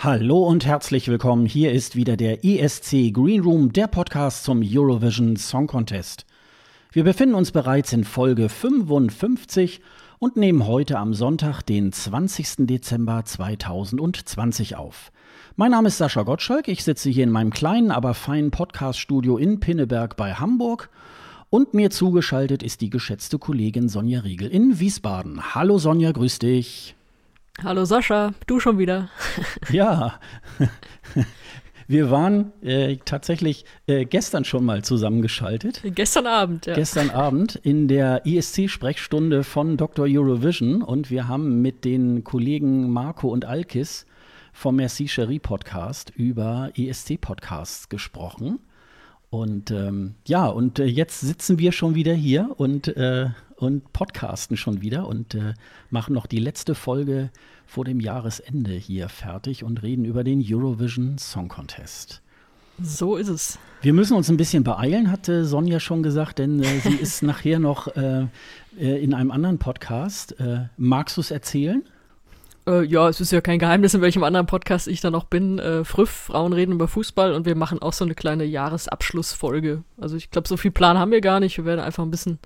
Hallo und herzlich willkommen. Hier ist wieder der ESC Green Room, der Podcast zum Eurovision Song Contest. Wir befinden uns bereits in Folge 55 und nehmen heute am Sonntag, den 20. Dezember 2020 auf. Mein Name ist Sascha Gottschalk. Ich sitze hier in meinem kleinen, aber feinen Podcaststudio in Pinneberg bei Hamburg. Und mir zugeschaltet ist die geschätzte Kollegin Sonja Riegel in Wiesbaden. Hallo Sonja, grüß dich. Hallo Sascha, du schon wieder. ja, wir waren äh, tatsächlich äh, gestern schon mal zusammengeschaltet. Gestern Abend, ja. Gestern Abend in der ISC-Sprechstunde von Dr. Eurovision und wir haben mit den Kollegen Marco und Alkis vom Merci Cherie Podcast über ESC-Podcasts gesprochen. Und ähm, ja, und äh, jetzt sitzen wir schon wieder hier und, äh, und podcasten schon wieder und äh, machen noch die letzte Folge vor dem Jahresende hier fertig und reden über den Eurovision Song Contest. So ist es. Wir müssen uns ein bisschen beeilen, hatte Sonja schon gesagt, denn äh, sie ist nachher noch äh, äh, in einem anderen Podcast. magst du es erzählen? Äh, ja, es ist ja kein Geheimnis, in welchem anderen Podcast ich da noch bin. Äh, Früff, Frauen reden über Fußball und wir machen auch so eine kleine Jahresabschlussfolge. Also ich glaube, so viel Plan haben wir gar nicht. Wir werden einfach ein bisschen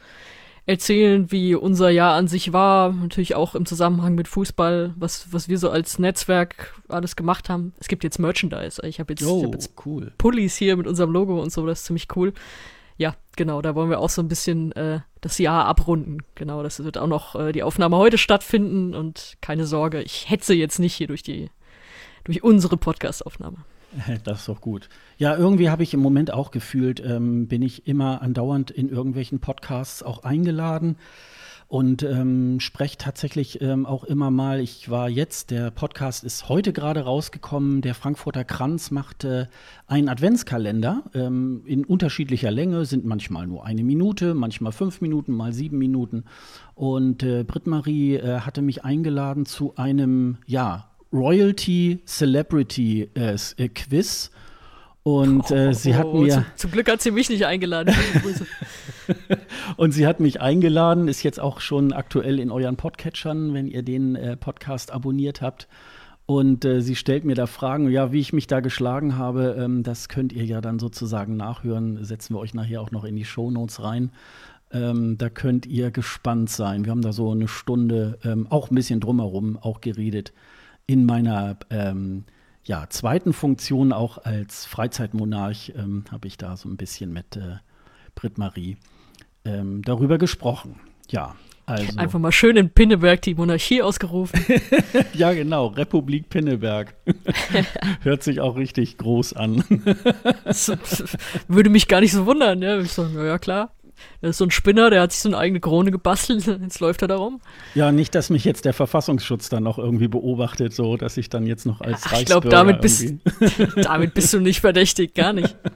erzählen, wie unser Jahr an sich war. Natürlich auch im Zusammenhang mit Fußball, was, was wir so als Netzwerk alles gemacht haben. Es gibt jetzt Merchandise. Ich habe jetzt, oh, hab jetzt cool. Pullis hier mit unserem Logo und so. Das ist ziemlich cool ja, genau, da wollen wir auch so ein bisschen äh, das Jahr abrunden. Genau, das wird auch noch äh, die Aufnahme heute stattfinden und keine Sorge, ich hetze jetzt nicht hier durch die, durch unsere Podcast-Aufnahme. Das ist doch gut. Ja, irgendwie habe ich im Moment auch gefühlt, ähm, bin ich immer andauernd in irgendwelchen Podcasts auch eingeladen und ähm, spreche tatsächlich ähm, auch immer mal. Ich war jetzt, der Podcast ist heute gerade rausgekommen. Der Frankfurter Kranz macht äh, einen Adventskalender ähm, in unterschiedlicher Länge, sind manchmal nur eine Minute, manchmal fünf Minuten, mal sieben Minuten. Und äh, Britt-Marie äh, hatte mich eingeladen zu einem, ja, Royalty Celebrity äh, äh, Quiz. Und äh, sie hat mir. Zum, zum, Glück hat sie mich nicht eingeladen. und sie hat mich eingeladen, ist jetzt auch schon aktuell in euren Podcatchern, wenn ihr den äh, Podcast abonniert habt. Und äh, sie stellt mir da Fragen, ja, wie ich mich da geschlagen habe, ähm, das könnt ihr ja dann sozusagen nachhören. Setzen wir euch nachher auch noch in die Shownotes rein. Ähm, da könnt ihr gespannt sein. Wir haben da so eine Stunde ähm, auch ein bisschen drumherum auch geredet in meiner ähm, ja, zweiten Funktion auch als Freizeitmonarch ähm, habe ich da so ein bisschen mit äh, Britt Marie ähm, darüber gesprochen. Ja, also. Einfach mal schön in Pinneberg die Monarchie ausgerufen. ja, genau, Republik Pinneberg. Hört sich auch richtig groß an. würde mich gar nicht so wundern, ja. Ich sage, ja klar. Das ist so ein Spinner, der hat sich so eine eigene Krone gebastelt, jetzt läuft er darum. Ja, nicht, dass mich jetzt der Verfassungsschutz dann noch irgendwie beobachtet, so dass ich dann jetzt noch als Ach, Ich glaube, damit bist, damit bist du nicht verdächtig, gar nicht.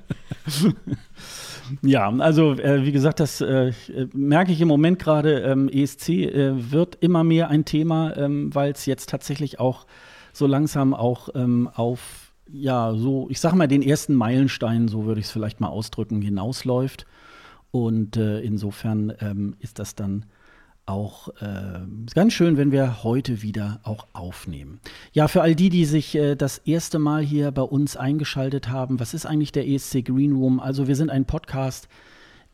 Ja, also äh, wie gesagt, das äh, merke ich im Moment gerade. Ähm, ESC äh, wird immer mehr ein Thema, ähm, weil es jetzt tatsächlich auch so langsam auch ähm, auf, ja, so, ich sage mal, den ersten Meilenstein, so würde ich es vielleicht mal ausdrücken, hinausläuft. Und äh, insofern ähm, ist das dann auch äh, ganz schön, wenn wir heute wieder auch aufnehmen. Ja, für all die, die sich äh, das erste Mal hier bei uns eingeschaltet haben, was ist eigentlich der ESC Green Room? Also wir sind ein Podcast,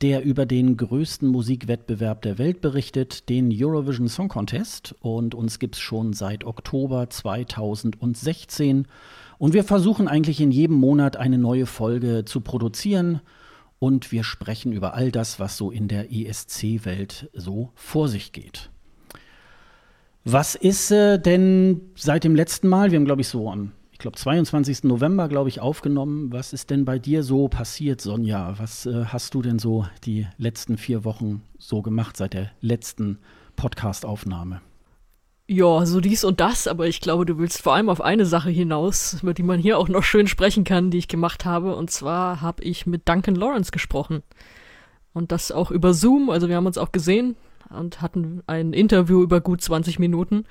der über den größten Musikwettbewerb der Welt berichtet, den Eurovision Song Contest. Und uns gibt es schon seit Oktober 2016. Und wir versuchen eigentlich in jedem Monat eine neue Folge zu produzieren und wir sprechen über all das, was so in der ESC-Welt so vor sich geht. Was ist äh, denn seit dem letzten Mal, wir haben glaube ich so am, ich glaube 22. November, glaube ich, aufgenommen, was ist denn bei dir so passiert, Sonja? Was äh, hast du denn so die letzten vier Wochen so gemacht seit der letzten Podcastaufnahme? Ja, so dies und das, aber ich glaube, du willst vor allem auf eine Sache hinaus, über die man hier auch noch schön sprechen kann, die ich gemacht habe. Und zwar habe ich mit Duncan Lawrence gesprochen. Und das auch über Zoom, also wir haben uns auch gesehen und hatten ein Interview über gut 20 Minuten.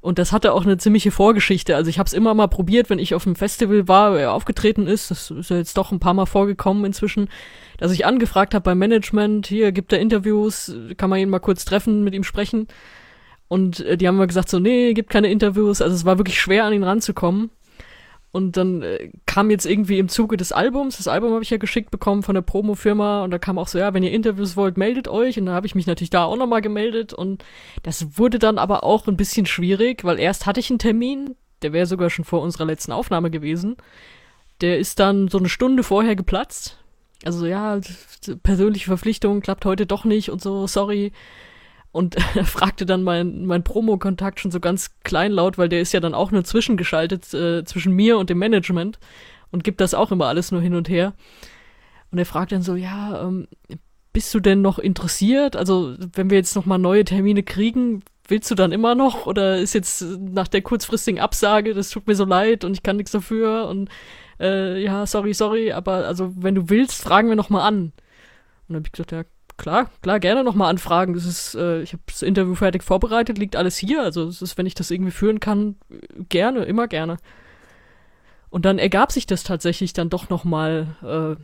Und das hatte auch eine ziemliche Vorgeschichte. Also ich habe es immer mal probiert, wenn ich auf einem Festival war, wo er aufgetreten ist. Das ist ja jetzt doch ein paar Mal vorgekommen inzwischen, dass ich angefragt habe beim Management, hier gibt er Interviews, kann man ihn mal kurz treffen, mit ihm sprechen. Und äh, die haben mir gesagt so, nee, gibt keine Interviews. Also es war wirklich schwer, an ihn ranzukommen. Und dann äh, kam jetzt irgendwie im Zuge des Albums, das Album habe ich ja geschickt bekommen von der Promo-Firma und da kam auch so, ja, wenn ihr Interviews wollt, meldet euch. Und dann habe ich mich natürlich da auch nochmal gemeldet und das wurde dann aber auch ein bisschen schwierig, weil erst hatte ich einen Termin, der wäre sogar schon vor unserer letzten Aufnahme gewesen. Der ist dann so eine Stunde vorher geplatzt. Also ja, persönliche Verpflichtung klappt heute doch nicht und so, sorry. Und er fragte dann mein, mein Promo-Kontakt schon so ganz kleinlaut, weil der ist ja dann auch nur zwischengeschaltet äh, zwischen mir und dem Management und gibt das auch immer alles nur hin und her. Und er fragt dann so, ja, ähm, bist du denn noch interessiert? Also, wenn wir jetzt nochmal neue Termine kriegen, willst du dann immer noch? Oder ist jetzt nach der kurzfristigen Absage, das tut mir so leid und ich kann nichts dafür und äh, ja, sorry, sorry, aber also wenn du willst, fragen wir nochmal an. Und dann habe ich gesagt, ja, klar, klar, gerne nochmal anfragen. Das ist, äh, ich habe das Interview fertig vorbereitet, liegt alles hier. Also es ist, wenn ich das irgendwie führen kann, gerne, immer gerne. Und dann ergab sich das tatsächlich dann doch nochmal, äh,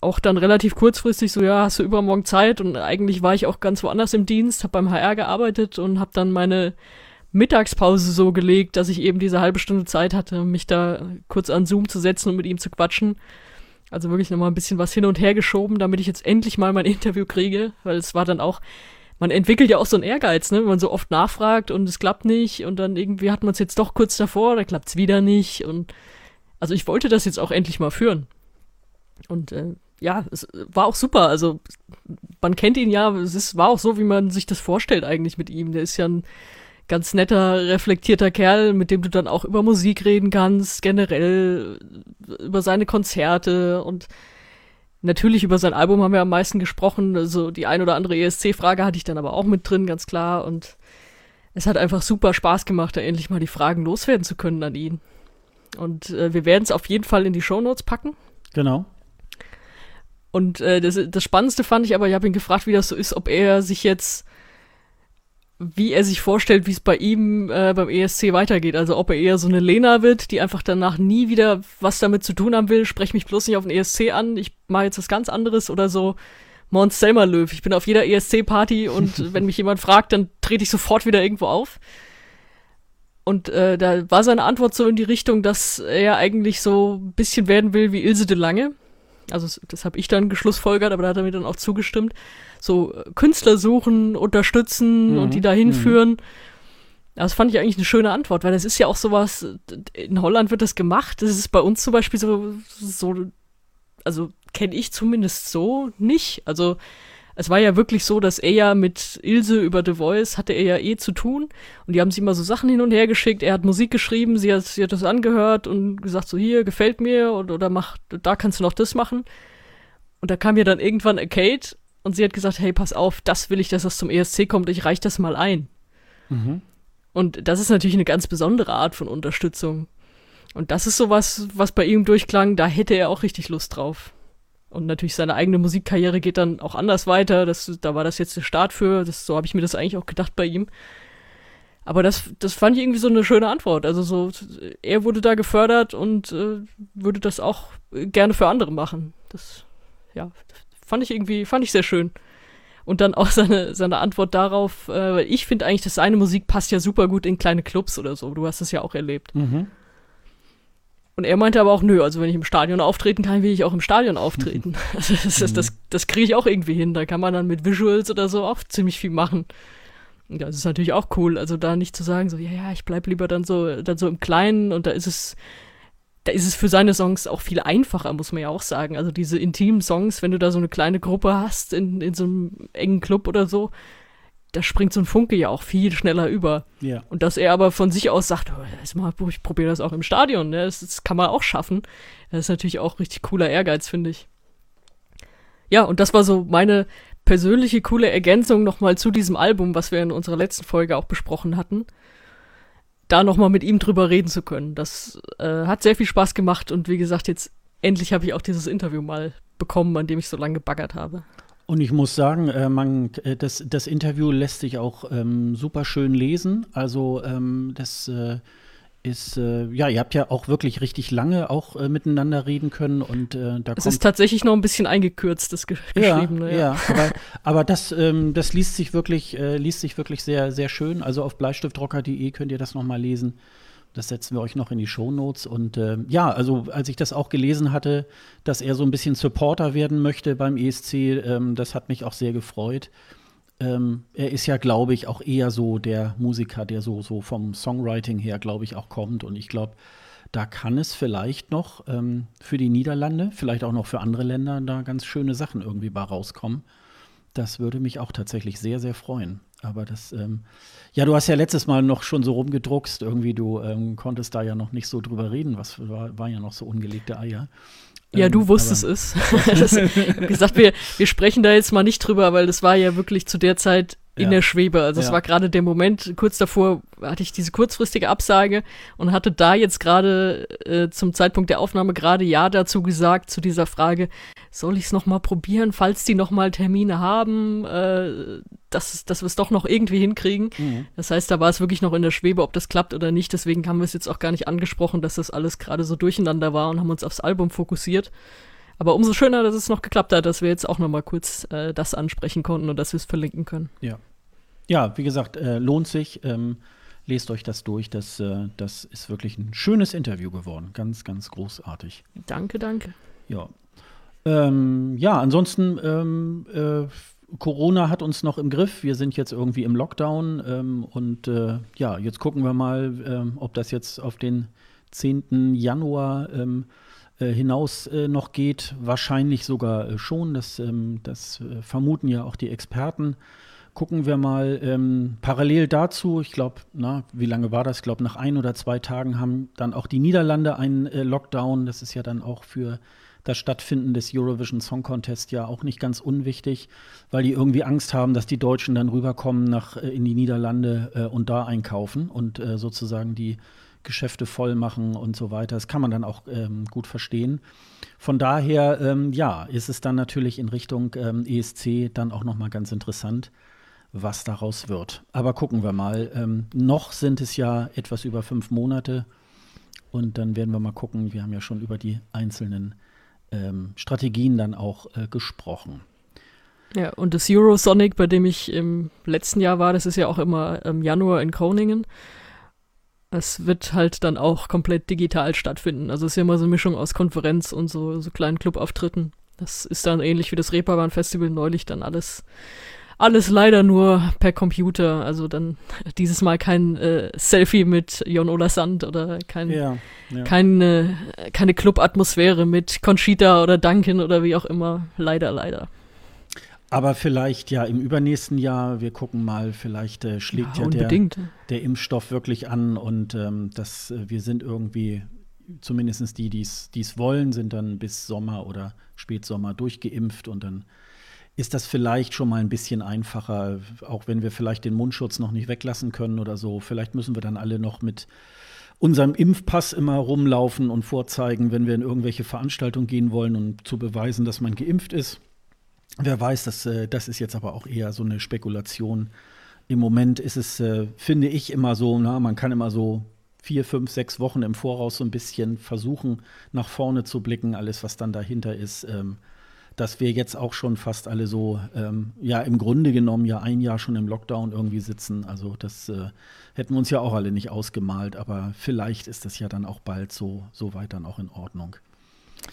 auch dann relativ kurzfristig so, ja, hast du übermorgen Zeit? Und eigentlich war ich auch ganz woanders im Dienst, habe beim HR gearbeitet und habe dann meine Mittagspause so gelegt, dass ich eben diese halbe Stunde Zeit hatte, mich da kurz an Zoom zu setzen und mit ihm zu quatschen. Also wirklich nochmal ein bisschen was hin und her geschoben, damit ich jetzt endlich mal mein Interview kriege, weil es war dann auch, man entwickelt ja auch so einen Ehrgeiz, ne, wenn man so oft nachfragt und es klappt nicht und dann irgendwie hat man es jetzt doch kurz davor, da klappt es wieder nicht und also ich wollte das jetzt auch endlich mal führen. Und äh, ja, es war auch super. Also man kennt ihn ja, es ist, war auch so, wie man sich das vorstellt eigentlich mit ihm. Der ist ja ein ganz netter, reflektierter Kerl, mit dem du dann auch über Musik reden kannst, generell über seine Konzerte und natürlich über sein Album haben wir am meisten gesprochen. Also die ein oder andere ESC-Frage hatte ich dann aber auch mit drin, ganz klar. Und es hat einfach super Spaß gemacht, da endlich mal die Fragen loswerden zu können an ihn. Und äh, wir werden es auf jeden Fall in die Shownotes packen. Genau. Und äh, das, das Spannendste fand ich aber, ich habe ihn gefragt, wie das so ist, ob er sich jetzt wie er sich vorstellt, wie es bei ihm äh, beim ESC weitergeht. Also ob er eher so eine Lena wird, die einfach danach nie wieder was damit zu tun haben will, sprech mich bloß nicht auf den ESC an, ich mache jetzt was ganz anderes oder so. Mons Selma Löw. Ich bin auf jeder ESC-Party und wenn mich jemand fragt, dann trete ich sofort wieder irgendwo auf. Und äh, da war seine Antwort so in die Richtung, dass er eigentlich so ein bisschen werden will wie Ilse de Lange. Also das habe ich dann geschlussfolgert, aber da hat er mir dann auch zugestimmt so äh, Künstler suchen, unterstützen mhm. und die dahin mhm. führen. Das fand ich eigentlich eine schöne Antwort, weil das ist ja auch sowas, in Holland wird das gemacht, das ist bei uns zum Beispiel so, so also kenne ich zumindest so nicht. Also es war ja wirklich so, dass er ja mit Ilse über The Voice hatte er ja eh zu tun und die haben sich immer so Sachen hin und her geschickt. Er hat Musik geschrieben, sie hat, sie hat das angehört und gesagt so hier gefällt mir oder, oder mach da kannst du noch das machen. Und da kam ja dann irgendwann Kate und sie hat gesagt, hey, pass auf, das will ich, dass das zum ESC kommt, ich reich das mal ein. Mhm. Und das ist natürlich eine ganz besondere Art von Unterstützung. Und das ist sowas, was bei ihm durchklang, da hätte er auch richtig Lust drauf. Und natürlich seine eigene Musikkarriere geht dann auch anders weiter. Das, da war das jetzt der Start für. Das, so habe ich mir das eigentlich auch gedacht bei ihm. Aber das, das fand ich irgendwie so eine schöne Antwort. Also so, er wurde da gefördert und äh, würde das auch gerne für andere machen. Das, ja, Fand ich irgendwie, fand ich sehr schön. Und dann auch seine, seine Antwort darauf, äh, weil ich finde eigentlich, dass seine Musik passt ja super gut in kleine Clubs oder so. Du hast das ja auch erlebt. Mhm. Und er meinte aber auch, nö, also wenn ich im Stadion auftreten kann, will ich auch im Stadion auftreten. Also das, das, das, das kriege ich auch irgendwie hin. Da kann man dann mit Visuals oder so auch ziemlich viel machen. Und das ist natürlich auch cool. Also da nicht zu sagen, so, ja, ja, ich bleib lieber dann so, dann so im Kleinen und da ist es da ist es für seine Songs auch viel einfacher, muss man ja auch sagen. Also diese intimen Songs, wenn du da so eine kleine Gruppe hast in, in so einem engen Club oder so, da springt so ein Funke ja auch viel schneller über. Ja. Und dass er aber von sich aus sagt, oh, ich probiere das auch im Stadion, ne? das, das, kann man auch schaffen. Das ist natürlich auch richtig cooler Ehrgeiz, finde ich. Ja, und das war so meine persönliche coole Ergänzung nochmal zu diesem Album, was wir in unserer letzten Folge auch besprochen hatten. Da nochmal mit ihm drüber reden zu können. Das äh, hat sehr viel Spaß gemacht und wie gesagt, jetzt endlich habe ich auch dieses Interview mal bekommen, an dem ich so lange gebaggert habe. Und ich muss sagen, äh, man, äh, das, das Interview lässt sich auch ähm, super schön lesen. Also ähm, das äh, ist, äh, ja, ihr habt ja auch wirklich richtig lange auch äh, miteinander reden können und äh, da Es ist tatsächlich noch ein bisschen eingekürzt, das Ge Geschriebene. Ja, ja. aber, aber das, ähm, das liest sich wirklich, äh, liest sich wirklich sehr, sehr schön. Also auf bleistiftrocker.de könnt ihr das nochmal lesen. Das setzen wir euch noch in die Shownotes. Und äh, ja, also als ich das auch gelesen hatte, dass er so ein bisschen Supporter werden möchte beim ESC, ähm, das hat mich auch sehr gefreut ähm, er ist ja, glaube ich, auch eher so der Musiker, der so, so vom Songwriting her, glaube ich, auch kommt. Und ich glaube, da kann es vielleicht noch ähm, für die Niederlande, vielleicht auch noch für andere Länder, da ganz schöne Sachen irgendwie bei rauskommen. Das würde mich auch tatsächlich sehr, sehr freuen. Aber das, ähm, ja, du hast ja letztes Mal noch schon so rumgedruckst, irgendwie, du ähm, konntest da ja noch nicht so drüber reden, was war, war ja noch so ungelegte Eier. Ja, du ähm, wusstest es. ich habe gesagt, wir, wir sprechen da jetzt mal nicht drüber, weil das war ja wirklich zu der Zeit in ja. der Schwebe. Also es war gerade der Moment, kurz davor hatte ich diese kurzfristige Absage und hatte da jetzt gerade äh, zum Zeitpunkt der Aufnahme gerade Ja dazu gesagt, zu dieser Frage, soll ich es nochmal probieren, falls die nochmal Termine haben, äh, dass, dass wir es doch noch irgendwie hinkriegen. Mhm. Das heißt, da war es wirklich noch in der Schwebe, ob das klappt oder nicht. Deswegen haben wir es jetzt auch gar nicht angesprochen, dass das alles gerade so durcheinander war und haben uns aufs Album fokussiert. Aber umso schöner, dass es noch geklappt hat, dass wir jetzt auch noch mal kurz äh, das ansprechen konnten und dass wir es verlinken können. Ja. Ja, wie gesagt, äh, lohnt sich. Ähm, lest euch das durch. Das, äh, das ist wirklich ein schönes Interview geworden. Ganz, ganz großartig. Danke, danke. Ja. Ähm, ja, ansonsten, ähm, äh, Corona hat uns noch im Griff. Wir sind jetzt irgendwie im Lockdown. Ähm, und äh, ja, jetzt gucken wir mal, ähm, ob das jetzt auf den 10. Januar ähm, äh, hinaus äh, noch geht. Wahrscheinlich sogar äh, schon. Das, ähm, das äh, vermuten ja auch die Experten. Gucken wir mal ähm, parallel dazu, ich glaube, na, wie lange war das? Ich glaube, nach ein oder zwei Tagen haben dann auch die Niederlande einen äh, Lockdown. Das ist ja dann auch für das Stattfinden des Eurovision Song Contest ja auch nicht ganz unwichtig, weil die irgendwie Angst haben, dass die Deutschen dann rüberkommen nach äh, in die Niederlande äh, und da einkaufen und äh, sozusagen die Geschäfte voll machen und so weiter. Das kann man dann auch ähm, gut verstehen. Von daher, ähm, ja, ist es dann natürlich in Richtung ähm, ESC dann auch nochmal ganz interessant, was daraus wird. Aber gucken wir mal. Ähm, noch sind es ja etwas über fünf Monate und dann werden wir mal gucken. Wir haben ja schon über die einzelnen ähm, Strategien dann auch äh, gesprochen. Ja, und das Eurosonic, bei dem ich im letzten Jahr war, das ist ja auch immer im Januar in Groningen. Es wird halt dann auch komplett digital stattfinden. Also es ist ja immer so eine Mischung aus Konferenz und so, so kleinen Clubauftritten. Das ist dann ähnlich wie das Reeperbahn Festival neulich dann alles alles leider nur per Computer. Also dann dieses Mal kein äh, Selfie mit Jon Ola Sand oder kein, ja, ja. keine, keine Clubatmosphäre mit Conchita oder Duncan oder wie auch immer. Leider, leider. Aber vielleicht ja im übernächsten Jahr, wir gucken mal, vielleicht äh, schlägt ja, ja der, der, Impfstoff wirklich an und ähm, das, äh, wir sind irgendwie, zumindest die, die es wollen, sind dann bis Sommer oder Spätsommer durchgeimpft und dann ist das vielleicht schon mal ein bisschen einfacher, auch wenn wir vielleicht den Mundschutz noch nicht weglassen können oder so. Vielleicht müssen wir dann alle noch mit unserem Impfpass immer rumlaufen und vorzeigen, wenn wir in irgendwelche Veranstaltungen gehen wollen, um zu beweisen, dass man geimpft ist. Wer weiß, das, äh, das ist jetzt aber auch eher so eine Spekulation. Im Moment ist es, äh, finde ich, immer so, na, man kann immer so vier, fünf, sechs Wochen im Voraus so ein bisschen versuchen, nach vorne zu blicken, alles, was dann dahinter ist. Ähm, dass wir jetzt auch schon fast alle so, ähm, ja, im Grunde genommen ja ein Jahr schon im Lockdown irgendwie sitzen. Also das äh, hätten wir uns ja auch alle nicht ausgemalt, aber vielleicht ist das ja dann auch bald so, so weit dann auch in Ordnung.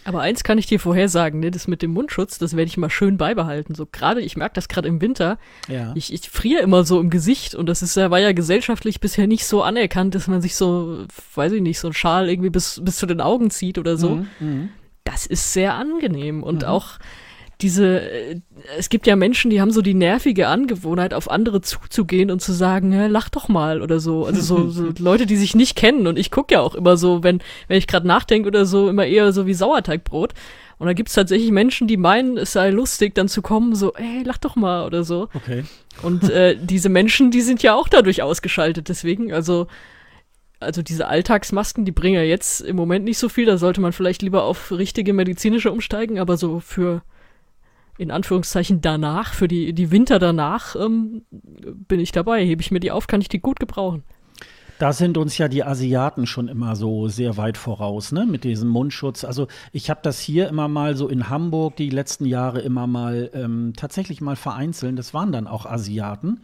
Aber eins kann ich dir vorhersagen, ne? das mit dem Mundschutz, das werde ich mal schön beibehalten. So gerade, ich merke das gerade im Winter. Ja. Ich, ich friere immer so im Gesicht und das ist war ja gesellschaftlich bisher nicht so anerkannt, dass man sich so, weiß ich nicht, so einen Schal irgendwie bis, bis zu den Augen zieht oder so. Mhm, mhm. das ist sehr angenehm und mhm. auch diese, äh, es gibt ja Menschen, die haben so die nervige Angewohnheit, auf andere zuzugehen und zu sagen, ja, lach doch mal oder so. Also so, so Leute, die sich nicht kennen. Und ich gucke ja auch immer so, wenn, wenn ich gerade nachdenke oder so, immer eher so wie Sauerteigbrot. Und da gibt's tatsächlich Menschen, die meinen, es sei lustig, dann zu kommen, so, ey, lach doch mal oder so. Okay. Und äh, diese Menschen, die sind ja auch dadurch ausgeschaltet. Deswegen, also, also diese Alltagsmasken, die bringen ja jetzt im Moment nicht so viel. Da sollte man vielleicht lieber auf richtige medizinische umsteigen, aber so für in Anführungszeichen danach, für die, die Winter danach, ähm, bin ich dabei. Hebe ich mir die auf, kann ich die gut gebrauchen. Da sind uns ja die Asiaten schon immer so sehr weit voraus, ne, mit diesem Mundschutz. Also ich habe das hier immer mal so in Hamburg die letzten Jahre immer mal ähm, tatsächlich mal vereinzelt. Das waren dann auch Asiaten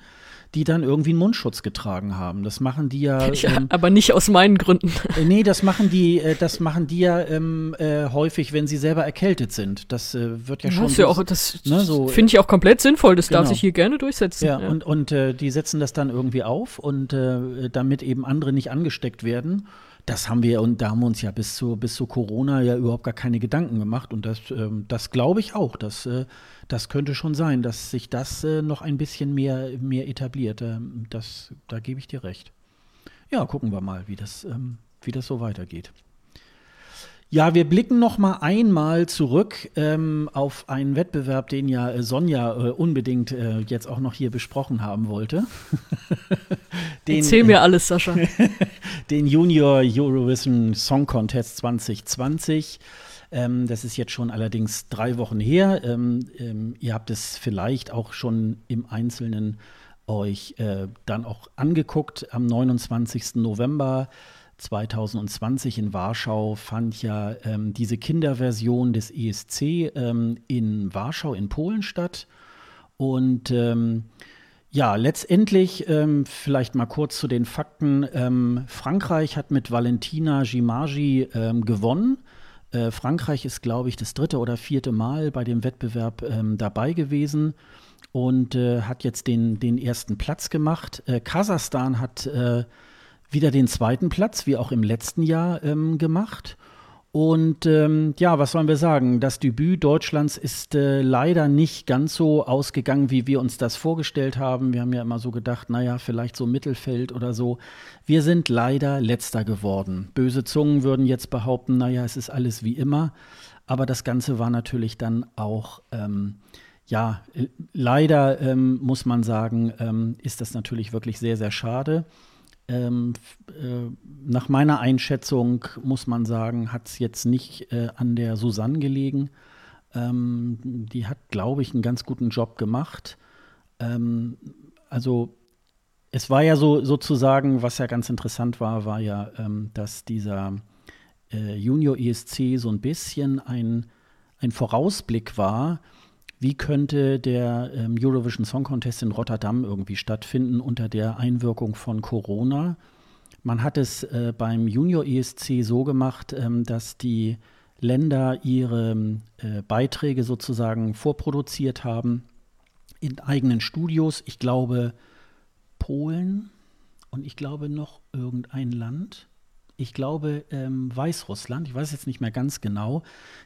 die dann irgendwie einen Mundschutz getragen haben. Das machen die ja. ja ähm, aber nicht aus meinen Gründen. Äh, nee, das machen die, äh, das machen die ja ähm, äh, häufig, wenn sie selber erkältet sind. Das äh, wird ja, schon. Das, ja auch, das ne, so, finde ich auch komplett sinnvoll. Das genau. darf sich hier gerne durchsetzen. Ja, ja. und, und äh, die setzen das dann irgendwie auf und äh, damit eben andere nicht angesteckt werden das haben wir und da haben wir uns ja bis zu, bis zu Corona ja überhaupt gar keine Gedanken gemacht. Und das, ähm, das glaube ich auch. Das, äh, das könnte schon sein, dass sich das äh, noch ein bisschen mehr, mehr etabliert. Ähm, das, da gebe ich dir recht. Ja, gucken wir mal, wie das, ähm, wie das so weitergeht. Ja, wir blicken noch mal einmal zurück ähm, auf einen Wettbewerb, den ja äh, Sonja äh, unbedingt äh, jetzt auch noch hier besprochen haben wollte. den, Erzähl mir alles, Sascha. den Junior Eurovision Song Contest 2020. Ähm, das ist jetzt schon allerdings drei Wochen her. Ähm, ähm, ihr habt es vielleicht auch schon im Einzelnen euch äh, dann auch angeguckt. Am 29. November 2020 in Warschau fand ja ähm, diese Kinderversion des ESC ähm, in Warschau in Polen statt. Und ähm, ja, letztendlich ähm, vielleicht mal kurz zu den Fakten. Ähm, Frankreich hat mit Valentina Gimagi ähm, gewonnen. Äh, Frankreich ist, glaube ich, das dritte oder vierte Mal bei dem Wettbewerb dabei gewesen und äh, hat jetzt den, den ersten Platz gemacht. Äh, Kasachstan hat äh, wieder den zweiten Platz, wie auch im letzten Jahr ähm, gemacht. Und ähm, ja, was sollen wir sagen? Das Debüt Deutschlands ist äh, leider nicht ganz so ausgegangen, wie wir uns das vorgestellt haben. Wir haben ja immer so gedacht, naja, vielleicht so Mittelfeld oder so. Wir sind leider letzter geworden. Böse Zungen würden jetzt behaupten, naja, es ist alles wie immer. Aber das Ganze war natürlich dann auch, ähm, ja, leider ähm, muss man sagen, ähm, ist das natürlich wirklich sehr, sehr schade. Ähm, äh, nach meiner Einschätzung muss man sagen, hat es jetzt nicht äh, an der Susanne gelegen. Ähm, die hat, glaube ich, einen ganz guten Job gemacht. Ähm, also es war ja so sozusagen, was ja ganz interessant war, war ja, ähm, dass dieser äh, Junior ESC so ein bisschen ein, ein Vorausblick war wie könnte der ähm, Eurovision Song Contest in Rotterdam irgendwie stattfinden unter der Einwirkung von Corona. Man hat es äh, beim Junior ESC so gemacht, ähm, dass die Länder ihre äh, Beiträge sozusagen vorproduziert haben in eigenen Studios. Ich glaube Polen und ich glaube noch irgendein Land ich glaube, ähm, Weißrussland, ich weiß jetzt nicht mehr ganz genau,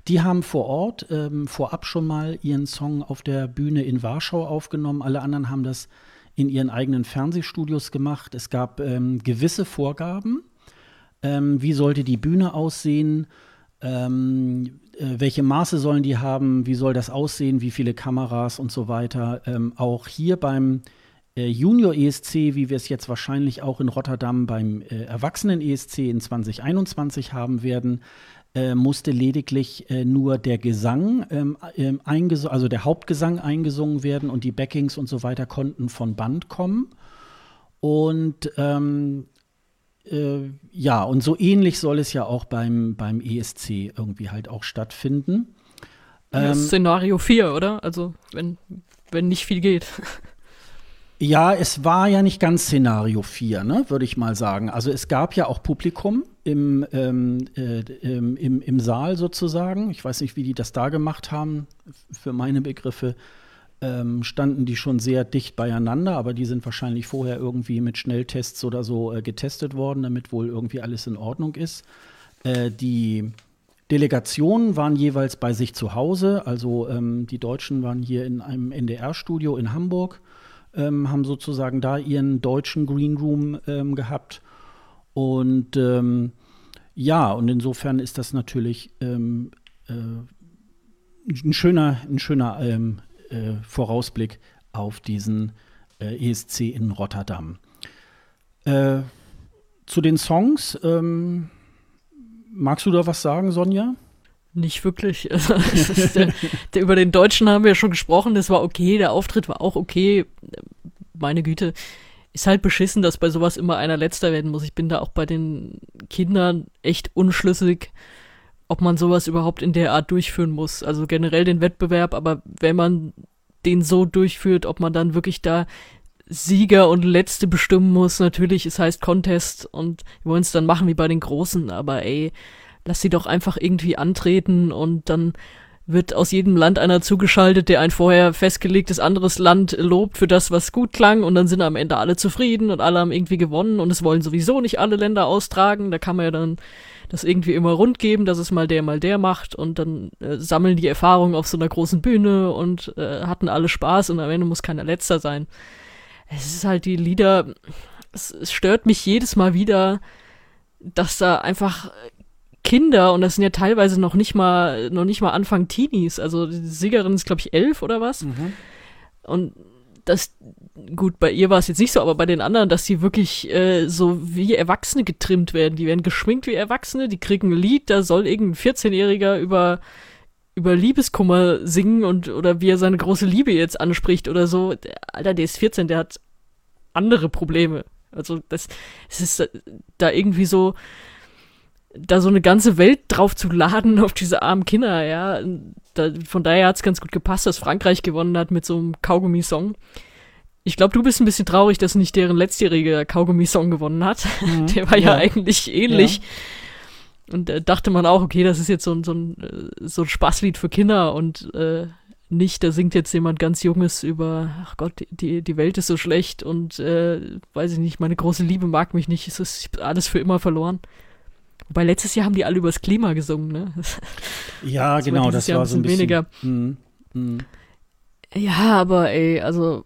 die haben vor Ort ähm, vorab schon mal ihren Song auf der Bühne in Warschau aufgenommen. Alle anderen haben das in ihren eigenen Fernsehstudios gemacht. Es gab ähm, gewisse Vorgaben. Ähm, wie sollte die Bühne aussehen? Ähm, äh, welche Maße sollen die haben? Wie soll das aussehen? Wie viele Kameras und so weiter? Ähm, auch hier beim äh, Junior ESC, wie wir es jetzt wahrscheinlich auch in Rotterdam beim äh, Erwachsenen ESC in 2021 haben werden, äh, musste lediglich äh, nur der Gesang, ähm, ähm also der Hauptgesang eingesungen werden und die Backings und so weiter konnten von Band kommen. Und ähm, äh, ja, und so ähnlich soll es ja auch beim, beim ESC irgendwie halt auch stattfinden. Ähm, Szenario 4, oder? Also, wenn, wenn nicht viel geht. Ja, es war ja nicht ganz Szenario 4, ne, würde ich mal sagen. Also es gab ja auch Publikum im, ähm, äh, im, im, Saal sozusagen. Ich weiß nicht, wie die das da gemacht haben. Für meine Begriffe ähm, standen die schon sehr dicht beieinander, aber die sind wahrscheinlich vorher irgendwie mit Schnelltests oder so äh, getestet worden, damit wohl irgendwie alles in Ordnung ist. Äh, die Delegationen waren jeweils bei sich zu Hause. Also ähm, die Deutschen waren hier in einem NDR-Studio in Hamburg, ähm, haben sozusagen da ihren deutschen Green Room ähm, gehabt. Und ähm, ja, und insofern ist das natürlich ähm, äh, ein schöner, ein schöner ähm, äh, Vorausblick auf diesen äh, ESC in Rotterdam. Äh, zu den Songs, ähm, magst du da was sagen, Sonja? Nicht wirklich. der, der, über den Deutschen haben wir ja schon gesprochen, das war okay, der Auftritt war auch okay. Meine Güte, ist halt beschissen, dass bei sowas immer einer letzter werden muss. Ich bin da auch bei den Kindern echt unschlüssig, ob man sowas überhaupt in der Art durchführen muss. Also generell den Wettbewerb, aber wenn man den so durchführt, ob man dann wirklich da Sieger und Letzte bestimmen muss. Natürlich, es heißt Contest und wir wollen es dann machen wie bei den Großen, aber ey, lass sie doch einfach irgendwie antreten und dann wird aus jedem Land einer zugeschaltet, der ein vorher festgelegtes anderes Land lobt für das, was gut klang. Und dann sind am Ende alle zufrieden und alle haben irgendwie gewonnen. Und es wollen sowieso nicht alle Länder austragen. Da kann man ja dann das irgendwie immer rund geben, dass es mal der, mal der macht. Und dann äh, sammeln die Erfahrungen auf so einer großen Bühne und äh, hatten alle Spaß. Und am Ende muss keiner letzter sein. Es ist halt die Lieder, es, es stört mich jedes Mal wieder, dass da einfach Kinder, und das sind ja teilweise noch nicht mal, noch nicht mal Anfang Teenies, also die Siegerin ist, glaube ich, elf oder was. Mhm. Und das, gut, bei ihr war es jetzt nicht so, aber bei den anderen, dass sie wirklich äh, so wie Erwachsene getrimmt werden. Die werden geschminkt wie Erwachsene, die kriegen ein Lied, da soll irgendein 14-Jähriger über über Liebeskummer singen und oder wie er seine große Liebe jetzt anspricht oder so. Alter, der ist 14, der hat andere Probleme. Also das, es ist da irgendwie so, da so eine ganze Welt drauf zu laden auf diese armen Kinder, ja. Da, von daher hat es ganz gut gepasst, dass Frankreich gewonnen hat mit so einem Kaugummi-Song. Ich glaube, du bist ein bisschen traurig, dass nicht deren letztjähriger Kaugummi-Song gewonnen hat. Mhm, Der war ja, ja eigentlich ähnlich. Ja. Und äh, dachte man auch, okay, das ist jetzt so ein, so ein, äh, so ein Spaßlied für Kinder und äh, nicht, da singt jetzt jemand ganz Junges über, ach Gott, die, die Welt ist so schlecht und äh, weiß ich nicht, meine große Liebe mag mich nicht, es ist alles für immer verloren. Wobei letztes Jahr haben die alle übers Klima gesungen, ne? Ja, das genau, war das Jahr war so ein bisschen weniger. Hm, hm. Ja, aber ey, also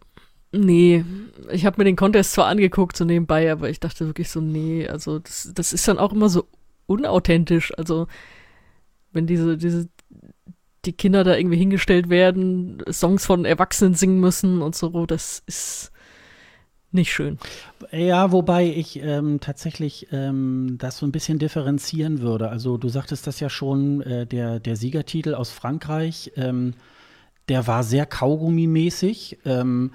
nee, ich habe mir den Contest zwar angeguckt so nebenbei, aber ich dachte wirklich so nee, also das, das ist dann auch immer so unauthentisch. Also, wenn diese, diese, die Kinder da irgendwie hingestellt werden, Songs von Erwachsenen singen müssen und so, das ist nicht schön. Ja, wobei ich ähm, tatsächlich ähm, das so ein bisschen differenzieren würde. Also du sagtest das ja schon, äh, der, der Siegertitel aus Frankreich, ähm, der war sehr Kaugummi-mäßig. Ähm,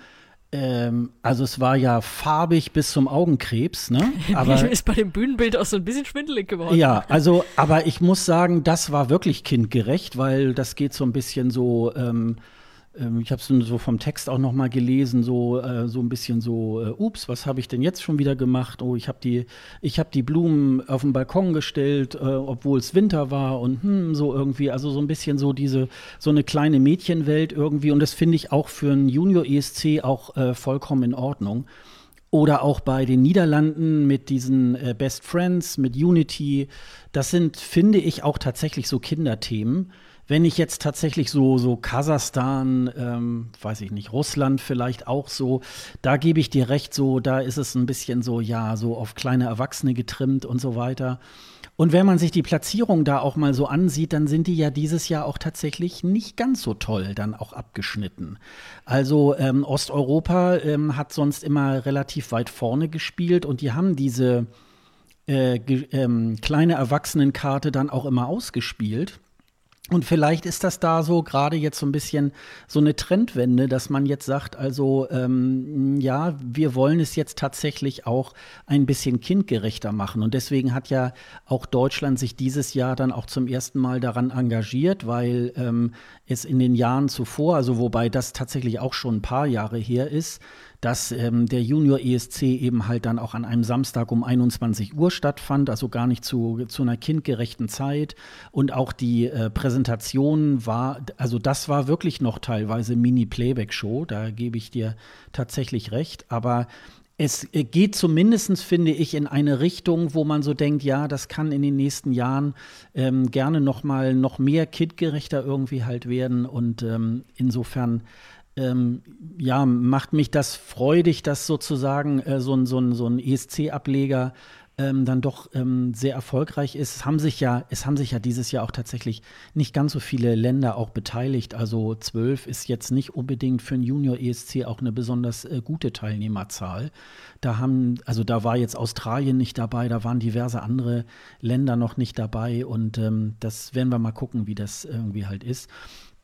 ähm, also es war ja farbig bis zum Augenkrebs, ne? Aber ist bei dem Bühnenbild auch so ein bisschen schwindelig geworden. Ja, also, aber ich muss sagen, das war wirklich kindgerecht, weil das geht so ein bisschen so ähm, ich habe es so vom Text auch noch mal gelesen, so, äh, so ein bisschen so, äh, ups, was habe ich denn jetzt schon wieder gemacht? Oh, ich habe die, habe die Blumen auf den Balkon gestellt, äh, obwohl es Winter war und hm, so irgendwie, also so ein bisschen so diese, so eine kleine Mädchenwelt irgendwie und das finde ich auch für einen Junior ESC auch äh, vollkommen in Ordnung. Oder auch bei den Niederlanden mit diesen äh, Best Friends, mit Unity. Das sind, finde ich, auch tatsächlich so Kinderthemen wenn ich jetzt tatsächlich so, so Kasachstan, ähm, weiß ich nicht, Russland vielleicht auch so, da gebe ich dir recht, so, da ist es ein bisschen so, ja, so auf kleine Erwachsene getrimmt und so weiter. Und wenn man sich die Platzierung da auch mal so ansieht, dann sind die ja dieses Jahr auch tatsächlich nicht ganz so toll dann auch abgeschnitten. Also ähm, Osteuropa ähm, hat sonst immer relativ weit vorne gespielt und die haben diese äh, ähm, kleine Erwachsenenkarte dann auch immer ausgespielt. Und vielleicht ist das da so gerade jetzt so ein bisschen so eine Trendwende, dass man jetzt sagt, also ähm, ja, wir wollen es jetzt tatsächlich auch ein bisschen kindgerechter machen. Und deswegen hat ja auch Deutschland sich dieses Jahr dann auch zum ersten Mal daran engagiert, weil ähm, es in den Jahren zuvor, also wobei das tatsächlich auch schon ein paar Jahre her ist, dass ähm, der Junior ESC eben halt dann auch an einem Samstag um 21 Uhr stattfand, also gar nicht zu, zu einer kindgerechten Zeit. Und auch die äh, Präsentation war, also das war wirklich noch teilweise Mini-Playback-Show, da gebe ich dir tatsächlich recht. Aber es äh, geht zumindest, finde ich, in eine Richtung, wo man so denkt, ja, das kann in den nächsten Jahren ähm, gerne noch mal noch mehr kindgerechter irgendwie halt werden. Und ähm, insofern ähm, ja, macht mich das freudig, dass sozusagen äh, so ein, so ein, so ein ESC-Ableger ähm, dann doch ähm, sehr erfolgreich ist. Es haben, sich ja, es haben sich ja dieses Jahr auch tatsächlich nicht ganz so viele Länder auch beteiligt. Also zwölf ist jetzt nicht unbedingt für ein Junior-ESC auch eine besonders äh, gute Teilnehmerzahl. Da haben, also da war jetzt Australien nicht dabei, da waren diverse andere Länder noch nicht dabei und ähm, das werden wir mal gucken, wie das irgendwie halt ist.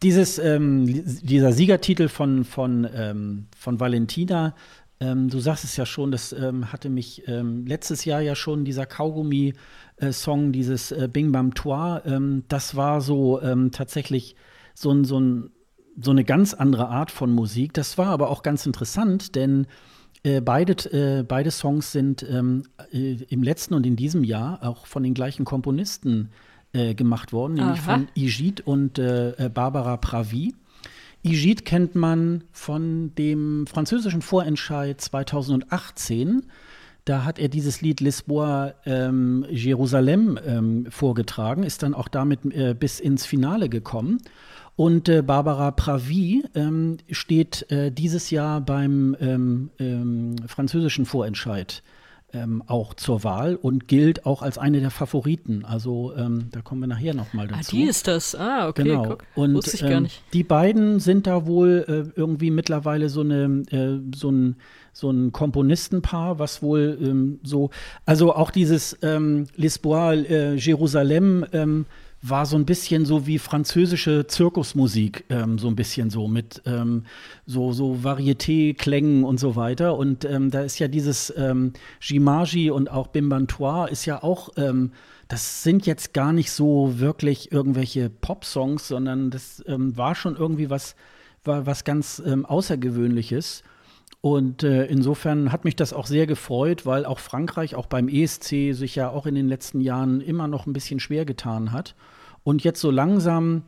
Dieses, ähm, dieser Siegertitel von, von, ähm, von Valentina ähm, du sagst es ja schon, das ähm, hatte mich ähm, letztes Jahr ja schon, dieser Kaugummi-Song, dieses äh, Bing Bam Toi, ähm, das war so tatsächlich so, ein, so, ein, so eine ganz andere Art von Musik. Das war aber auch ganz interessant, denn äh, beide, äh, beide Songs sind ähm, äh, im letzten und in diesem Jahr auch von den gleichen Komponisten äh, gemacht worden, nämlich Aha. von Igit und äh, Barbara Pravi. Igid kennt man von dem französischen Vorentscheid 2018. Da hat er dieses Lied Lisboa ähm, Jerusalem ähm, vorgetragen, ist dann auch damit äh, bis ins Finale gekommen. Und äh, Barbara Pravi ähm, steht äh, dieses Jahr beim ähm, ähm, französischen Vorentscheid ähm, auch zur Wahl und gilt auch als eine der Favoriten. Also ähm, da kommen wir nachher nochmal ah, dazu. Ah, die ist das. Ah, okay. Genau. Guck. Und Wusste ich gar ähm, nicht. die beiden sind da wohl äh, irgendwie mittlerweile so eine äh, so ein so ein Komponistenpaar, was wohl ähm, so, also auch dieses ähm, Lisboa, äh, Jerusalem, ähm, war so ein bisschen so wie französische Zirkusmusik, ähm, so ein bisschen so mit ähm, so, so Varieté-Klängen und so weiter. Und ähm, da ist ja dieses ähm, Gimaji und auch Bimbantois ist ja auch, ähm, das sind jetzt gar nicht so wirklich irgendwelche Pop-Songs, sondern das ähm, war schon irgendwie was, war was ganz ähm, Außergewöhnliches. Und äh, insofern hat mich das auch sehr gefreut, weil auch Frankreich auch beim ESC sich ja auch in den letzten Jahren immer noch ein bisschen schwer getan hat. Und jetzt so langsam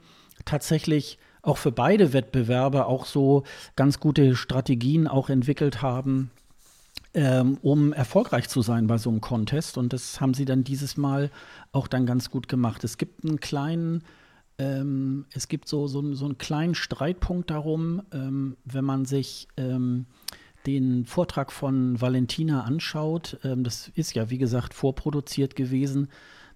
tatsächlich auch für beide Wettbewerbe auch so ganz gute Strategien auch entwickelt haben, ähm, um erfolgreich zu sein bei so einem Contest. Und das haben sie dann dieses Mal auch dann ganz gut gemacht. Es gibt einen kleinen ähm, es gibt so, so, so, einen kleinen Streitpunkt darum, ähm, wenn man sich ähm, den Vortrag von Valentina anschaut, ähm, das ist ja, wie gesagt, vorproduziert gewesen.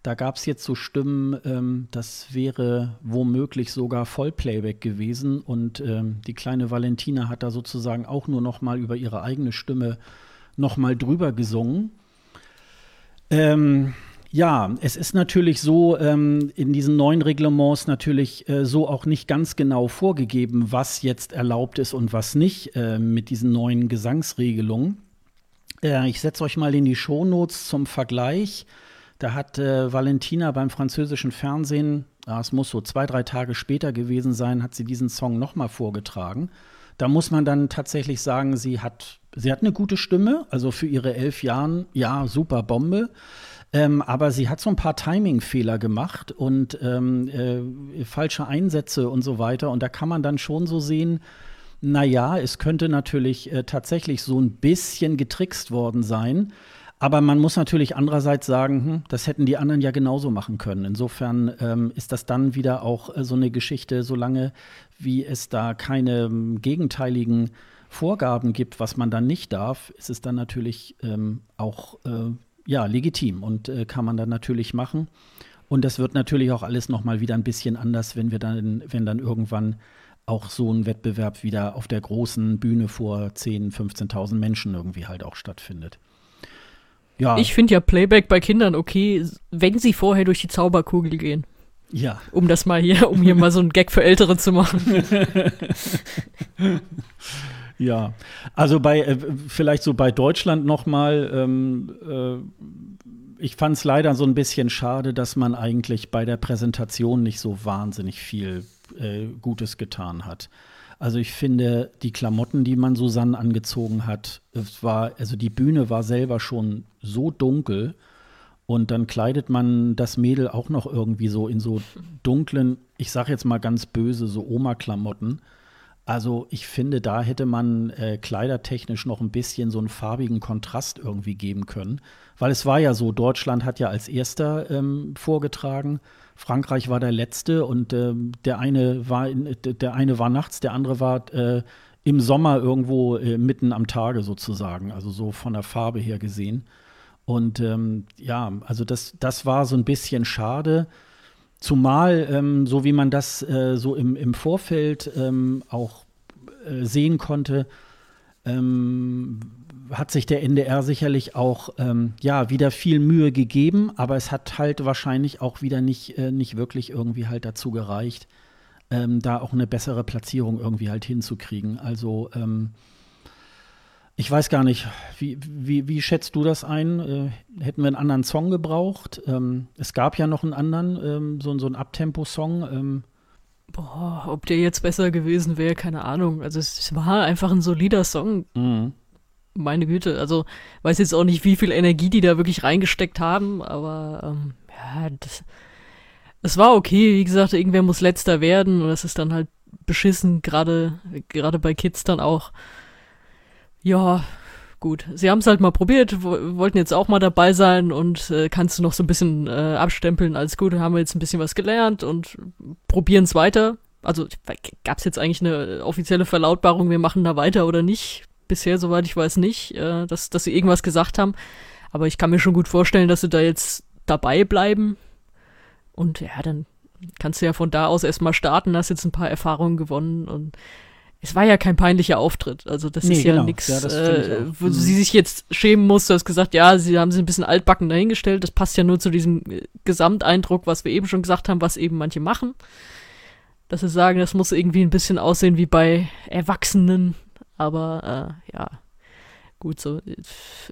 Da gab es jetzt so Stimmen, ähm, das wäre womöglich sogar Vollplayback gewesen. Und ähm, die kleine Valentina hat da sozusagen auch nur noch mal über ihre eigene Stimme noch mal drüber gesungen. Ähm, ja, es ist natürlich so, ähm, in diesen neuen Reglements natürlich äh, so auch nicht ganz genau vorgegeben, was jetzt erlaubt ist und was nicht äh, mit diesen neuen Gesangsregelungen. Äh, ich setze euch mal in die Shownotes zum Vergleich. Da hat äh, Valentina beim französischen Fernsehen, ah, es muss so zwei, drei Tage später gewesen sein, hat sie diesen Song nochmal vorgetragen. Da muss man dann tatsächlich sagen, sie hat, sie hat eine gute Stimme, also für ihre elf Jahren, ja, super Bombe. Ähm, aber sie hat so ein paar Timing-Fehler gemacht und ähm, äh, falsche Einsätze und so weiter. Und da kann man dann schon so sehen, naja, es könnte natürlich äh, tatsächlich so ein bisschen getrickst worden sein. Aber man muss natürlich andererseits sagen, hm, das hätten die anderen ja genauso machen können. Insofern ähm, ist das dann wieder auch äh, so eine Geschichte, solange wie es da keine ähm, gegenteiligen Vorgaben gibt, was man dann nicht darf, ist es dann natürlich ähm, auch äh, ja, legitim und äh, kann man dann natürlich machen. Und das wird natürlich auch alles nochmal wieder ein bisschen anders, wenn wir dann, wenn dann irgendwann auch so ein Wettbewerb wieder auf der großen Bühne vor 10.000, 15.000 Menschen irgendwie halt auch stattfindet. Ja. Ich finde ja Playback bei Kindern okay, wenn sie vorher durch die Zauberkugel gehen. Ja. Um das mal hier, um hier mal so einen Gag für Ältere zu machen. Ja, also bei äh, vielleicht so bei Deutschland noch mal. Ähm, äh, ich fand es leider so ein bisschen schade, dass man eigentlich bei der Präsentation nicht so wahnsinnig viel äh, Gutes getan hat. Also ich finde, die Klamotten, die man Susanne angezogen hat, es war, also die Bühne war selber schon so dunkel und dann kleidet man das Mädel auch noch irgendwie so in so dunklen, ich sag jetzt mal ganz böse, so Oma-Klamotten. Also ich finde, da hätte man äh, kleidertechnisch noch ein bisschen so einen farbigen Kontrast irgendwie geben können. Weil es war ja so, Deutschland hat ja als erster ähm, vorgetragen, Frankreich war der letzte und äh, der, eine war in, der eine war nachts, der andere war äh, im Sommer irgendwo äh, mitten am Tage sozusagen, also so von der Farbe her gesehen. Und ähm, ja, also das, das war so ein bisschen schade. Zumal, ähm, so wie man das äh, so im, im Vorfeld ähm, auch äh, sehen konnte, ähm, hat sich der NDR sicherlich auch ähm, ja wieder viel Mühe gegeben, aber es hat halt wahrscheinlich auch wieder nicht, äh, nicht wirklich irgendwie halt dazu gereicht, ähm, da auch eine bessere Platzierung irgendwie halt hinzukriegen. Also ich weiß gar nicht, wie, wie, wie schätzt du das ein? Äh, hätten wir einen anderen Song gebraucht? Ähm, es gab ja noch einen anderen, ähm, so, so einen Abtempo-Song. Ähm. Boah, ob der jetzt besser gewesen wäre, keine Ahnung. Also es, es, war einfach ein solider Song. Mhm. Meine Güte, also weiß jetzt auch nicht, wie viel Energie die da wirklich reingesteckt haben, aber ähm, ja, das, es war okay. Wie gesagt, irgendwer muss letzter werden und das ist dann halt beschissen, gerade gerade bei Kids dann auch. Ja, gut. Sie haben es halt mal probiert, wollten jetzt auch mal dabei sein und äh, kannst du noch so ein bisschen äh, abstempeln als gut, haben wir jetzt ein bisschen was gelernt und probieren es weiter. Also gab es jetzt eigentlich eine offizielle Verlautbarung, wir machen da weiter oder nicht? Bisher, soweit ich weiß, nicht, äh, dass, dass sie irgendwas gesagt haben. Aber ich kann mir schon gut vorstellen, dass sie da jetzt dabei bleiben. Und ja, dann kannst du ja von da aus erstmal starten, hast jetzt ein paar Erfahrungen gewonnen und es war ja kein peinlicher Auftritt. Also das nee, ist ja genau. nichts, ja, äh, wo mhm. sie sich jetzt schämen muss. Du hast gesagt, ja, sie haben sich ein bisschen altbacken dahingestellt. Das passt ja nur zu diesem äh, Gesamteindruck, was wir eben schon gesagt haben, was eben manche machen. Dass sie sagen, das muss irgendwie ein bisschen aussehen wie bei Erwachsenen. Aber äh, ja, gut, so äh,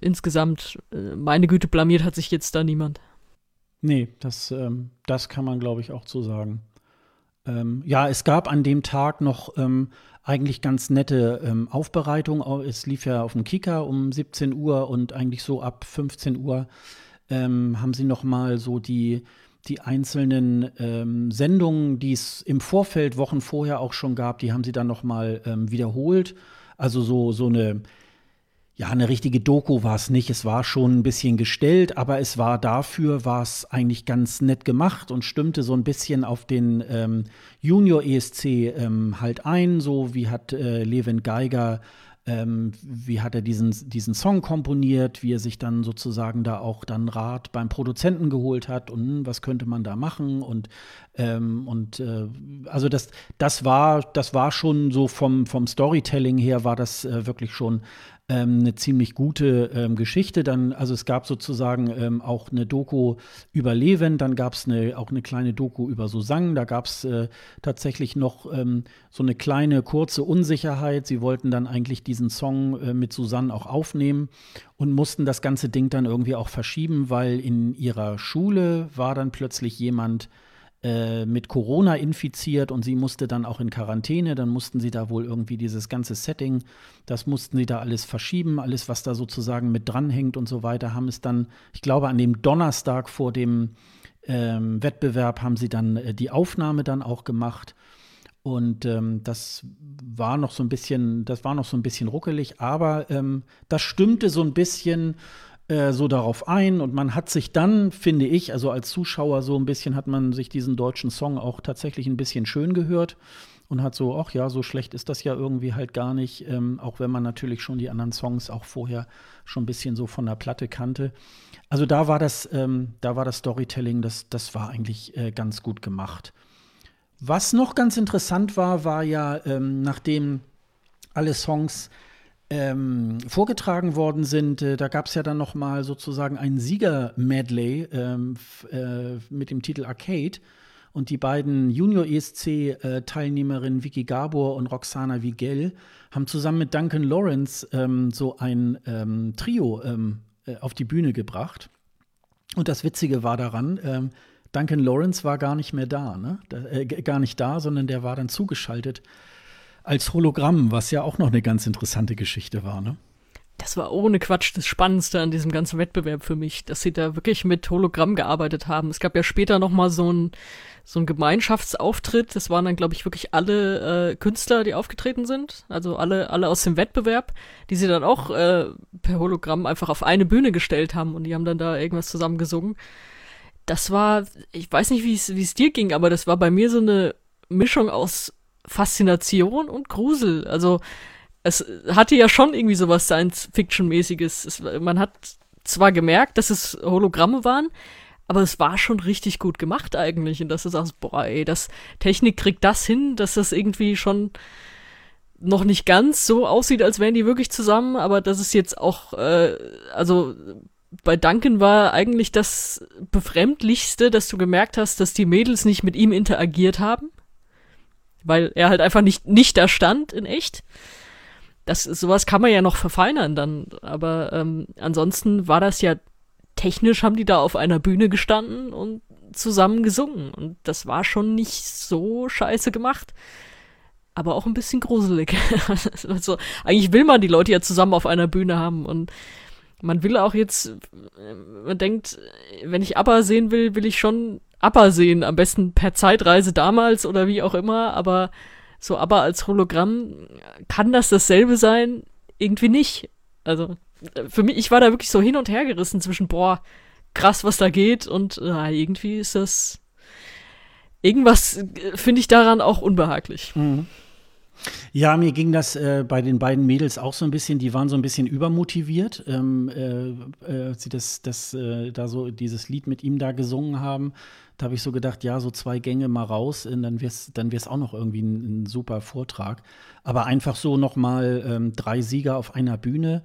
insgesamt, äh, meine Güte, blamiert hat sich jetzt da niemand. Nee, das, ähm, das kann man, glaube ich, auch so sagen. Ähm, ja, es gab an dem Tag noch ähm, eigentlich ganz nette ähm, Aufbereitung. Es lief ja auf dem Kika um 17 Uhr und eigentlich so ab 15 Uhr ähm, haben sie noch mal so die die einzelnen ähm, Sendungen, die es im Vorfeld Wochen vorher auch schon gab, die haben sie dann noch mal ähm, wiederholt. Also so so eine ja, eine richtige Doku war es nicht. Es war schon ein bisschen gestellt, aber es war dafür, war es eigentlich ganz nett gemacht und stimmte so ein bisschen auf den ähm, Junior ESC ähm, halt ein. So wie hat äh, Levin Geiger, ähm, wie hat er diesen, diesen Song komponiert, wie er sich dann sozusagen da auch dann Rat beim Produzenten geholt hat und hm, was könnte man da machen und ähm, und äh, also das, das war, das war schon so vom, vom Storytelling her war das äh, wirklich schon ähm, eine ziemlich gute ähm, Geschichte. Dann, also es gab sozusagen ähm, auch eine Doku über Leven, dann gab es eine, auch eine kleine Doku über Susanne, da gab es äh, tatsächlich noch ähm, so eine kleine kurze Unsicherheit. Sie wollten dann eigentlich diesen Song äh, mit Susanne auch aufnehmen und mussten das ganze Ding dann irgendwie auch verschieben, weil in ihrer Schule war dann plötzlich jemand, äh, mit Corona infiziert und sie musste dann auch in Quarantäne. Dann mussten sie da wohl irgendwie dieses ganze Setting, das mussten sie da alles verschieben, alles, was da sozusagen mit dranhängt und so weiter, haben es dann, ich glaube, an dem Donnerstag vor dem ähm, Wettbewerb haben sie dann äh, die Aufnahme dann auch gemacht. Und ähm, das war noch so ein bisschen, das war noch so ein bisschen ruckelig, aber ähm, das stimmte so ein bisschen äh, so darauf ein und man hat sich dann, finde ich, also als Zuschauer so ein bisschen hat man sich diesen deutschen Song auch tatsächlich ein bisschen schön gehört und hat so, ach ja, so schlecht ist das ja irgendwie halt gar nicht, ähm, auch wenn man natürlich schon die anderen Songs auch vorher schon ein bisschen so von der Platte kannte. Also da war das, ähm, da war das Storytelling, das, das war eigentlich äh, ganz gut gemacht. Was noch ganz interessant war, war ja, ähm, nachdem alle Songs ähm, vorgetragen worden sind, äh, da gab es ja dann noch mal sozusagen ein Sieger-Medley ähm, äh, mit dem Titel Arcade. Und die beiden Junior-ESC-Teilnehmerinnen Vicky Gabor und Roxana Vigel haben zusammen mit Duncan Lawrence ähm, so ein ähm, Trio ähm, äh, auf die Bühne gebracht. Und das Witzige war daran, ähm, Duncan Lawrence war gar nicht mehr da, ne? Da, äh, gar nicht da, sondern der war dann zugeschaltet als Hologramm, was ja auch noch eine ganz interessante Geschichte war, ne? das war ohne Quatsch das Spannendste an diesem ganzen Wettbewerb für mich, dass sie da wirklich mit Hologramm gearbeitet haben. Es gab ja später noch mal so ein so ein Gemeinschaftsauftritt. Das waren dann, glaube ich, wirklich alle äh, Künstler, die aufgetreten sind. Also alle, alle aus dem Wettbewerb, die sie dann auch äh, per Hologramm einfach auf eine Bühne gestellt haben und die haben dann da irgendwas zusammen gesungen. Das war, ich weiß nicht, wie es dir ging, aber das war bei mir so eine Mischung aus Faszination und Grusel. Also es hatte ja schon irgendwie sowas Science-Fiction-mäßiges. Man hat zwar gemerkt, dass es Hologramme waren, aber es war schon richtig gut gemacht eigentlich. Und dass du sagst, boah, ey, das Technik kriegt das hin, dass das irgendwie schon noch nicht ganz so aussieht, als wären die wirklich zusammen, aber das ist jetzt auch, äh, also bei Duncan war eigentlich das Befremdlichste, dass du gemerkt hast, dass die Mädels nicht mit ihm interagiert haben. Weil er halt einfach nicht, nicht da stand in echt das sowas kann man ja noch verfeinern dann, aber ähm, ansonsten war das ja technisch haben die da auf einer Bühne gestanden und zusammen gesungen und das war schon nicht so scheiße gemacht, aber auch ein bisschen gruselig. also eigentlich will man die Leute ja zusammen auf einer Bühne haben und man will auch jetzt, man denkt, wenn ich ABBA sehen will, will ich schon ABBA sehen, am besten per Zeitreise damals oder wie auch immer, aber so, aber als Hologramm kann das dasselbe sein? Irgendwie nicht. Also, für mich, ich war da wirklich so hin und her gerissen zwischen, boah, krass, was da geht und äh, irgendwie ist das. Irgendwas äh, finde ich daran auch unbehaglich. Mhm. Ja, mir ging das äh, bei den beiden Mädels auch so ein bisschen, die waren so ein bisschen übermotiviert, ähm, äh, äh, sie das, das äh, da so dieses Lied mit ihm da gesungen haben. Da habe ich so gedacht, ja, so zwei Gänge mal raus, und dann wäre es dann wär's auch noch irgendwie ein, ein, super Vortrag. Aber einfach so nochmal ähm, drei Sieger auf einer Bühne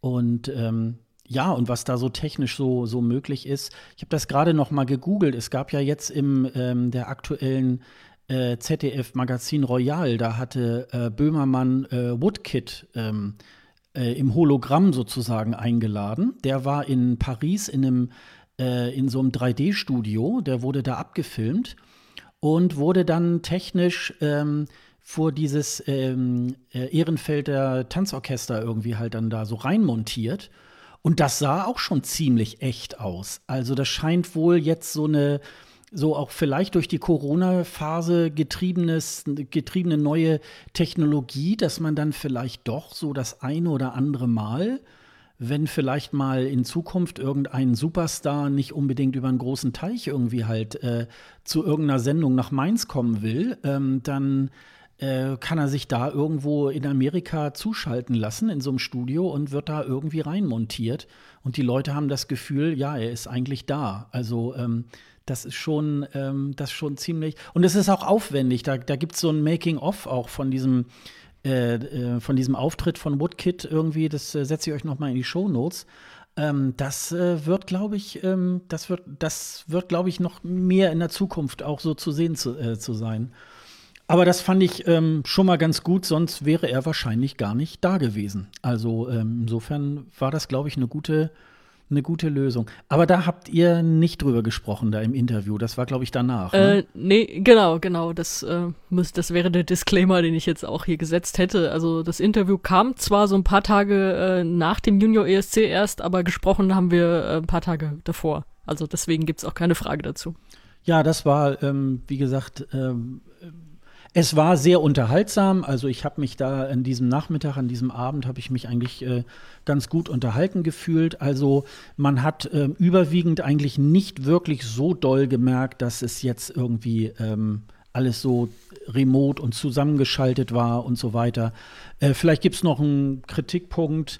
und ähm, ja, und was da so technisch so, so möglich ist. Ich habe das gerade noch mal gegoogelt. Es gab ja jetzt im ähm, der aktuellen äh, ZDF-Magazin Royal, da hatte äh, Böhmermann äh, Woodkid ähm, äh, im Hologramm sozusagen eingeladen. Der war in Paris in einem äh, in so einem 3D-Studio, der wurde da abgefilmt und wurde dann technisch ähm, vor dieses ähm, äh, Ehrenfelder Tanzorchester irgendwie halt dann da so reinmontiert. Und das sah auch schon ziemlich echt aus. Also das scheint wohl jetzt so eine so auch vielleicht durch die Corona-Phase getriebenes, getriebene neue Technologie, dass man dann vielleicht doch so das eine oder andere Mal, wenn vielleicht mal in Zukunft irgendein Superstar nicht unbedingt über einen großen Teich irgendwie halt äh, zu irgendeiner Sendung nach Mainz kommen will, ähm, dann äh, kann er sich da irgendwo in Amerika zuschalten lassen in so einem Studio und wird da irgendwie reinmontiert. Und die Leute haben das Gefühl, ja, er ist eigentlich da. Also ähm, das ist schon, ähm, das schon ziemlich. Und es ist auch aufwendig. Da, da gibt es so ein Making-of auch von diesem, äh, äh, von diesem Auftritt von Woodkid irgendwie. Das äh, setze ich euch noch mal in die Show Notes. Ähm, das äh, wird, glaube ich, ähm, das wird, das wird, glaube ich, noch mehr in der Zukunft auch so zu sehen zu, äh, zu sein. Aber das fand ich ähm, schon mal ganz gut, sonst wäre er wahrscheinlich gar nicht da gewesen. Also ähm, insofern war das, glaube ich, eine gute, eine gute Lösung. Aber da habt ihr nicht drüber gesprochen, da im Interview. Das war, glaube ich, danach. Ne? Äh, nee, genau, genau. Das, äh, muss, das wäre der Disclaimer, den ich jetzt auch hier gesetzt hätte. Also das Interview kam zwar so ein paar Tage äh, nach dem Junior ESC erst, aber gesprochen haben wir äh, ein paar Tage davor. Also deswegen gibt es auch keine Frage dazu. Ja, das war, ähm, wie gesagt, ähm, es war sehr unterhaltsam. Also ich habe mich da an diesem Nachmittag, an diesem Abend, habe ich mich eigentlich äh, ganz gut unterhalten gefühlt. Also man hat äh, überwiegend eigentlich nicht wirklich so doll gemerkt, dass es jetzt irgendwie ähm, alles so remote und zusammengeschaltet war und so weiter. Äh, vielleicht gibt es noch einen Kritikpunkt.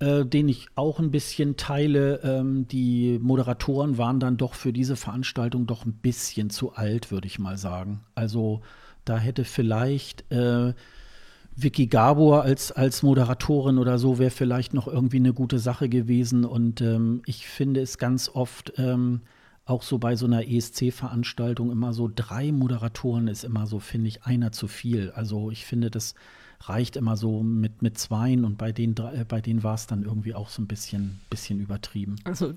Äh, den ich auch ein bisschen teile. Ähm, die Moderatoren waren dann doch für diese Veranstaltung doch ein bisschen zu alt, würde ich mal sagen. Also da hätte vielleicht äh, Vicky Gabor als, als Moderatorin oder so wäre vielleicht noch irgendwie eine gute Sache gewesen. Und ähm, ich finde es ganz oft ähm, auch so bei so einer ESC-Veranstaltung immer so, drei Moderatoren ist immer so, finde ich, einer zu viel. Also ich finde, das reicht immer so mit, mit zweien und bei denen, äh, bei denen war es dann irgendwie auch so ein bisschen, bisschen übertrieben. Also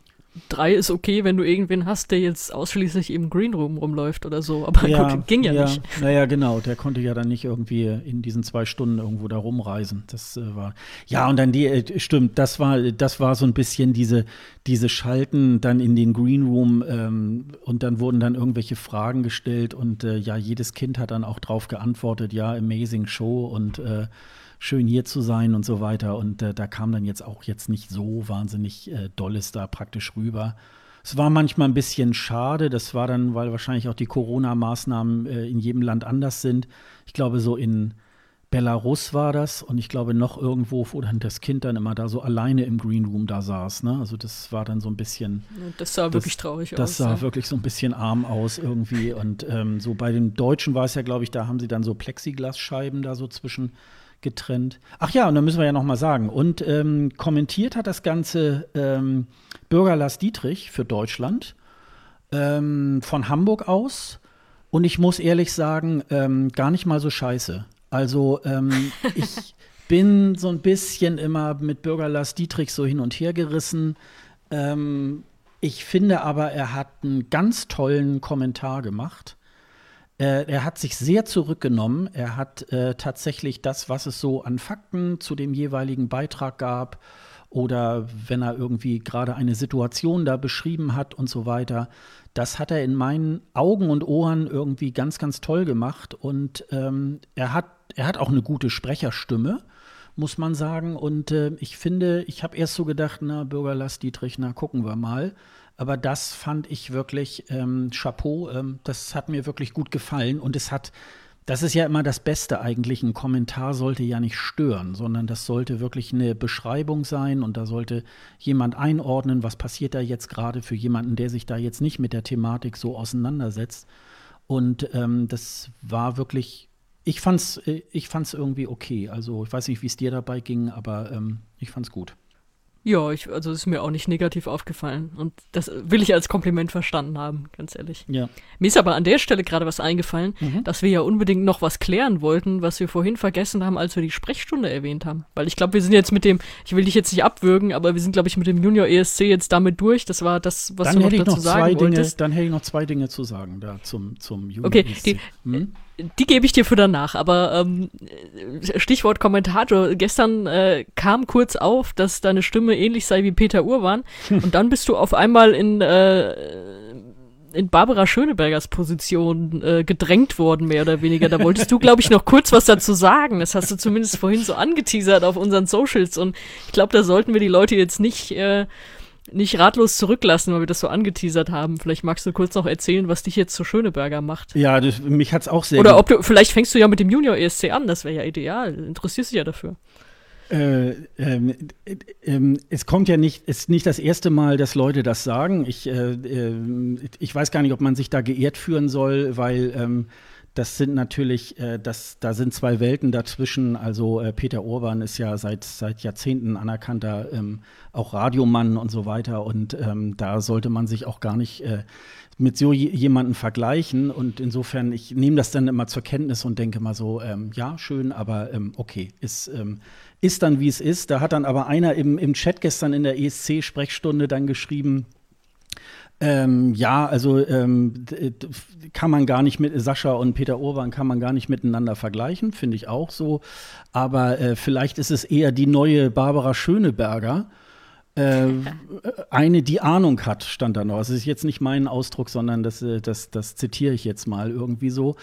drei ist okay, wenn du irgendwen hast, der jetzt ausschließlich im Green Room rumläuft oder so. Aber Ja, gut, ging ja, ja nicht. Naja, genau. Der konnte ja dann nicht irgendwie in diesen zwei Stunden irgendwo da rumreisen. Das äh, war. Ja, und dann die, äh, stimmt, das war, das war so ein bisschen diese, diese Schalten dann in den Green Room ähm, und dann wurden dann irgendwelche Fragen gestellt und äh, ja, jedes Kind hat dann auch drauf geantwortet, ja, amazing Show und äh, schön hier zu sein und so weiter. Und äh, da kam dann jetzt auch jetzt nicht so wahnsinnig äh, Dolles da praktisch rüber. Es war manchmal ein bisschen schade. Das war dann, weil wahrscheinlich auch die Corona-Maßnahmen äh, in jedem Land anders sind. Ich glaube, so in Belarus war das und ich glaube noch irgendwo, wo dann das Kind dann immer da so alleine im Green Room da saß. Ne? Also das war dann so ein bisschen. Das sah wirklich traurig Das aus. sah ja. wirklich so ein bisschen arm aus irgendwie. Und ähm, so bei den Deutschen war es ja, glaube ich, da haben sie dann so Plexiglasscheiben da so zwischen getrennt. Ach ja, und da müssen wir ja noch mal sagen. Und ähm, kommentiert hat das Ganze ähm, Bürger Lars Dietrich für Deutschland ähm, von Hamburg aus. Und ich muss ehrlich sagen, ähm, gar nicht mal so scheiße. Also ähm, ich bin so ein bisschen immer mit Bürger Lars Dietrich so hin und her gerissen. Ähm, ich finde aber, er hat einen ganz tollen Kommentar gemacht. Äh, er hat sich sehr zurückgenommen. Er hat äh, tatsächlich das, was es so an Fakten zu dem jeweiligen Beitrag gab oder wenn er irgendwie gerade eine Situation da beschrieben hat und so weiter, das hat er in meinen Augen und Ohren irgendwie ganz, ganz toll gemacht. Und ähm, er, hat, er hat auch eine gute Sprecherstimme, muss man sagen. Und äh, ich finde, ich habe erst so gedacht, na, Bürger Lars Dietrich, na, gucken wir mal. Aber das fand ich wirklich ähm, Chapeau. Ähm, das hat mir wirklich gut gefallen. Und es hat, das ist ja immer das Beste eigentlich. Ein Kommentar sollte ja nicht stören, sondern das sollte wirklich eine Beschreibung sein. Und da sollte jemand einordnen, was passiert da jetzt gerade für jemanden, der sich da jetzt nicht mit der Thematik so auseinandersetzt. Und ähm, das war wirklich, ich fand's, äh, ich fand's irgendwie okay. Also ich weiß nicht, wie es dir dabei ging, aber ähm, ich fand's gut. Ja, ich, also ist mir auch nicht negativ aufgefallen. Und das will ich als Kompliment verstanden haben, ganz ehrlich. Ja. Mir ist aber an der Stelle gerade was eingefallen, Mhm. dass wir ja unbedingt noch was klären wollten, was wir vorhin vergessen haben, als wir die Sprechstunde erwähnt haben. Weil ich glaube, wir sind jetzt mit dem, ich will dich jetzt nicht abwürgen, aber wir sind, glaube ich, mit dem Junior ESC jetzt damit durch. Das war das, was dann du noch dazu noch sagen Dinge, wolltest. dann hätte ich noch zwei Dinge zu sagen da zum zum Juni. Okay, ESC. die- Hm? Die gebe ich dir für danach, aber ähm, Stichwort Kommentator. Gestern äh, kam kurz auf, dass deine Stimme ähnlich sei wie Peter Urban und dann bist du auf einmal in, äh, in Barbara Schönebergers Position äh, gedrängt worden, mehr oder weniger. Da wolltest du, glaube ich, noch kurz was dazu sagen. Das hast du zumindest vorhin so angeteasert auf unseren Socials und ich glaube, da sollten wir die Leute jetzt nicht... Äh, nicht ratlos zurücklassen, weil wir das so angeteasert haben. Vielleicht magst du kurz noch erzählen, was dich jetzt zu Schöneberger macht. Ja, das, mich hat's auch sehr Oder ob du, vielleicht fängst du ja mit dem Junior ESC an, das wäre ja ideal. Interessierst dich ja dafür. Äh, ähm, äh, es kommt ja nicht, ist nicht das erste Mal, dass Leute das sagen. Ich, äh, ähm, ich weiß gar nicht, ob man sich da geehrt führen soll, weil ähm, das sind natürlich, äh, das, da sind zwei Welten dazwischen. Also äh, Peter Urban ist ja seit, seit Jahrzehnten anerkannter ähm, auch Radiomann und so weiter. Und ähm, da sollte man sich auch gar nicht äh, mit so je- jemanden vergleichen. Und insofern, ich nehme das dann immer zur Kenntnis und denke mal so, ähm, ja, schön, aber ähm, okay, ist, ähm, ist dann, wie es ist. Da hat dann aber einer im, im Chat gestern in der ESC-Sprechstunde dann geschrieben, ähm, ja, also ähm, d- kann man gar nicht mit Sascha und Peter Urban kann man gar nicht miteinander vergleichen, finde ich auch so. Aber äh, vielleicht ist es eher die neue Barbara Schöneberger. Äh, eine, die Ahnung hat, stand da noch. Das ist jetzt nicht mein Ausdruck, sondern das, äh, das, das zitiere ich jetzt mal irgendwie so.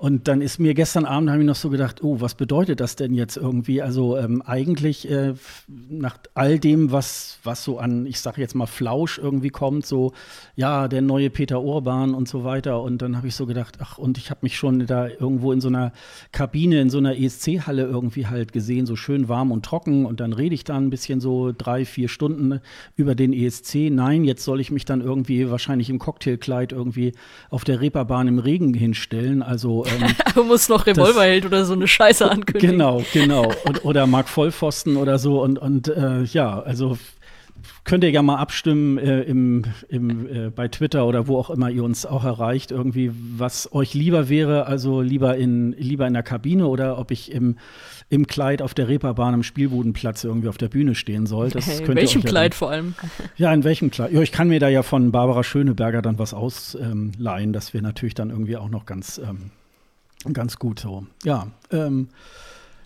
Und dann ist mir gestern Abend, habe ich noch so gedacht, oh, was bedeutet das denn jetzt irgendwie? Also ähm, eigentlich äh, nach all dem, was, was so an, ich sage jetzt mal Flausch irgendwie kommt, so, ja, der neue Peter Urban und so weiter. Und dann habe ich so gedacht, ach, und ich habe mich schon da irgendwo in so einer Kabine, in so einer ESC-Halle irgendwie halt gesehen, so schön warm und trocken. Und dann rede ich da ein bisschen so drei, vier Stunden über den ESC. Nein, jetzt soll ich mich dann irgendwie wahrscheinlich im Cocktailkleid irgendwie auf der Reeperbahn im Regen hinstellen. Also ähm, Du musst noch Revolverheld oder so eine Scheiße ankündigen. Genau, genau. Und, oder Mark Vollpfosten oder so. Und, und äh, ja, also könnt ihr ja mal abstimmen äh, im, im, äh, bei Twitter oder wo auch immer ihr uns auch erreicht, irgendwie, was euch lieber wäre, also lieber in, lieber in der Kabine oder ob ich im, im Kleid auf der Reeperbahn am Spielbudenplatz irgendwie auf der Bühne stehen soll. Hey, in welchem ja Kleid dann, vor allem? Ja, in welchem Kleid? Ja, ich kann mir da ja von Barbara Schöneberger dann was ausleihen. Ähm, das wäre natürlich dann irgendwie auch noch ganz, ähm, ganz gut so. Ja, ähm,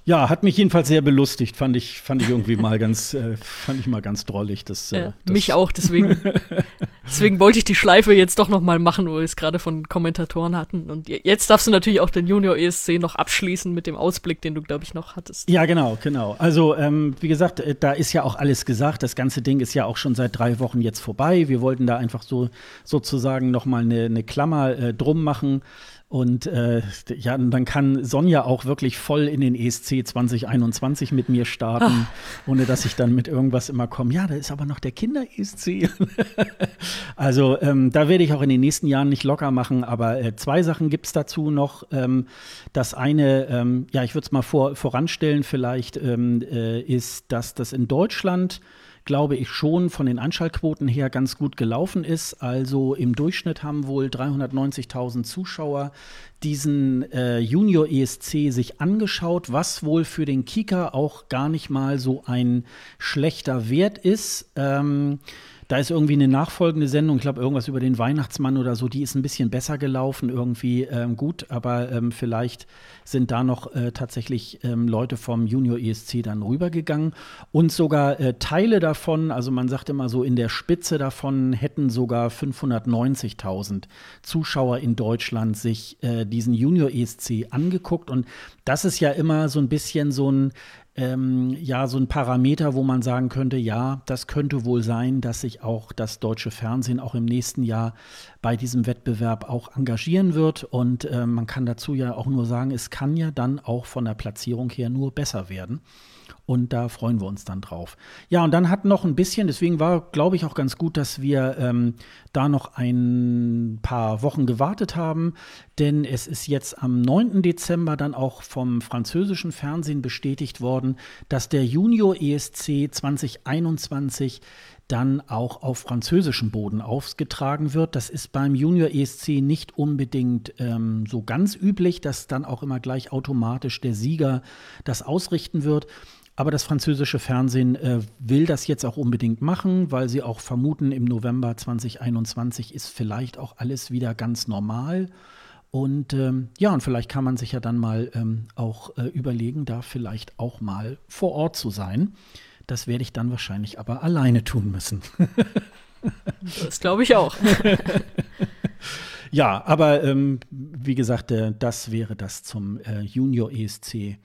ja, hat mich jedenfalls sehr belustigt, fand ich, fand ich irgendwie mal ganz, äh, fand ich mal ganz drollig. Das, äh, das mich auch, deswegen, deswegen wollte ich die Schleife jetzt doch noch mal machen, wo wir es gerade von Kommentatoren hatten. Und jetzt darfst du natürlich auch den Junior ESC noch abschließen mit dem Ausblick, den du, glaube ich, noch hattest. Ja, genau, genau. Also, ähm, wie gesagt, äh, da ist ja auch alles gesagt. Das ganze Ding ist ja auch schon seit drei Wochen jetzt vorbei. Wir wollten da einfach so sozusagen noch mal eine, eine Klammer äh, drum machen. Und äh, ja, dann kann Sonja auch wirklich voll in den ESC 2021 mit mir starten, Ach. ohne dass ich dann mit irgendwas immer komme. Ja, da ist aber noch der Kinder-ESC. also ähm, da werde ich auch in den nächsten Jahren nicht locker machen, aber äh, zwei Sachen gibt es dazu noch. Ähm, das eine, ähm, ja, ich würde es mal vor, voranstellen vielleicht, ähm, äh, ist, dass das in Deutschland glaube ich, schon von den Anschaltquoten her ganz gut gelaufen ist. Also im Durchschnitt haben wohl 390.000 Zuschauer diesen äh, Junior ESC sich angeschaut, was wohl für den Kika auch gar nicht mal so ein schlechter Wert ist. Ähm, da ist irgendwie eine nachfolgende Sendung, ich glaube, irgendwas über den Weihnachtsmann oder so, die ist ein bisschen besser gelaufen, irgendwie ähm, gut, aber ähm, vielleicht sind da noch äh, tatsächlich ähm, Leute vom Junior ESC dann rübergegangen. Und sogar äh, Teile davon, also man sagt immer so, in der Spitze davon hätten sogar 590.000 Zuschauer in Deutschland sich äh, diesen Junior ESC angeguckt. Und das ist ja immer so ein bisschen so ein ähm, ja so ein Parameter, wo man sagen könnte, ja, das könnte wohl sein, dass sich auch das deutsche Fernsehen auch im nächsten Jahr bei diesem Wettbewerb auch engagieren wird. Und äh, man kann dazu ja auch nur sagen, es kann ja dann auch von der Platzierung her nur besser werden. Und da freuen wir uns dann drauf. Ja, und dann hat noch ein bisschen, deswegen war, glaube ich, auch ganz gut, dass wir ähm, da noch ein paar Wochen gewartet haben, denn es ist jetzt am 9. Dezember dann auch vom französischen Fernsehen bestätigt worden, dass der Junior ESC 2021 dann auch auf französischem Boden ausgetragen wird. Das ist beim Junior ESC nicht unbedingt ähm, so ganz üblich, dass dann auch immer gleich automatisch der Sieger das ausrichten wird. Aber das französische Fernsehen äh, will das jetzt auch unbedingt machen, weil sie auch vermuten, im November 2021 ist vielleicht auch alles wieder ganz normal. Und ähm, ja, und vielleicht kann man sich ja dann mal ähm, auch äh, überlegen, da vielleicht auch mal vor Ort zu sein. Das werde ich dann wahrscheinlich aber alleine tun müssen. das glaube ich auch. ja, aber ähm, wie gesagt, äh, das wäre das zum äh, Junior ESC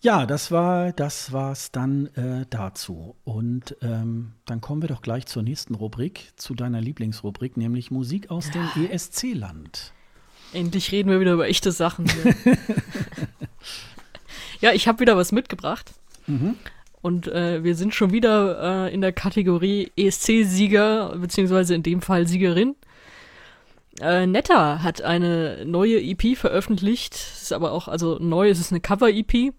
ja, das war das war's dann äh, dazu. Und ähm, dann kommen wir doch gleich zur nächsten Rubrik, zu deiner Lieblingsrubrik, nämlich Musik aus dem ESC-Land. Endlich reden wir wieder über echte Sachen. ja, ich habe wieder was mitgebracht. Mhm. Und äh, wir sind schon wieder äh, in der Kategorie ESC-Sieger, beziehungsweise in dem Fall Siegerin. Äh, Netta hat eine neue EP veröffentlicht. Ist aber auch, also neu, es ist eine Cover-EP.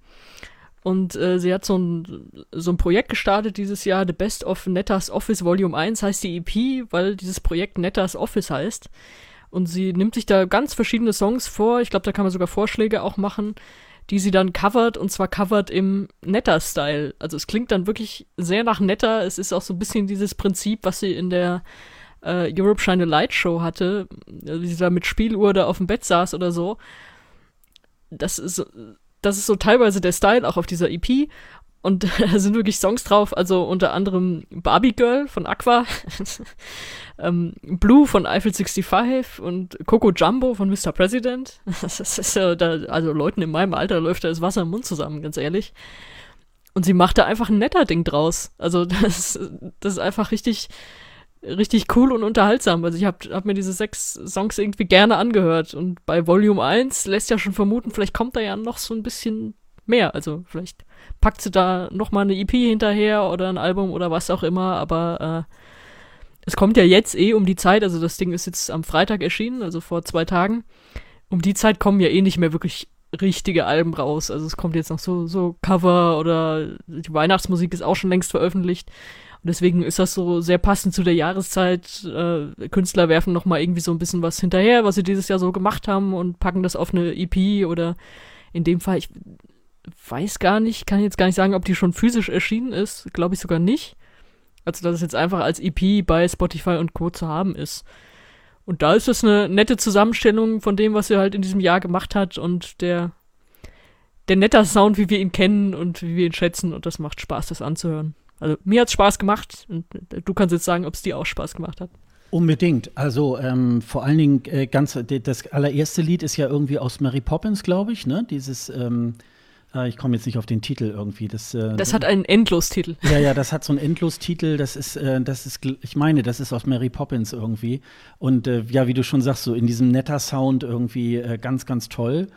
Und äh, sie hat so ein, so ein Projekt gestartet dieses Jahr, The Best of Nettas Office Volume 1 heißt die EP, weil dieses Projekt Nettas Office heißt. Und sie nimmt sich da ganz verschiedene Songs vor. Ich glaube, da kann man sogar Vorschläge auch machen, die sie dann covert und zwar covert im Netta-Style. Also es klingt dann wirklich sehr nach Netta. Es ist auch so ein bisschen dieses Prinzip, was sie in der äh, Europe Shine a Light Show hatte, wie sie da mit Spieluhr da auf dem Bett saß oder so. Das ist das ist so teilweise der Style auch auf dieser EP. Und da sind wirklich Songs drauf, also unter anderem Barbie Girl von Aqua, ähm, Blue von Eiffel 65 und Coco Jumbo von Mr. President. Das ist ja da, also Leuten in meinem Alter läuft da das Wasser im Mund zusammen, ganz ehrlich. Und sie macht da einfach ein netter Ding draus. Also das, das ist einfach richtig, richtig cool und unterhaltsam. Also ich habe hab mir diese sechs Songs irgendwie gerne angehört. Und bei Volume 1 lässt ja schon vermuten, vielleicht kommt da ja noch so ein bisschen mehr. Also vielleicht packt sie da noch mal eine EP hinterher oder ein Album oder was auch immer. Aber äh, es kommt ja jetzt eh um die Zeit. Also das Ding ist jetzt am Freitag erschienen, also vor zwei Tagen. Um die Zeit kommen ja eh nicht mehr wirklich richtige Alben raus. Also es kommt jetzt noch so, so Cover oder die Weihnachtsmusik ist auch schon längst veröffentlicht. Und deswegen ist das so sehr passend zu der Jahreszeit. Äh, Künstler werfen noch mal irgendwie so ein bisschen was hinterher, was sie dieses Jahr so gemacht haben und packen das auf eine EP oder in dem Fall, ich weiß gar nicht, kann jetzt gar nicht sagen, ob die schon physisch erschienen ist. Glaube ich sogar nicht. Also, dass es jetzt einfach als EP bei Spotify und Co. zu haben ist. Und da ist es eine nette Zusammenstellung von dem, was er halt in diesem Jahr gemacht hat und der, der netter Sound, wie wir ihn kennen und wie wir ihn schätzen. Und das macht Spaß, das anzuhören. Also, mir hat es Spaß gemacht. Und du kannst jetzt sagen, ob es dir auch Spaß gemacht hat. Unbedingt. Also ähm, vor allen Dingen äh, ganz das allererste Lied ist ja irgendwie aus Mary Poppins, glaube ich, ne? Dieses ähm, äh, ich komme jetzt nicht auf den Titel irgendwie. Das, äh, das hat einen Endlostitel. Ja, ja, das hat so einen Endlostitel. Das ist, äh, das ist, ich meine, das ist aus Mary Poppins irgendwie. Und äh, ja, wie du schon sagst, so in diesem netter Sound irgendwie äh, ganz, ganz toll.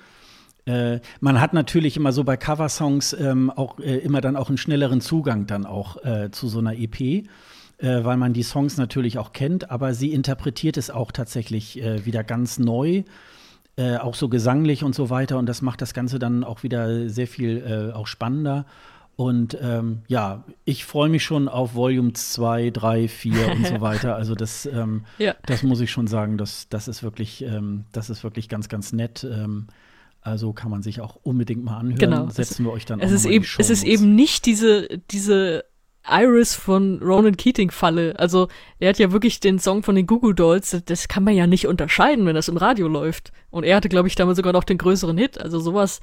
Äh, man hat natürlich immer so bei Coversongs ähm, auch immer dann auch einen schnelleren Zugang dann auch zu so einer EP weil man die Songs natürlich auch kennt, aber sie interpretiert es auch tatsächlich äh, wieder ganz neu äh, auch so gesanglich und so weiter. Und das macht das Ganze dann auch wieder sehr viel äh, auch spannender. Und ähm, ja, ich freue mich schon auf Volume 2, 3, 4 und so weiter. Also das, ähm, ja. das muss ich schon sagen, das, das, ist wirklich, ähm, das ist wirklich ganz, ganz nett. Also kann man sich auch unbedingt mal anhören. Genau. Setzen wir euch dann es auch ist eben, Es ist eben nicht diese, diese Iris von Ronan Keating falle. Also er hat ja wirklich den Song von den Google Dolls, das kann man ja nicht unterscheiden, wenn das im Radio läuft. Und er hatte, glaube ich, damals sogar noch den größeren Hit. Also sowas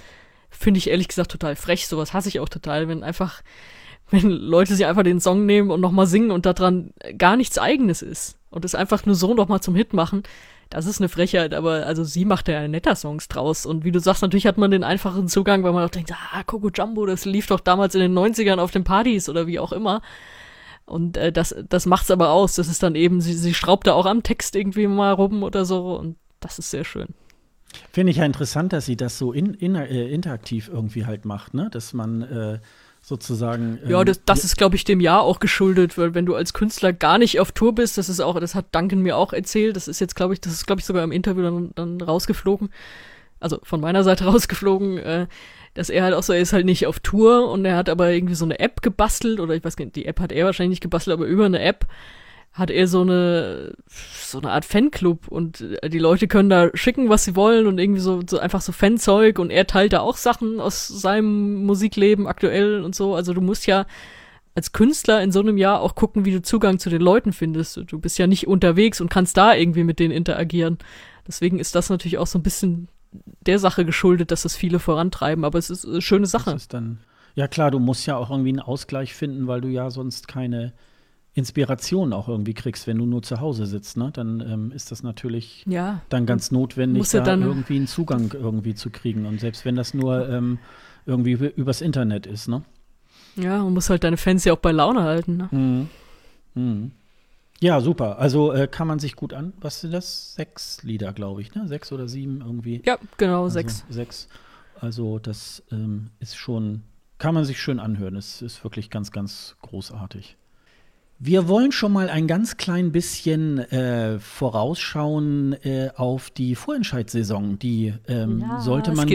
finde ich ehrlich gesagt total frech. Sowas hasse ich auch total, wenn einfach, wenn Leute sich einfach den Song nehmen und nochmal singen und daran gar nichts eigenes ist. Und es einfach nur so nochmal zum Hit machen das ist eine Frechheit, aber also sie macht ja netter Songs draus. Und wie du sagst, natürlich hat man den einfachen Zugang, weil man auch denkt, ah, Coco Jumbo, das lief doch damals in den 90ern auf den Partys oder wie auch immer. Und äh, das, das macht's aber aus. Das ist dann eben, sie, sie schraubt da auch am Text irgendwie mal rum oder so. Und das ist sehr schön. Finde ich ja interessant, dass sie das so in, in, äh, interaktiv irgendwie halt macht, ne? Dass man äh, sozusagen. Ähm, ja, das, das ist, glaube ich, dem Jahr auch geschuldet, weil wenn du als Künstler gar nicht auf Tour bist, das ist auch, das hat Duncan mir auch erzählt, das ist jetzt, glaube ich, das ist, glaube ich, sogar im Interview dann, dann rausgeflogen, also von meiner Seite rausgeflogen, äh, dass er halt auch so, er ist halt nicht auf Tour und er hat aber irgendwie so eine App gebastelt, oder ich weiß nicht, die App hat er wahrscheinlich nicht gebastelt, aber über eine App hat er so eine so eine Art Fanclub und äh, die Leute können da schicken, was sie wollen und irgendwie so, so einfach so Fanzeug und er teilt da auch Sachen aus seinem Musikleben aktuell und so. Also du musst ja als Künstler in so einem Jahr auch gucken, wie du Zugang zu den Leuten findest. Du bist ja nicht unterwegs und kannst da irgendwie mit denen interagieren. Deswegen ist das natürlich auch so ein bisschen der Sache geschuldet, dass das viele vorantreiben, aber es ist eine schöne Sache. Ja klar, du musst ja auch irgendwie einen Ausgleich finden, weil du ja sonst keine Inspiration auch irgendwie kriegst, wenn du nur zu Hause sitzt, ne? dann ähm, ist das natürlich ja. dann ganz notwendig, da irgendwie einen Zugang irgendwie zu kriegen. Und selbst wenn das nur ähm, irgendwie übers Internet ist, ne? Ja, und muss halt deine Fans ja auch bei Laune halten, ne? Mhm. Mhm. Ja, super. Also äh, kann man sich gut an. Was sind das? Sechs Lieder, glaube ich, ne? Sechs oder sieben irgendwie. Ja, genau, also, sechs. Sechs. Also das ähm, ist schon, kann man sich schön anhören. Es ist wirklich ganz, ganz großartig. Wir wollen schon mal ein ganz klein bisschen äh, vorausschauen äh, auf die Vorentscheidssaison. Die ähm, ja, sollte man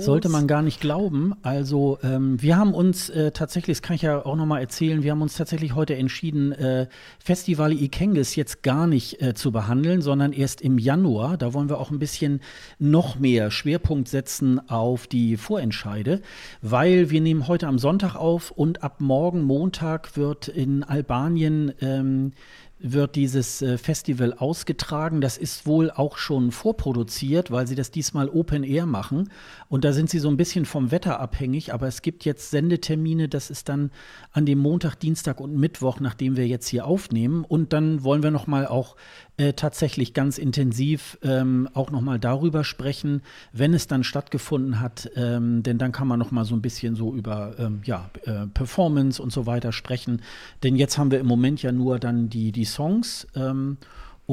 sollte man gar nicht glauben. Also ähm, wir haben uns äh, tatsächlich, das kann ich ja auch noch mal erzählen, wir haben uns tatsächlich heute entschieden, äh, Festival Ikengis jetzt gar nicht äh, zu behandeln, sondern erst im Januar. Da wollen wir auch ein bisschen noch mehr Schwerpunkt setzen auf die Vorentscheide, weil wir nehmen heute am Sonntag auf und ab morgen Montag wird in Albanien Spanien ähm, wird dieses äh, Festival ausgetragen. Das ist wohl auch schon vorproduziert, weil sie das diesmal Open Air machen. Und da sind sie so ein bisschen vom Wetter abhängig. Aber es gibt jetzt Sendetermine. Das ist dann an dem Montag, Dienstag und Mittwoch, nachdem wir jetzt hier aufnehmen. Und dann wollen wir noch mal auch äh, tatsächlich ganz intensiv ähm, auch noch mal darüber sprechen, wenn es dann stattgefunden hat. Ähm, denn dann kann man noch mal so ein bisschen so über ähm, ja, äh, Performance und so weiter sprechen. Denn jetzt haben wir im Moment ja nur dann die, die Songs. Ähm,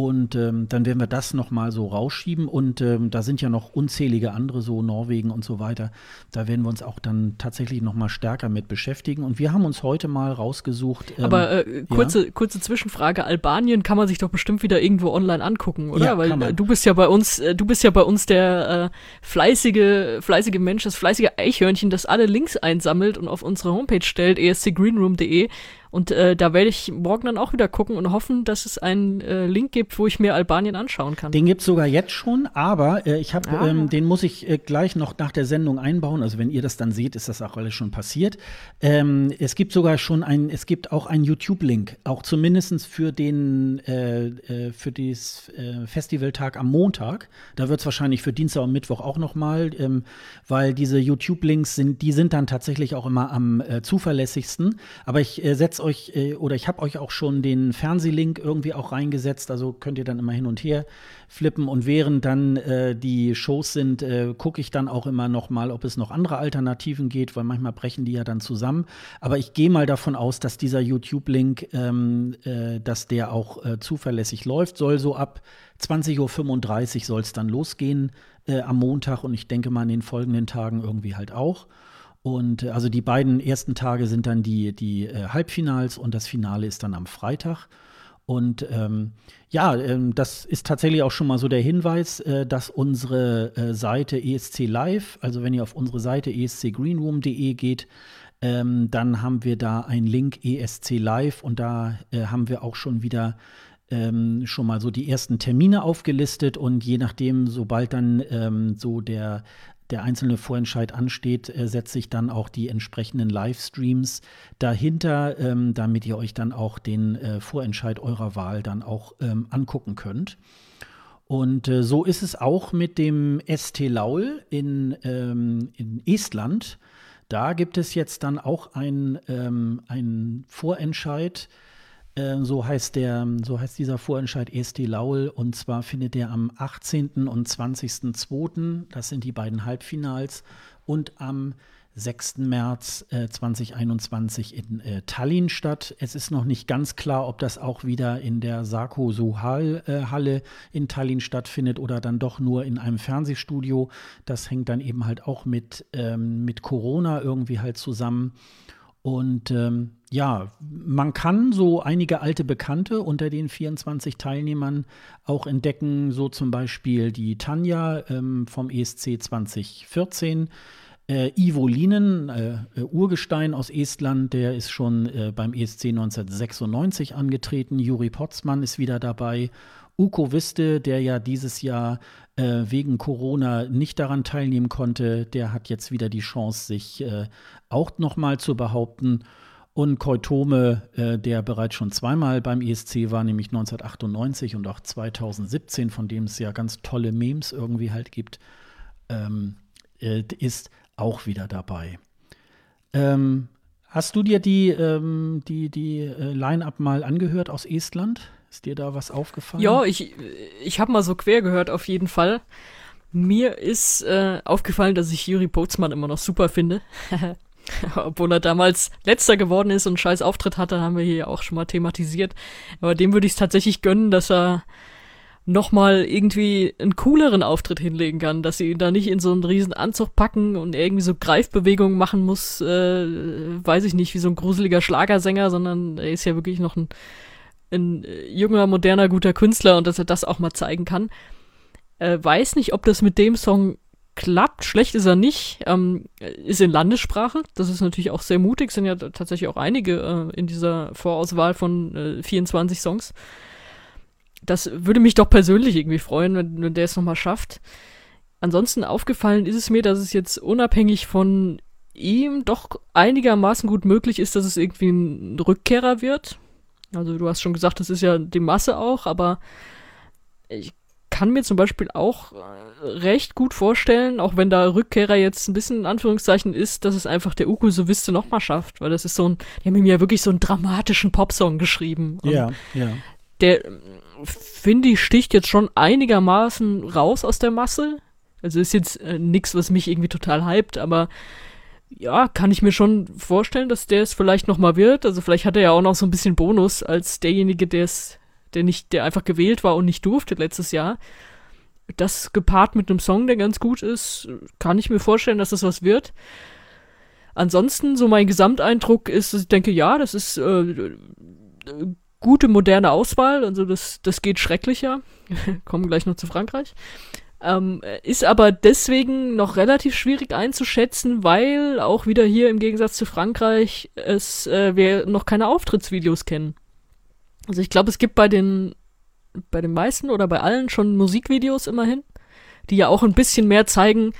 und ähm, dann werden wir das nochmal so rausschieben. Und ähm, da sind ja noch unzählige andere, so Norwegen und so weiter. Da werden wir uns auch dann tatsächlich nochmal stärker mit beschäftigen. Und wir haben uns heute mal rausgesucht. Ähm, Aber äh, kurze, ja? kurze Zwischenfrage: Albanien kann man sich doch bestimmt wieder irgendwo online angucken, oder? Ja, Weil äh, du bist ja bei uns, äh, du bist ja bei uns der äh, fleißige, fleißige Mensch, das fleißige Eichhörnchen, das alle Links einsammelt und auf unsere Homepage stellt, escgreenroom.de. Und äh, da werde ich morgen dann auch wieder gucken und hoffen, dass es einen äh, Link gibt, wo ich mir Albanien anschauen kann. Den gibt es sogar jetzt schon, aber äh, ich habe, ah. ähm, den muss ich äh, gleich noch nach der Sendung einbauen. Also wenn ihr das dann seht, ist das auch alles schon passiert. Ähm, es gibt sogar schon ein, es gibt auch einen YouTube-Link, auch zumindest für den, äh, äh, für das Festivaltag am Montag. Da wird es wahrscheinlich für Dienstag und Mittwoch auch noch mal, ähm, weil diese YouTube-Links sind, die sind dann tatsächlich auch immer am zuverlässigsten. Aber ich setze euch äh, oder ich habe euch auch schon den Fernsehlink irgendwie auch reingesetzt, also könnt ihr dann immer hin und her flippen und während dann äh, die Shows sind, äh, gucke ich dann auch immer noch mal, ob es noch andere Alternativen geht, weil manchmal brechen die ja dann zusammen. Aber ich gehe mal davon aus, dass dieser YouTube-Link, ähm, äh, dass der auch äh, zuverlässig läuft, soll so ab 20.35 Uhr soll es dann losgehen am Montag und ich denke mal in den folgenden Tagen irgendwie halt auch. Und äh, also die beiden ersten Tage sind dann die, die äh, Halbfinals und das Finale ist dann am Freitag. Und ähm, ja, ähm, das ist tatsächlich auch schon mal so der Hinweis, äh, dass unsere äh, Seite ESC Live, also wenn ihr auf unsere Seite escgreenroom.de geht, ähm, dann haben wir da einen Link ESC Live und da äh, haben wir auch schon wieder ähm, schon mal so die ersten Termine aufgelistet und je nachdem, sobald dann ähm, so der der einzelne Vorentscheid ansteht, äh, setze ich dann auch die entsprechenden Livestreams dahinter, ähm, damit ihr euch dann auch den äh, Vorentscheid eurer Wahl dann auch ähm, angucken könnt. Und äh, so ist es auch mit dem ST Laul in, ähm, in Estland. Da gibt es jetzt dann auch ein, ähm, Vorentscheid so heißt der, so heißt dieser Vorentscheid ESD Laul und zwar findet der am 18. und 20.02., das sind die beiden Halbfinals, und am 6. März äh, 2021 in äh, Tallinn statt. Es ist noch nicht ganz klar, ob das auch wieder in der Sarko Suhal äh, Halle in Tallinn stattfindet oder dann doch nur in einem Fernsehstudio. Das hängt dann eben halt auch mit, ähm, mit Corona irgendwie halt zusammen. Und ähm, ja, man kann so einige alte Bekannte unter den 24 Teilnehmern auch entdecken, so zum Beispiel die Tanja ähm, vom ESC 2014. Äh, Ivo Linen, äh, äh, Urgestein aus Estland, der ist schon äh, beim ESC 1996 angetreten. Juri Potzmann ist wieder dabei. Uko Wiste, der ja dieses Jahr äh, wegen Corona nicht daran teilnehmen konnte, der hat jetzt wieder die Chance, sich äh, auch nochmal zu behaupten. Und Koitome, äh, der bereits schon zweimal beim ESC war, nämlich 1998 und auch 2017, von dem es ja ganz tolle Memes irgendwie halt gibt, ähm, äh, ist auch wieder dabei. Ähm, hast du dir die, ähm, die, die äh, Line-Up mal angehört aus Estland? Ist dir da was aufgefallen? Ja, ich, ich habe mal so quer gehört, auf jeden Fall. Mir ist äh, aufgefallen, dass ich Juri Bootsmann immer noch super finde. Obwohl er damals letzter geworden ist und einen scheiß Auftritt hatte, haben wir hier auch schon mal thematisiert. Aber dem würde ich es tatsächlich gönnen, dass er nochmal irgendwie einen cooleren Auftritt hinlegen kann, dass sie ihn da nicht in so einen riesen Anzug packen und irgendwie so Greifbewegungen machen muss, äh, weiß ich nicht, wie so ein gruseliger Schlagersänger, sondern er ist ja wirklich noch ein ein junger, moderner, guter Künstler und dass er das auch mal zeigen kann. Äh, weiß nicht, ob das mit dem Song klappt. Schlecht ist er nicht. Ähm, ist in Landessprache. Das ist natürlich auch sehr mutig. Sind ja tatsächlich auch einige äh, in dieser Vorauswahl von äh, 24 Songs. Das würde mich doch persönlich irgendwie freuen, wenn, wenn der es nochmal schafft. Ansonsten aufgefallen ist es mir, dass es jetzt unabhängig von ihm doch einigermaßen gut möglich ist, dass es irgendwie ein Rückkehrer wird. Also du hast schon gesagt, das ist ja die Masse auch, aber ich kann mir zum Beispiel auch äh, recht gut vorstellen, auch wenn da Rückkehrer jetzt ein bisschen in Anführungszeichen ist, dass es einfach der Uku Soviste nochmal schafft, weil das ist so ein, die haben ihm ja wirklich so einen dramatischen Popsong geschrieben. ja, ja. Der, finde ich, sticht jetzt schon einigermaßen raus aus der Masse. Also ist jetzt äh, nichts, was mich irgendwie total hypt, aber ja, kann ich mir schon vorstellen, dass der es vielleicht nochmal wird. Also vielleicht hat er ja auch noch so ein bisschen Bonus als derjenige, der es, der nicht, der einfach gewählt war und nicht durfte letztes Jahr. Das gepaart mit einem Song, der ganz gut ist, kann ich mir vorstellen, dass das was wird. Ansonsten, so mein Gesamteindruck ist, dass ich denke, ja, das ist äh, gute moderne Auswahl. Also das, das geht schrecklicher. Kommen gleich noch zu Frankreich. Ähm, ist aber deswegen noch relativ schwierig einzuschätzen, weil auch wieder hier im Gegensatz zu Frankreich es äh, wir noch keine Auftrittsvideos kennen. Also ich glaube, es gibt bei den bei den meisten oder bei allen schon Musikvideos immerhin, die ja auch ein bisschen mehr zeigen,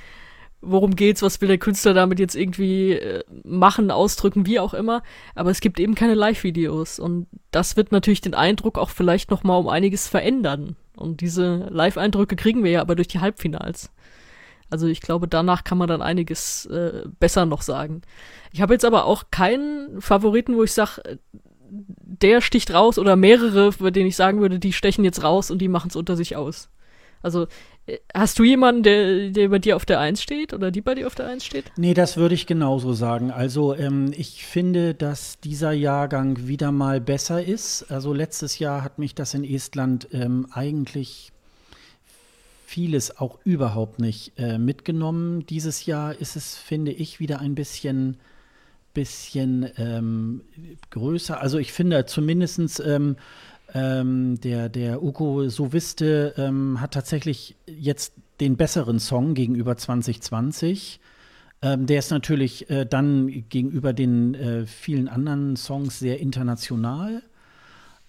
worum geht's, was will der Künstler damit jetzt irgendwie äh, machen, ausdrücken, wie auch immer. Aber es gibt eben keine Live-Videos und das wird natürlich den Eindruck auch vielleicht noch mal um einiges verändern. Und diese Live-Eindrücke kriegen wir ja aber durch die Halbfinals. Also ich glaube, danach kann man dann einiges äh, besser noch sagen. Ich habe jetzt aber auch keinen Favoriten, wo ich sage, der sticht raus oder mehrere, bei denen ich sagen würde, die stechen jetzt raus und die machen es unter sich aus. Also Hast du jemanden, der, der bei dir auf der Eins steht oder die bei dir auf der Eins steht? Nee, das würde ich genauso sagen. Also ähm, ich finde, dass dieser Jahrgang wieder mal besser ist. Also letztes Jahr hat mich das in Estland ähm, eigentlich vieles auch überhaupt nicht äh, mitgenommen. Dieses Jahr ist es, finde ich, wieder ein bisschen, bisschen ähm, größer. Also ich finde zumindest ähm, ähm, der, der Uko Soviste ähm, hat tatsächlich jetzt den besseren Song gegenüber 2020. Ähm, der ist natürlich äh, dann gegenüber den äh, vielen anderen Songs sehr international.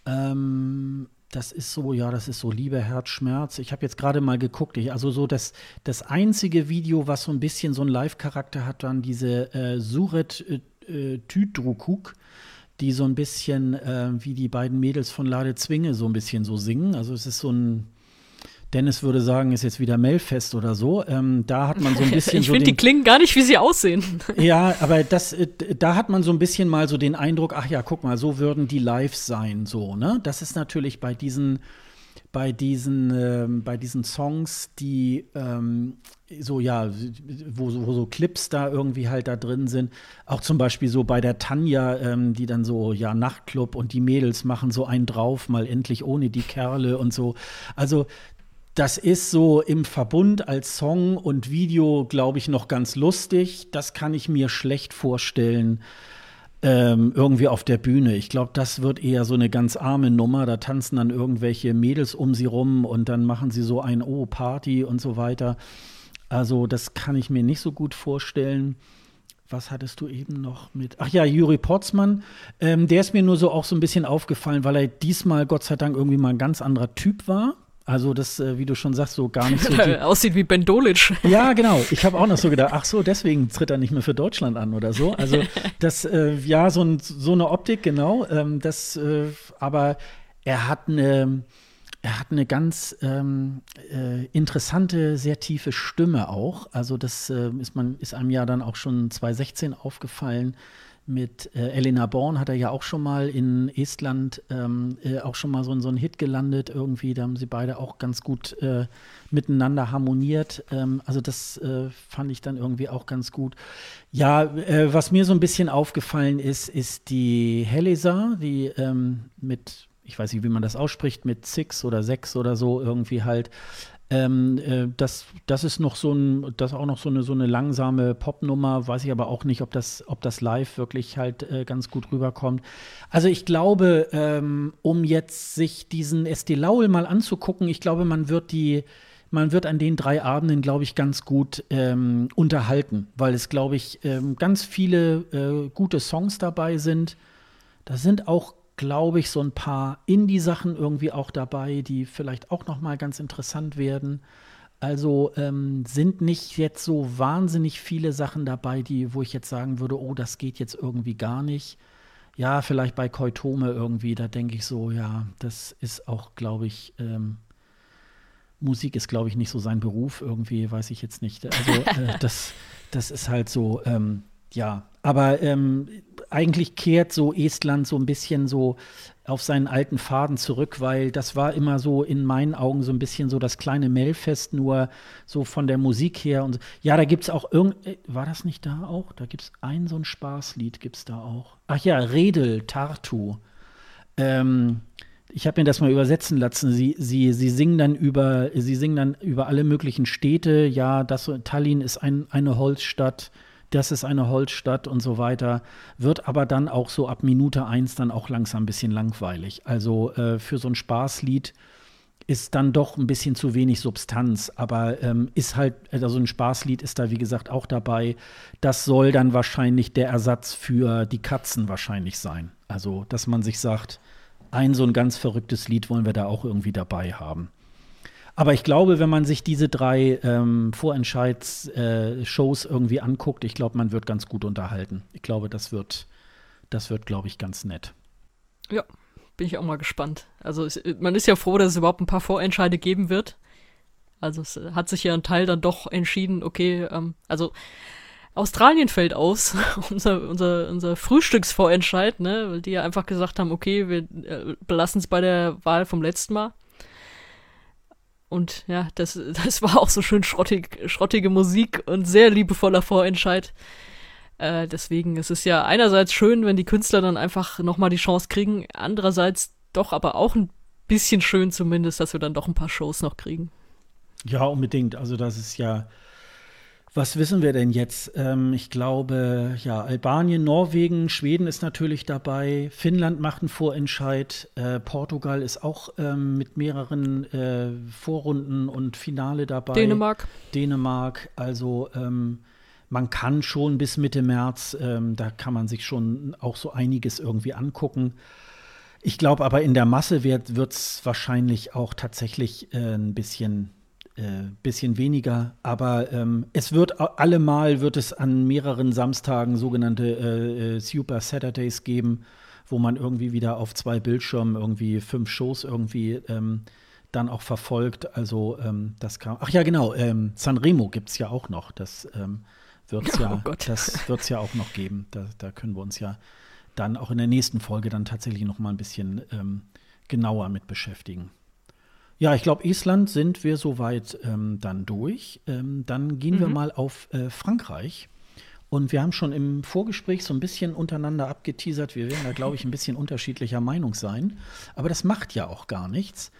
Ähm, das ist so, ja, das ist so Liebe, Herz, Schmerz. Ich habe jetzt gerade mal geguckt. Ich, also so das, das einzige Video, was so ein bisschen so einen Live-Charakter hat, dann diese äh, Suret äh, Tüdrukuk die so ein bisschen äh, wie die beiden Mädels von Lade Zwinge so ein bisschen so singen. Also es ist so ein, Dennis würde sagen, ist jetzt wieder Melfest oder so. Ähm, da hat man so ein bisschen. ich so finde, die klingen gar nicht, wie sie aussehen. ja, aber das, äh, da hat man so ein bisschen mal so den Eindruck, ach ja, guck mal, so würden die live sein, so, ne? Das ist natürlich bei diesen bei diesen, ähm, bei diesen Songs, die ähm, so, ja, wo, wo, so Clips da irgendwie halt da drin sind. Auch zum Beispiel so bei der Tanja, ähm, die dann so, ja, Nachtclub und die Mädels machen so einen drauf, mal endlich ohne die Kerle und so. Also, das ist so im Verbund als Song und Video, glaube ich, noch ganz lustig. Das kann ich mir schlecht vorstellen ähm, irgendwie auf der Bühne. Ich glaube, das wird eher so eine ganz arme Nummer. Da tanzen dann irgendwelche Mädels um sie rum und dann machen sie so ein Oh, Party und so weiter. Also, das kann ich mir nicht so gut vorstellen. Was hattest du eben noch mit? Ach ja, Juri Potzmann. Ähm, der ist mir nur so auch so ein bisschen aufgefallen, weil er diesmal Gott sei Dank irgendwie mal ein ganz anderer Typ war. Also das, äh, wie du schon sagst, so gar nicht so. Aussieht wie Ben Dolic. Ja, genau. Ich habe auch noch so gedacht, ach so, deswegen tritt er nicht mehr für Deutschland an oder so. Also das, äh, ja, so, ein, so, eine Optik, genau. Ähm, das, äh, aber er hat eine, er hat eine ganz ähm, äh, interessante, sehr tiefe Stimme auch. Also das äh, ist man ist einem ja dann auch schon 2016 aufgefallen mit äh, Elena Born hat er ja auch schon mal in Estland ähm, äh, auch schon mal so, so einen Hit gelandet irgendwie. Da haben sie beide auch ganz gut äh, miteinander harmoniert. Ähm, also das äh, fand ich dann irgendwie auch ganz gut. Ja, äh, was mir so ein bisschen aufgefallen ist, ist die Helisa, die ähm, mit ich weiß nicht, wie man das ausspricht, mit Six oder Sechs oder so irgendwie halt ähm, äh, das, das ist noch so ein, das auch noch so eine, so eine langsame Popnummer, weiß ich aber auch nicht, ob das, ob das live wirklich halt äh, ganz gut rüberkommt. Also ich glaube, ähm, um jetzt sich diesen SD Laul mal anzugucken, ich glaube, man wird die, man wird an den drei Abenden, glaube ich, ganz gut ähm, unterhalten, weil es, glaube ich, ähm, ganz viele äh, gute Songs dabei sind. Da sind auch glaube ich, so ein paar Indie-Sachen irgendwie auch dabei, die vielleicht auch noch mal ganz interessant werden. Also ähm, sind nicht jetzt so wahnsinnig viele Sachen dabei, die, wo ich jetzt sagen würde, oh, das geht jetzt irgendwie gar nicht. Ja, vielleicht bei Koitome irgendwie, da denke ich so, ja, das ist auch, glaube ich, ähm, Musik ist, glaube ich, nicht so sein Beruf irgendwie, weiß ich jetzt nicht. Also äh, das, das ist halt so, ähm, ja, aber ähm, eigentlich kehrt so Estland so ein bisschen so auf seinen alten Faden zurück, weil das war immer so in meinen Augen so ein bisschen so das kleine Melfest, nur so von der Musik her. Und ja, da gibt es auch irgend. Äh, war das nicht da auch? Da gibt es ein so ein Spaßlied, gibt es da auch. Ach ja, Redel, Tartu. Ähm, ich habe mir das mal übersetzen lassen. Sie, sie, sie singen dann über, sie singen dann über alle möglichen Städte. Ja, das Tallinn ist ein, eine Holzstadt das ist eine Holzstadt und so weiter, wird aber dann auch so ab Minute eins dann auch langsam ein bisschen langweilig. Also äh, für so ein Spaßlied ist dann doch ein bisschen zu wenig Substanz, aber ähm, ist halt, also ein Spaßlied ist da wie gesagt auch dabei. Das soll dann wahrscheinlich der Ersatz für die Katzen wahrscheinlich sein. Also, dass man sich sagt, ein so ein ganz verrücktes Lied wollen wir da auch irgendwie dabei haben. Aber ich glaube, wenn man sich diese drei ähm, Vorentscheids-Shows äh, irgendwie anguckt, ich glaube, man wird ganz gut unterhalten. Ich glaube, das wird, das wird, glaube ich, ganz nett. Ja, bin ich auch mal gespannt. Also es, man ist ja froh, dass es überhaupt ein paar Vorentscheide geben wird. Also es hat sich ja ein Teil dann doch entschieden, okay, ähm, also Australien fällt aus, unser, unser, unser Frühstücksvorentscheid, ne, weil die ja einfach gesagt haben, okay, wir äh, belassen es bei der Wahl vom letzten Mal. Und ja, das, das war auch so schön schrottig, schrottige Musik und sehr liebevoller Vorentscheid. Äh, deswegen ist es ja einerseits schön, wenn die Künstler dann einfach nochmal die Chance kriegen, andererseits doch aber auch ein bisschen schön zumindest, dass wir dann doch ein paar Shows noch kriegen. Ja, unbedingt. Also das ist ja was wissen wir denn jetzt? Ähm, ich glaube, ja, Albanien, Norwegen, Schweden ist natürlich dabei. Finnland macht einen Vorentscheid. Äh, Portugal ist auch ähm, mit mehreren äh, Vorrunden und Finale dabei. Dänemark. Dänemark. Also ähm, man kann schon bis Mitte März, ähm, da kann man sich schon auch so einiges irgendwie angucken. Ich glaube aber in der Masse wird es wahrscheinlich auch tatsächlich äh, ein bisschen äh, bisschen weniger, aber ähm, es wird allemal wird es an mehreren Samstagen sogenannte äh, äh, Super Saturdays geben, wo man irgendwie wieder auf zwei Bildschirmen irgendwie fünf Shows irgendwie ähm, dann auch verfolgt. Also ähm, das kam. Ach ja, genau. Ähm, Sanremo gibt es ja auch noch. Das ähm, wird es ja, oh das wird's ja auch noch geben. Da, da, können wir uns ja dann auch in der nächsten Folge dann tatsächlich noch mal ein bisschen ähm, genauer mit beschäftigen. Ja, ich glaube, Island sind wir soweit ähm, dann durch. Ähm, dann gehen mhm. wir mal auf äh, Frankreich. Und wir haben schon im Vorgespräch so ein bisschen untereinander abgeteasert. Wir werden da, glaube ich, ein bisschen unterschiedlicher Meinung sein. Aber das macht ja auch gar nichts.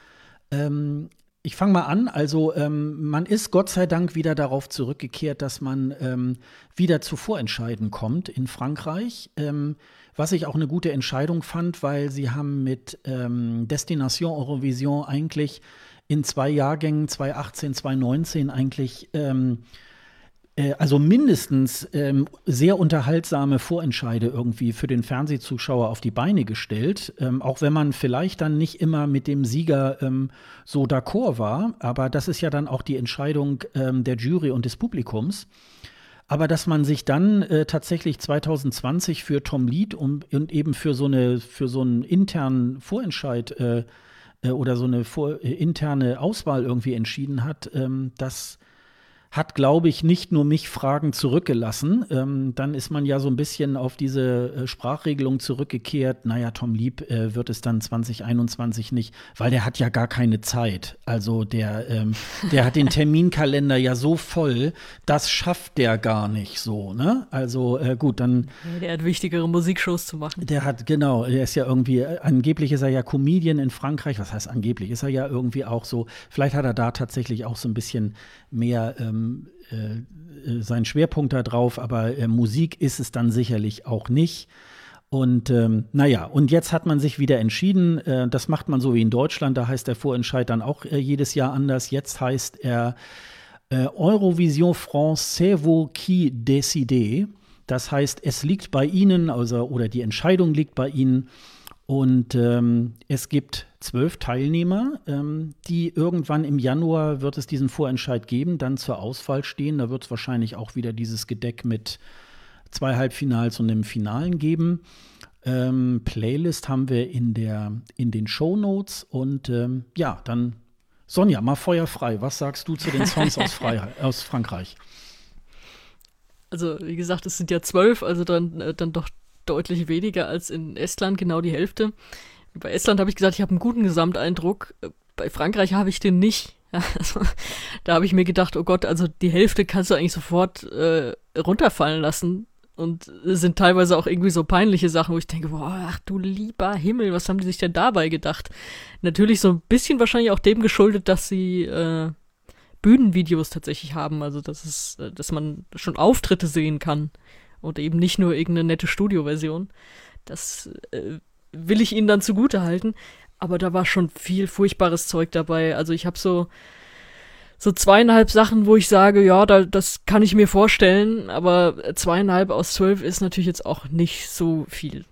Ähm, ich fange mal an. Also ähm, man ist Gott sei Dank wieder darauf zurückgekehrt, dass man ähm, wieder zu Vorentscheiden kommt in Frankreich. Ähm, was ich auch eine gute Entscheidung fand, weil sie haben mit ähm, Destination Eurovision eigentlich in zwei Jahrgängen, 2018, 2019, eigentlich ähm, äh, also mindestens ähm, sehr unterhaltsame Vorentscheide irgendwie für den Fernsehzuschauer auf die Beine gestellt. Ähm, auch wenn man vielleicht dann nicht immer mit dem Sieger ähm, so d'accord war. Aber das ist ja dann auch die Entscheidung ähm, der Jury und des Publikums. Aber dass man sich dann äh, tatsächlich 2020 für Tom Lead um, und eben für so, eine, für so einen internen Vorentscheid äh, äh, oder so eine vor, äh, interne Auswahl irgendwie entschieden hat, ähm, das hat, glaube ich, nicht nur mich Fragen zurückgelassen. Ähm, dann ist man ja so ein bisschen auf diese äh, Sprachregelung zurückgekehrt. Naja, Tom Lieb äh, wird es dann 2021 nicht, weil der hat ja gar keine Zeit. Also der, ähm, der hat den Terminkalender ja so voll, das schafft der gar nicht so. Ne? Also äh, gut, dann. Der hat wichtigere Musikshows zu machen. Der hat, genau, er ist ja irgendwie, äh, angeblich ist er ja Comedian in Frankreich. Was heißt angeblich? Ist er ja irgendwie auch so, vielleicht hat er da tatsächlich auch so ein bisschen mehr. Ähm, ähm, äh, seinen Schwerpunkt da drauf, aber äh, Musik ist es dann sicherlich auch nicht. Und ähm, naja, und jetzt hat man sich wieder entschieden, äh, das macht man so wie in Deutschland, da heißt der Vorentscheid dann auch äh, jedes Jahr anders. Jetzt heißt er äh, Eurovision France, c'est vous qui décidez. Das heißt, es liegt bei Ihnen, also, oder die Entscheidung liegt bei Ihnen. Und ähm, es gibt zwölf Teilnehmer, ähm, die irgendwann im Januar wird es diesen Vorentscheid geben, dann zur Auswahl stehen. Da wird es wahrscheinlich auch wieder dieses Gedeck mit zwei Halbfinals und einem Finalen geben. Ähm, Playlist haben wir in, der, in den Show Notes. Und ähm, ja, dann Sonja, mal feuerfrei. Was sagst du zu den Songs aus, aus Frankreich? Also, wie gesagt, es sind ja zwölf, also dann, äh, dann doch deutlich weniger als in Estland, genau die Hälfte. Bei Estland habe ich gesagt, ich habe einen guten Gesamteindruck. Bei Frankreich habe ich den nicht. Also, da habe ich mir gedacht, oh Gott, also die Hälfte kannst du eigentlich sofort äh, runterfallen lassen. Und es sind teilweise auch irgendwie so peinliche Sachen, wo ich denke, boah, ach du lieber Himmel, was haben die sich denn dabei gedacht? Natürlich so ein bisschen wahrscheinlich auch dem geschuldet, dass sie äh, Bühnenvideos tatsächlich haben, also dass es, äh, dass man schon Auftritte sehen kann und eben nicht nur irgendeine nette Studioversion. Das äh, will ich ihnen dann zugute halten. aber da war schon viel furchtbares Zeug dabei. Also ich habe so so zweieinhalb Sachen, wo ich sage, ja, da, das kann ich mir vorstellen, aber zweieinhalb aus zwölf ist natürlich jetzt auch nicht so viel.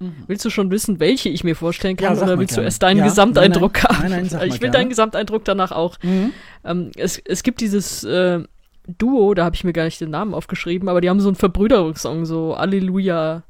Mhm. Willst du schon wissen, welche ich mir vorstellen kann, ja, oder willst gerne. du erst deinen ja, Gesamteindruck nein, nein, haben? Nein, nein, ich will gerne. deinen Gesamteindruck danach auch. Mhm. Ähm, es, es gibt dieses äh, Duo, da habe ich mir gar nicht den Namen aufgeschrieben, aber die haben so einen Verbrüderungssong, so Alleluja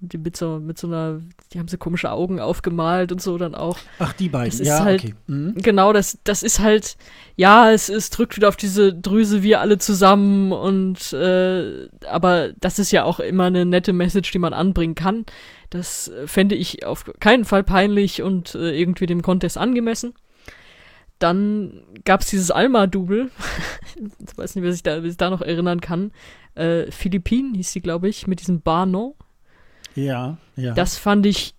die mit so, mit so einer, die haben so komische Augen aufgemalt und so dann auch. Ach, die beiden, das ist ja, halt, okay. Mhm. Genau, das, das ist halt, ja, es, es drückt wieder auf diese Drüse, wir alle zusammen und, äh, aber das ist ja auch immer eine nette Message, die man anbringen kann. Das fände ich auf keinen Fall peinlich und äh, irgendwie dem Contest angemessen. Dann gab es dieses Alma-Double. ich weiß nicht, wer sich da, wer sich da noch erinnern kann. Äh, Philippinen hieß sie, glaube ich, mit diesem Barno. Ja, ja. Das fand ich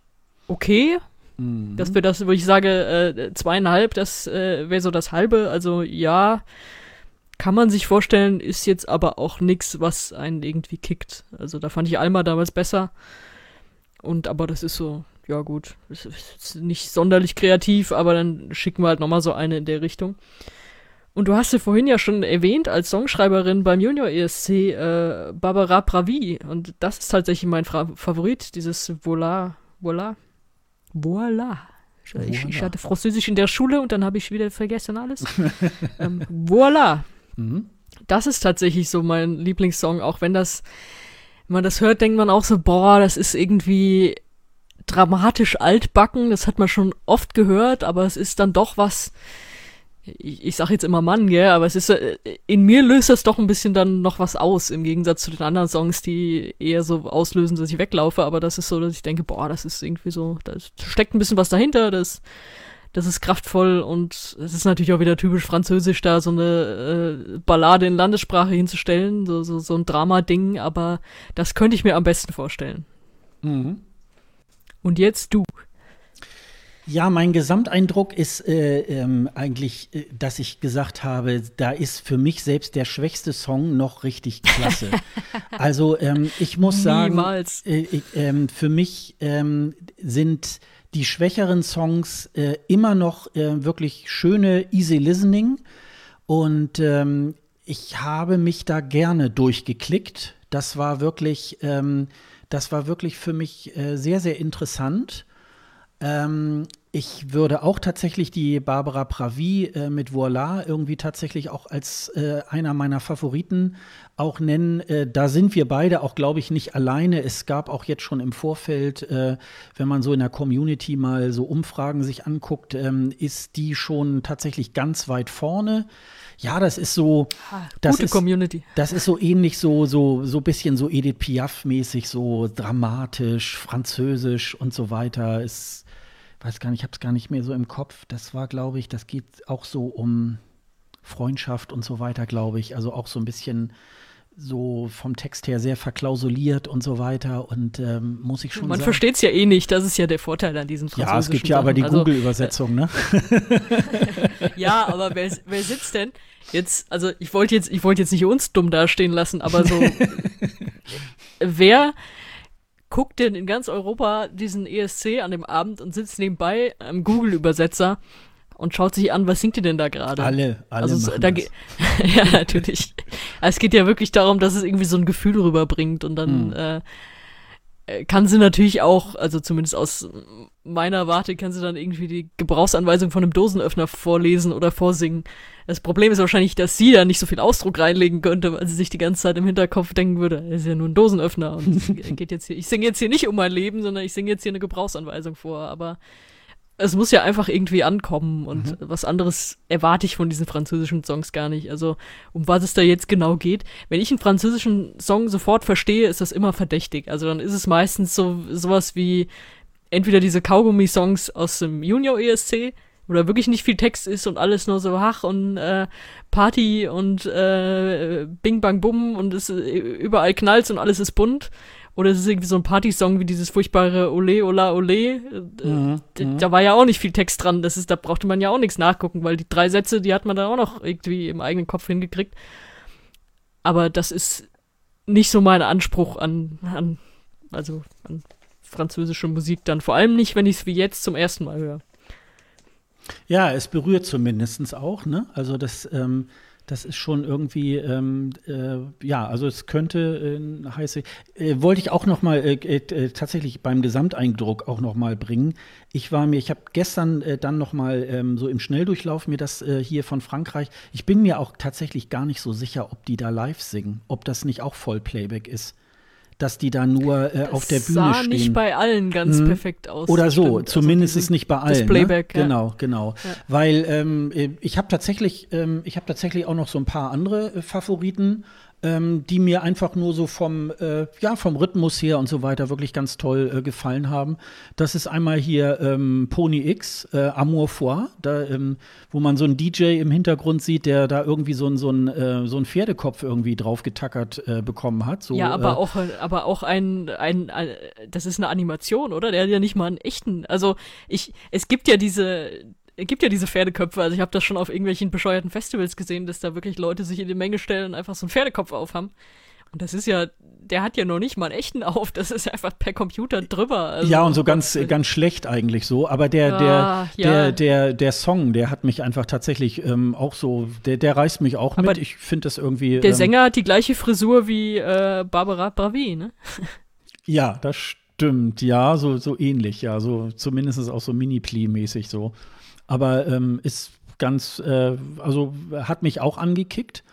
okay. Mhm. Das für das, wo ich sage, äh, zweieinhalb, das äh, wäre so das halbe. Also ja, kann man sich vorstellen, ist jetzt aber auch nichts, was einen irgendwie kickt. Also da fand ich Alma damals besser. Und aber das ist so, ja gut, ist, ist nicht sonderlich kreativ, aber dann schicken wir halt nochmal so eine in der Richtung. Und du hast sie vorhin ja schon erwähnt als Songschreiberin beim Junior ESC äh, Barbara Pravi. Und das ist tatsächlich mein Fra Favorit, dieses Voila, Voila, Voila. Ich, ich, hatte Französisch in der Schule und dann habe ich wieder vergessen alles. ähm, voila. Mhm. Das ist tatsächlich so mein Lieblingssong, auch wenn das, wenn man das hört, denkt man auch so, boah, das ist irgendwie dramatisch altbacken. Das hat man schon oft gehört, aber es ist dann doch was, ich, ich sag jetzt immer Mann, gell, aber es ist, äh, in mir löst das doch ein bisschen dann noch was aus, im Gegensatz zu den anderen Songs, die eher so auslösen, dass ich weglaufe, aber das ist so, dass ich denke, boah, das ist irgendwie so, da steckt ein bisschen was dahinter, das, das ist kraftvoll und es ist natürlich auch wieder typisch französisch, da so eine äh, Ballade in Landessprache hinzustellen, so, so, so ein Drama-Ding, aber das könnte ich mir am besten vorstellen. Mhm. Und jetzt du. Ja, mein Gesamteindruck ist äh, ähm, eigentlich, äh, dass ich gesagt habe, da ist für mich selbst der schwächste Song noch richtig klasse. also ähm, ich muss sagen, äh, äh, für mich ähm, sind die schwächeren Songs äh, immer noch äh, wirklich schöne Easy Listening und ähm, ich habe mich da gerne durchgeklickt. Das war wirklich, ähm, das war wirklich für mich sehr, sehr interessant. Ähm, ich würde auch tatsächlich die Barbara Pravi äh, mit Voila irgendwie tatsächlich auch als äh, einer meiner Favoriten auch nennen. Äh, da sind wir beide auch, glaube ich, nicht alleine. Es gab auch jetzt schon im Vorfeld, äh, wenn man so in der Community mal so Umfragen sich anguckt, ähm, ist die schon tatsächlich ganz weit vorne. Ja, das ist so. Das gute ist, Community. Das ist so ähnlich, so, so, so bisschen so Edith Piaf-mäßig, so dramatisch, französisch und so weiter. Ist weiß gar nicht, ich habe es gar nicht mehr so im Kopf. Das war, glaube ich, das geht auch so um Freundschaft und so weiter, glaube ich. Also auch so ein bisschen so vom Text her sehr verklausuliert und so weiter und ähm, muss ich schon Man versteht es ja eh nicht, das ist ja der Vorteil an diesen französischen Ja, es gibt ja Sachen. aber die also, Google-Übersetzung, ne? ja, aber wer, wer sitzt denn jetzt, also ich wollte jetzt, ich wollte jetzt nicht uns dumm dastehen lassen, aber so wer guckt denn in ganz Europa diesen ESC an dem Abend und sitzt nebenbei am Google-Übersetzer und schaut sich an, was singt ihr denn da gerade? Alle, alle also, da Ja, natürlich. es geht ja wirklich darum, dass es irgendwie so ein Gefühl rüberbringt und dann hm. äh, kann sie natürlich auch, also zumindest aus meiner Warte, kann sie dann irgendwie die Gebrauchsanweisung von einem Dosenöffner vorlesen oder vorsingen. Das Problem ist wahrscheinlich, dass sie da nicht so viel Ausdruck reinlegen könnte, weil sie sich die ganze Zeit im Hinterkopf denken würde, ist ja nur ein Dosenöffner und geht jetzt hier, ich singe jetzt hier nicht um mein Leben, sondern ich singe jetzt hier eine Gebrauchsanweisung vor, aber es muss ja einfach irgendwie ankommen und mhm. was anderes erwarte ich von diesen französischen Songs gar nicht. Also um was es da jetzt genau geht. Wenn ich einen französischen Song sofort verstehe, ist das immer verdächtig. Also dann ist es meistens so sowas wie entweder diese Kaugummi-Songs aus dem Junior ESC, wo da wirklich nicht viel Text ist und alles nur so Hach und äh, Party und äh, Bing Bang Bum und es äh, überall knallt und alles ist bunt. Oder es ist irgendwie so ein Partysong wie dieses furchtbare Ole, Ola, Ole. Mhm, da, mhm. da war ja auch nicht viel Text dran. Das ist, da brauchte man ja auch nichts nachgucken, weil die drei Sätze, die hat man dann auch noch irgendwie im eigenen Kopf hingekriegt. Aber das ist nicht so mein Anspruch an, an also an französische Musik dann. Vor allem nicht, wenn ich es wie jetzt zum ersten Mal höre. Ja, es berührt zumindest auch, ne? Also das, ähm, das ist schon irgendwie, ähm, äh, ja, also es könnte äh, heiße, äh, wollte ich auch noch mal äh, äh, tatsächlich beim Gesamteindruck auch noch mal bringen. Ich war mir, ich habe gestern äh, dann noch mal ähm, so im Schnelldurchlauf mir das hier von Frankreich. Ich bin mir auch tatsächlich gar nicht so sicher, ob die da live singen, ob das nicht auch Vollplayback ist dass die da nur äh, auf der Bühne sah stehen. nicht bei allen ganz hm. perfekt aus. Oder so, stimmt. zumindest also ist nicht bei allen. Das ne? Playback, ne? ja. Genau, genau. Ja. Weil ähm, ich habe tatsächlich, ähm, ich habe tatsächlich auch noch so ein paar andere äh, Favoriten ähm, die mir einfach nur so vom, äh, ja, vom Rhythmus her und so weiter wirklich ganz toll äh, gefallen haben. Das ist einmal hier ähm, Pony X, äh, Amour Foie, da, ähm, wo man so einen DJ im Hintergrund sieht, der da irgendwie so, ein, so, ein, äh, so einen Pferdekopf irgendwie drauf getackert äh, bekommen hat. So, ja, aber äh, auch, aber auch ein, ein, ein, das ist eine Animation, oder? Der hat ja nicht mal einen echten. Also ich, es gibt ja diese, gibt ja diese Pferdeköpfe. Also ich habe das schon auf irgendwelchen bescheuerten Festivals gesehen, dass da wirklich Leute sich in die Menge stellen und einfach so einen Pferdekopf aufhaben. Und das ist ja, der hat ja noch nicht mal einen echten auf, das ist einfach per Computer drüber. Also ja, und so ganz, ganz schlecht eigentlich so. Aber der, der, ah, ja. der, der, der Song, der hat mich einfach tatsächlich ähm, auch so, der, der reißt mich auch Aber mit. Ich finde das irgendwie. Der ähm, Sänger hat die gleiche Frisur wie äh, Barbara Bravi, ne? ja, das stimmt. Ja, so, so ähnlich, ja. So zumindest auch so Mini-Plee-mäßig so. Aber ähm, ist ganz, äh, also hat mich auch angekickt.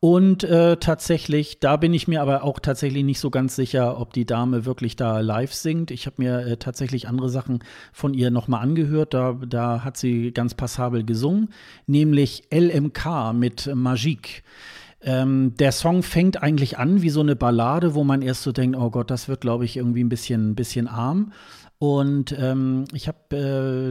Und äh, tatsächlich, da bin ich mir aber auch tatsächlich nicht so ganz sicher, ob die Dame wirklich da live singt. Ich habe mir äh, tatsächlich andere Sachen von ihr nochmal angehört. Da, da hat sie ganz passabel gesungen, nämlich LMK mit Magique. Ähm, der Song fängt eigentlich an wie so eine Ballade, wo man erst so denkt, oh Gott, das wird, glaube ich, irgendwie ein bisschen, ein bisschen arm. Und ähm, ich habe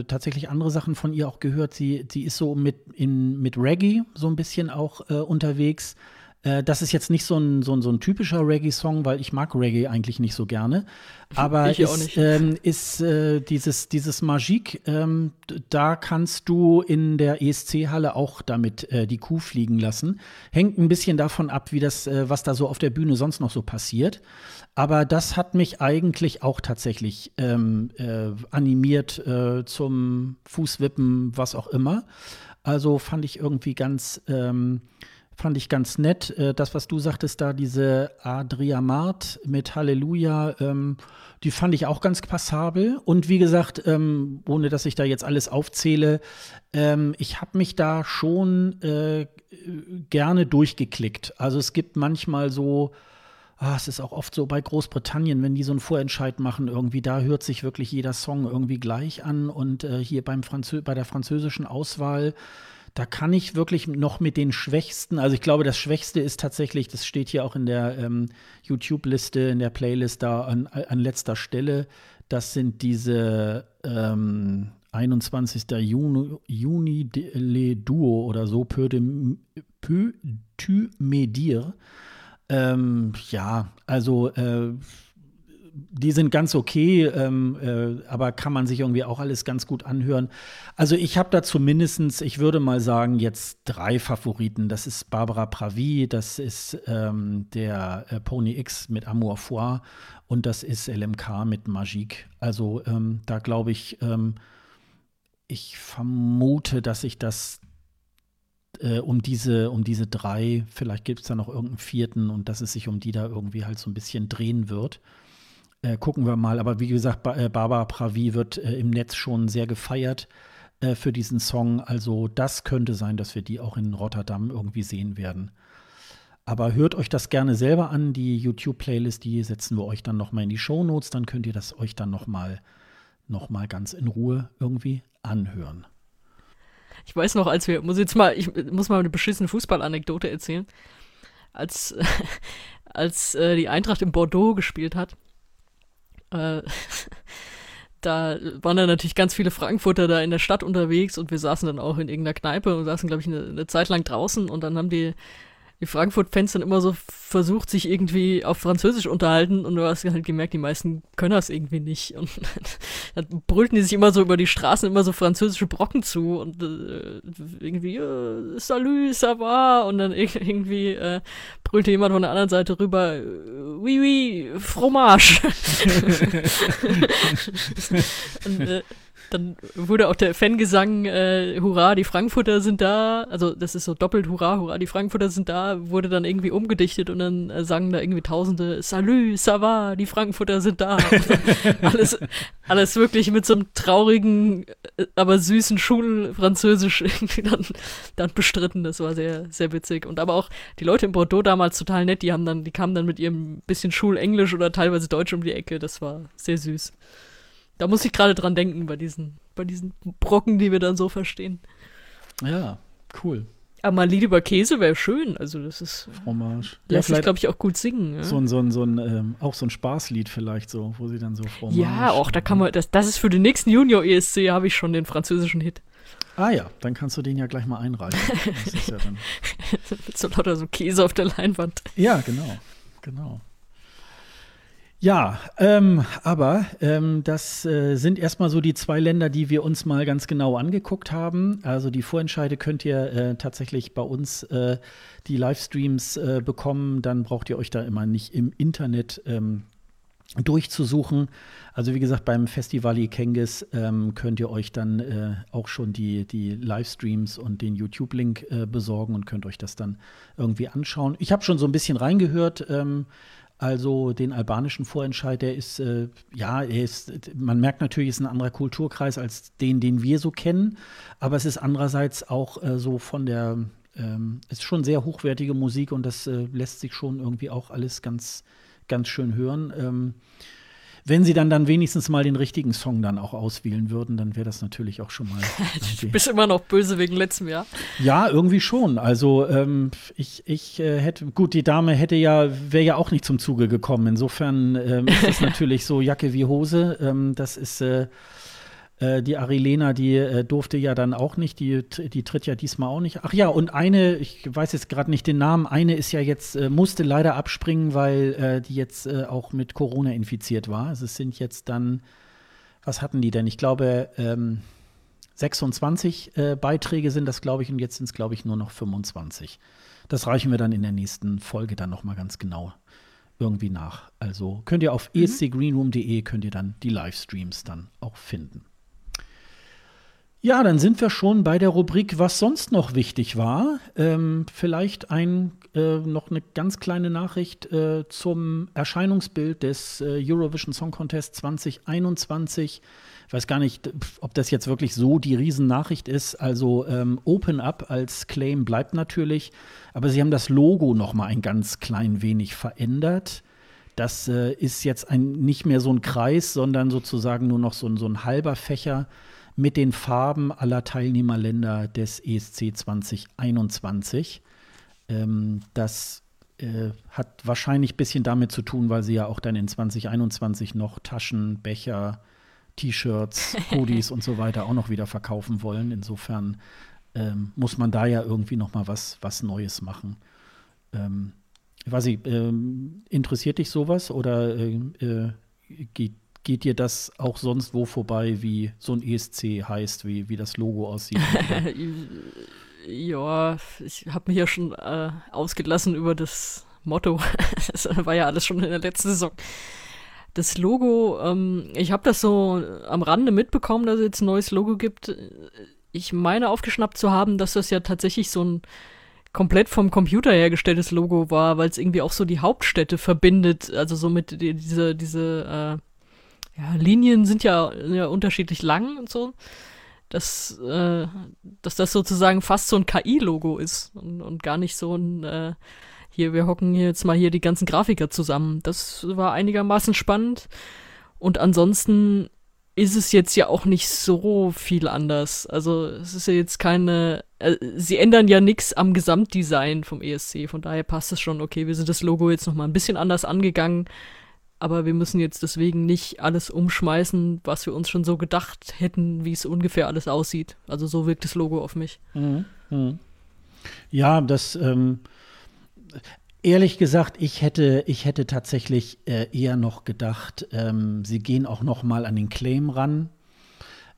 äh, tatsächlich andere Sachen von ihr auch gehört. Sie, sie ist so mit, in, mit Reggae so ein bisschen auch äh, unterwegs. Äh, das ist jetzt nicht so ein, so ein, so ein typischer Reggae-Song, weil ich mag Reggae eigentlich nicht so gerne. Aber ich ist, ähm, ist äh, dieses, dieses Magique, ähm, da kannst du in der ESC-Halle auch damit äh, die Kuh fliegen lassen. Hängt ein bisschen davon ab, wie das, äh, was da so auf der Bühne sonst noch so passiert. Aber das hat mich eigentlich auch tatsächlich ähm, äh, animiert zum Fußwippen, was auch immer. Also fand ich irgendwie ganz ähm, fand ich ganz nett. Äh, das, was du sagtest, da diese Adria Mart mit Halleluja, ähm, die fand ich auch ganz passabel. Und wie gesagt, ähm, ohne dass ich da jetzt alles aufzähle, ähm, ich habe mich da schon äh, gerne durchgeklickt. Also es gibt manchmal so, ah, es ist auch oft so bei Großbritannien, wenn die so einen Vorentscheid machen, irgendwie, da hört sich wirklich jeder Song irgendwie gleich an. Und äh, hier beim Franzö bei der französischen Auswahl da kann ich wirklich noch mit den Schwächsten, also ich glaube, das Schwächste ist tatsächlich, das steht hier auch in der ähm, YouTube-Liste, in der Playlist da an, an, letzter Stelle, das sind diese ähm, 21. Juni, Juni le Duo oder so, Peu, de, peu tu medir. Ähm, ja, also äh, die sind ganz okay, ähm, äh, aber kann man sich irgendwie auch alles ganz gut anhören. Also ich habe da zumindestens, ich würde mal sagen, jetzt drei Favoriten. Das ist Barbara Pravi, das ist ähm, der äh, Pony X mit Amour Foie und das ist LMK mit Magique. Also ähm, da glaube ich, ähm, ich vermute, dass ich das äh, um diese, um diese drei, vielleicht gibt es da noch irgendeinen vierten und dass es sich um die da irgendwie halt so ein bisschen drehen wird. Äh, gucken wir mal. Aber wie gesagt, ba äh, Barbara Pravi wird äh, im Netz schon sehr gefeiert äh, für diesen Song. Also das könnte sein, dass wir die auch in Rotterdam irgendwie sehen werden. Aber hört euch das gerne selber an. Die YouTube-Playlist, die setzen wir euch dann noch mal in die Show Notes. Dann könnt ihr das euch dann noch mal, noch mal ganz in Ruhe irgendwie anhören. Ich weiß noch, als wir, muss jetzt mal, ich muss mal eine beschissene Fußballanekdote erzählen. Als, als äh, die Eintracht in Bordeaux gespielt hat, äh, da waren dann natürlich ganz viele Frankfurter da in der Stadt unterwegs und wir saßen dann auch in irgendeiner Kneipe und saßen, glaube ich, eine, eine Zeit lang draußen und dann haben die die Frankfurt-Fans dann immer so versucht, sich irgendwie auf Französisch unterhalten und du hast halt gemerkt, die meisten können das irgendwie nicht. Und dann brüllten die sich immer so über die Straßen immer so französische Brocken zu und äh, irgendwie äh, Salut, ça va und dann irgendwie äh, brüllte jemand von der anderen Seite rüber Oui, oui, fromage. und, äh, Dann wurde auch der Fangesang äh, Hurra, die Frankfurter sind da, also das ist so doppelt Hurra, Hurra, die Frankfurter sind da, wurde dann irgendwie umgedichtet und dann äh, sangen da irgendwie Tausende Salü, ça va, die Frankfurter sind da. alles, alles wirklich mit so einem traurigen, äh, aber süßen Schulfranzösisch irgendwie dann, dann bestritten. Das war sehr, sehr witzig. Und aber auch die Leute in Bordeaux damals total nett, die haben dann, die kamen dann mit ihrem bisschen Schulenglisch oder teilweise Deutsch um die Ecke. Das war sehr süß. Da muss ich gerade dran denken bei diesen, bei diesen Brocken, die wir dann so verstehen. Ja, cool. Aber mal ein Lied über Käse wäre schön. Also das ist. Fromage. Lässt ja, sich, glaube ich, auch gut singen. Ja? So ein, so ein, so ein ähm, auch so ein Spaßlied vielleicht so, wo sie dann so Fromage. Ja, auch da kann man, das, das ist für den nächsten Junior ESC, habe ich schon den französischen Hit. Ah ja, dann kannst du den ja gleich mal einreichen. Das ist ja dann. So lauter so Käse auf der Leinwand. Ja, genau, genau. Ja, ähm, aber ähm, das äh, sind erstmal so die zwei Länder, die wir uns mal ganz genau angeguckt haben. Also die Vorentscheide könnt ihr äh, tatsächlich bei uns äh, die Livestreams äh, bekommen. Dann braucht ihr euch da immer nicht im Internet ähm, durchzusuchen. Also wie gesagt, beim Festival Ikengis ähm, könnt ihr euch dann äh, auch schon die, die Livestreams und den YouTube-Link äh, besorgen und könnt euch das dann irgendwie anschauen. Ich habe schon so ein bisschen reingehört. Ähm, also den albanischen Vorentscheid, der ist, äh, ja, er ist, man merkt natürlich, es ist ein anderer Kulturkreis als den, den wir so kennen. Aber es ist andererseits auch äh, so von der, ähm, ist schon sehr hochwertige Musik und das äh, lässt sich schon irgendwie auch alles ganz, ganz schön hören. Ähm, wenn sie dann dann wenigstens mal den richtigen Song dann auch auswählen würden, dann wäre das natürlich auch schon mal. du bist immer noch böse wegen letztem Jahr. Ja, irgendwie schon. Also ähm, ich, ich äh, hätte, gut, die Dame hätte ja, wäre ja auch nicht zum Zuge gekommen. Insofern ähm, ist das natürlich so Jacke wie Hose. Ähm, das ist äh, äh, die Arilena, die äh, durfte ja dann auch nicht, die, die tritt ja diesmal auch nicht. Ach ja, und eine, ich weiß jetzt gerade nicht den Namen, eine ist ja jetzt, äh, musste leider abspringen, weil äh, die jetzt äh, auch mit Corona infiziert war. Also es sind jetzt dann, was hatten die denn? Ich glaube, ähm, 26 äh, Beiträge sind das, glaube ich, und jetzt sind es, glaube ich, nur noch 25. Das reichen wir dann in der nächsten Folge dann noch mal ganz genau irgendwie nach. Also könnt ihr auf mhm. escgreenroom.de könnt ihr dann die Livestreams dann auch finden. Ja, dann sind wir schon bei der Rubrik, was sonst noch wichtig war. Ähm, vielleicht ein, äh, noch eine ganz kleine Nachricht äh, zum Erscheinungsbild des äh, Eurovision Song Contest 2021. Ich weiß gar nicht, ob das jetzt wirklich so die Riesennachricht ist. Also ähm, Open Up als Claim bleibt natürlich, aber sie haben das Logo noch mal ein ganz klein wenig verändert. Das äh, ist jetzt ein, nicht mehr so ein Kreis, sondern sozusagen nur noch so so ein halber Fächer mit den Farben aller Teilnehmerländer des ESC 2021. Ähm, das äh, hat wahrscheinlich ein bisschen damit zu tun, weil sie ja auch dann in 2021 noch Taschen, Becher, T-Shirts, Hoodies und so weiter auch noch wieder verkaufen wollen. Insofern ähm, muss man da ja irgendwie noch mal was, was Neues machen. Ähm, ich weiß nicht, ähm, interessiert dich sowas oder äh, äh, geht geht dir das auch sonst wo vorbei, wie so ein ESC heißt, wie, wie das Logo aussieht? ja, ich habe mich ja schon äh, ausgelassen über das Motto. das war ja alles schon in der letzten Saison. Das Logo, ähm, ich habe das so am Rande mitbekommen, dass es jetzt ein neues Logo gibt. Ich meine aufgeschnappt zu haben, dass das ja tatsächlich so ein komplett vom Computer hergestelltes Logo war, weil es irgendwie auch so die Hauptstädte verbindet, also so mit die, diese, diese äh, ja, Linien sind ja, ja unterschiedlich lang und so. Dass, äh, dass das sozusagen fast so ein KI-Logo ist und, und gar nicht so ein, äh, hier, wir hocken jetzt mal hier die ganzen Grafiker zusammen. Das war einigermaßen spannend. Und ansonsten ist es jetzt ja auch nicht so viel anders. Also es ist ja jetzt keine, äh, sie ändern ja nichts am Gesamtdesign vom ESC. Von daher passt es schon, okay, wir sind das Logo jetzt nochmal ein bisschen anders angegangen aber wir müssen jetzt deswegen nicht alles umschmeißen, was wir uns schon so gedacht hätten, wie es ungefähr alles aussieht. Also so wirkt das Logo auf mich. Mhm. Mhm. Ja, das ähm, ehrlich gesagt, ich hätte, ich hätte tatsächlich äh, eher noch gedacht, ähm, sie gehen auch noch mal an den Claim ran.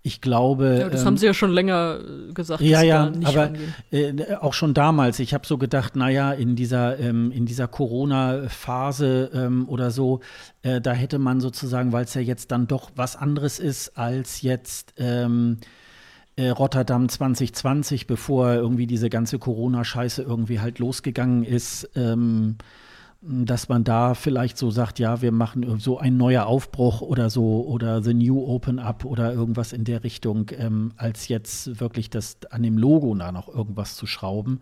Ich glaube. Ja, das ähm, haben sie ja schon länger äh, gesagt. Ja, ja, aber äh, auch schon damals. Ich habe so gedacht, naja, in dieser, ähm, dieser Corona-Phase ähm, oder so, äh, da hätte man sozusagen, weil es ja jetzt dann doch was anderes ist als jetzt. Ähm, äh, Rotterdam 2020, bevor irgendwie diese ganze Corona-Scheiße irgendwie halt losgegangen ist, ähm, dass man da vielleicht so sagt, ja, wir machen so ein neuer Aufbruch oder so oder The New Open Up oder irgendwas in der Richtung, ähm, als jetzt wirklich das an dem Logo da noch irgendwas zu schrauben.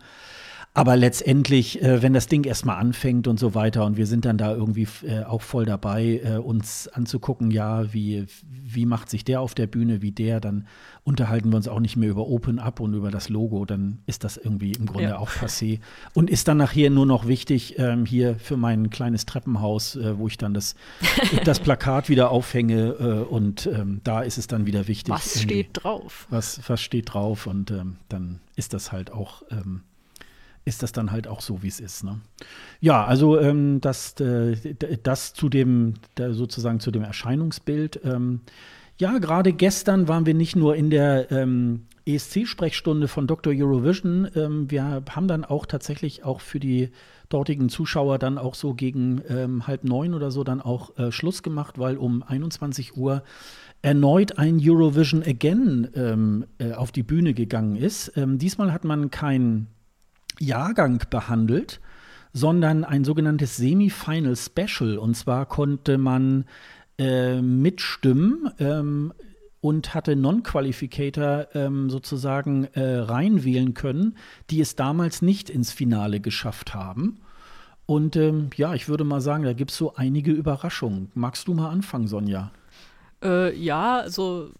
Aber letztendlich, äh, wenn das Ding erstmal anfängt und so weiter und wir sind dann da irgendwie äh, auch voll dabei, äh, uns anzugucken, ja, wie, wie macht sich der auf der Bühne, wie der, dann unterhalten wir uns auch nicht mehr über Open Up und über das Logo, dann ist das irgendwie im Grunde ja. auch passé. Und ist dann nachher nur noch wichtig, ähm, hier für mein kleines Treppenhaus, äh, wo ich dann das, das Plakat wieder aufhänge äh, und ähm, da ist es dann wieder wichtig. Was steht drauf? Was, was steht drauf und ähm, dann ist das halt auch ähm, ist das dann halt auch so, wie es ist. Ne? Ja, also ähm, das, äh, das zu dem, sozusagen zu dem Erscheinungsbild. Ähm, ja, gerade gestern waren wir nicht nur in der ähm, ESC-Sprechstunde von Dr. Eurovision. Ähm, wir haben dann auch tatsächlich auch für die dortigen Zuschauer dann auch so gegen ähm, halb neun oder so dann auch äh, Schluss gemacht, weil um 21 Uhr erneut ein Eurovision Again ähm, äh, auf die Bühne gegangen ist. Ähm, diesmal hat man kein Jahrgang behandelt, sondern ein sogenanntes Semi-Final Special. Und zwar konnte man äh, mitstimmen ähm, und hatte Non-Qualificator ähm, sozusagen äh, reinwählen können, die es damals nicht ins Finale geschafft haben. Und ähm, ja, ich würde mal sagen, da gibt es so einige Überraschungen. Magst du mal anfangen, Sonja? Äh, ja, also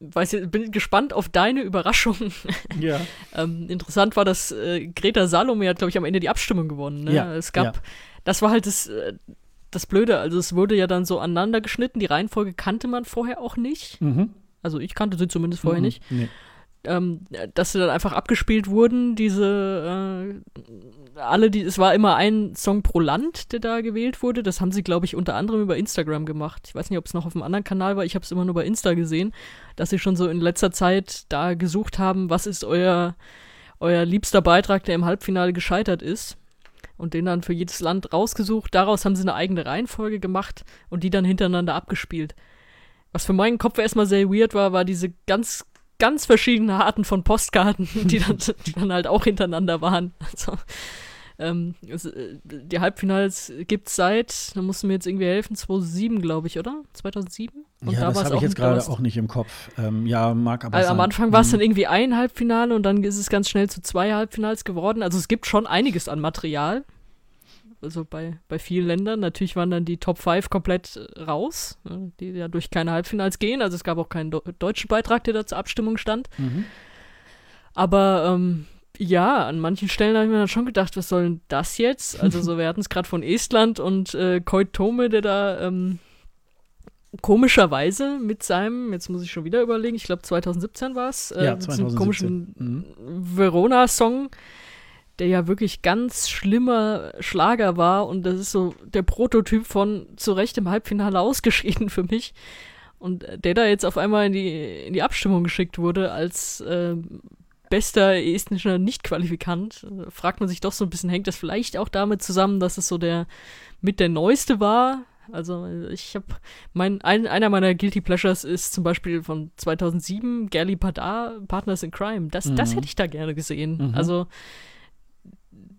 weiß ich, bin gespannt auf deine Überraschung. Ja. ähm, interessant war, dass äh, Greta Salome hat, glaube ich, am Ende die Abstimmung gewonnen. Ne? Ja. Es gab, ja. das war halt das, äh, das Blöde. Also es wurde ja dann so aneinander geschnitten. Die Reihenfolge kannte man vorher auch nicht. Mhm. Also ich kannte sie zumindest vorher mhm. nicht. Nee ähm, dass sie dann einfach abgespielt wurden, diese äh, alle, die, es war immer ein Song pro Land, der da gewählt wurde. Das haben sie, glaube ich, unter anderem über Instagram gemacht. Ich weiß nicht, ob es noch auf einem anderen Kanal war, ich habe es immer nur bei Insta gesehen, dass sie schon so in letzter Zeit da gesucht haben, was ist euer, euer liebster Beitrag, der im Halbfinale gescheitert ist. Und den dann für jedes Land rausgesucht. Daraus haben sie eine eigene Reihenfolge gemacht und die dann hintereinander abgespielt. Was für meinen Kopf erstmal sehr weird war, war diese ganz ganz verschiedene Arten von Postkarten, die dann, die dann halt auch hintereinander waren. Also, ähm, also, die Halbfinals gibt es seit, da mussten wir jetzt irgendwie helfen, 2007, glaube ich, oder? 2007? Und ja, da das habe ich jetzt gerade auch nicht im Kopf. Ähm, ja, mag aber also Am Anfang war es dann mhm. irgendwie ein Halbfinale und dann ist es ganz schnell zu zwei Halbfinals geworden. Also es gibt schon einiges an Material also bei, bei vielen Ländern. Natürlich waren dann die Top 5 komplett äh, raus, ne, die ja durch keine Halbfinals gehen. Also es gab auch keinen deutschen Beitrag, der da zur Abstimmung stand. Mhm. Aber ähm, ja, an manchen Stellen habe ich mir dann schon gedacht, was soll denn das jetzt? Also so, wir hatten es gerade von Estland und äh, Koit Tome, der da ähm, komischerweise mit seinem, jetzt muss ich schon wieder überlegen, ich glaube 2017 war es, äh, ja, mit diesem komischen mhm. Verona-Song der ja wirklich ganz schlimmer Schlager war und das ist so der Prototyp von zu Recht im Halbfinale ausgeschieden für mich. Und der da jetzt auf einmal in die, in die Abstimmung geschickt wurde als äh, bester estnischer Nicht-Qualifikant, äh, fragt man sich doch so ein bisschen, hängt das vielleicht auch damit zusammen, dass es so der mit der neueste war? Also ich habe mein ein, einer meiner Guilty Pleasures ist zum Beispiel von 2007 Gerli Padar Partners in Crime. Das mhm. das hätte ich da gerne gesehen. Mhm. Also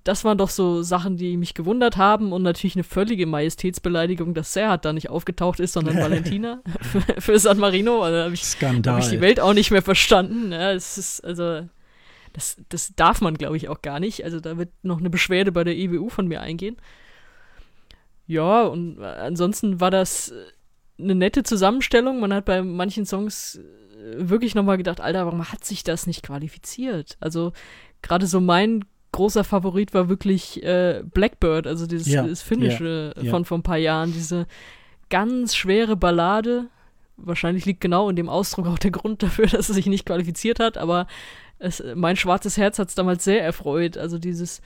das waren doch so Sachen, die mich gewundert haben und natürlich eine völlige Majestätsbeleidigung, dass Serhat da nicht aufgetaucht ist, sondern Valentina für, für, San Marino. Also, da habe ich, hab ich die Welt auch nicht mehr verstanden. Ja, es ist, also, das, das darf man, glaube ich, auch gar nicht. Also da wird noch eine Beschwerde bei der EBU von mir eingehen. Ja, und ansonsten war das eine nette Zusammenstellung. Man hat bei manchen Songs wirklich nochmal gedacht, Alter, warum hat sich das nicht qualifiziert? Also gerade so mein großer Favorit war wirklich äh, Blackbird, also dieses, ja, dieses Finnische ja, von vor ein paar Jahren, diese ganz schwere Ballade. Wahrscheinlich liegt genau in dem Ausdruck auch der Grund dafür, dass er sich nicht qualifiziert hat, aber es, mein schwarzes Herz hat es damals sehr erfreut. Also dieses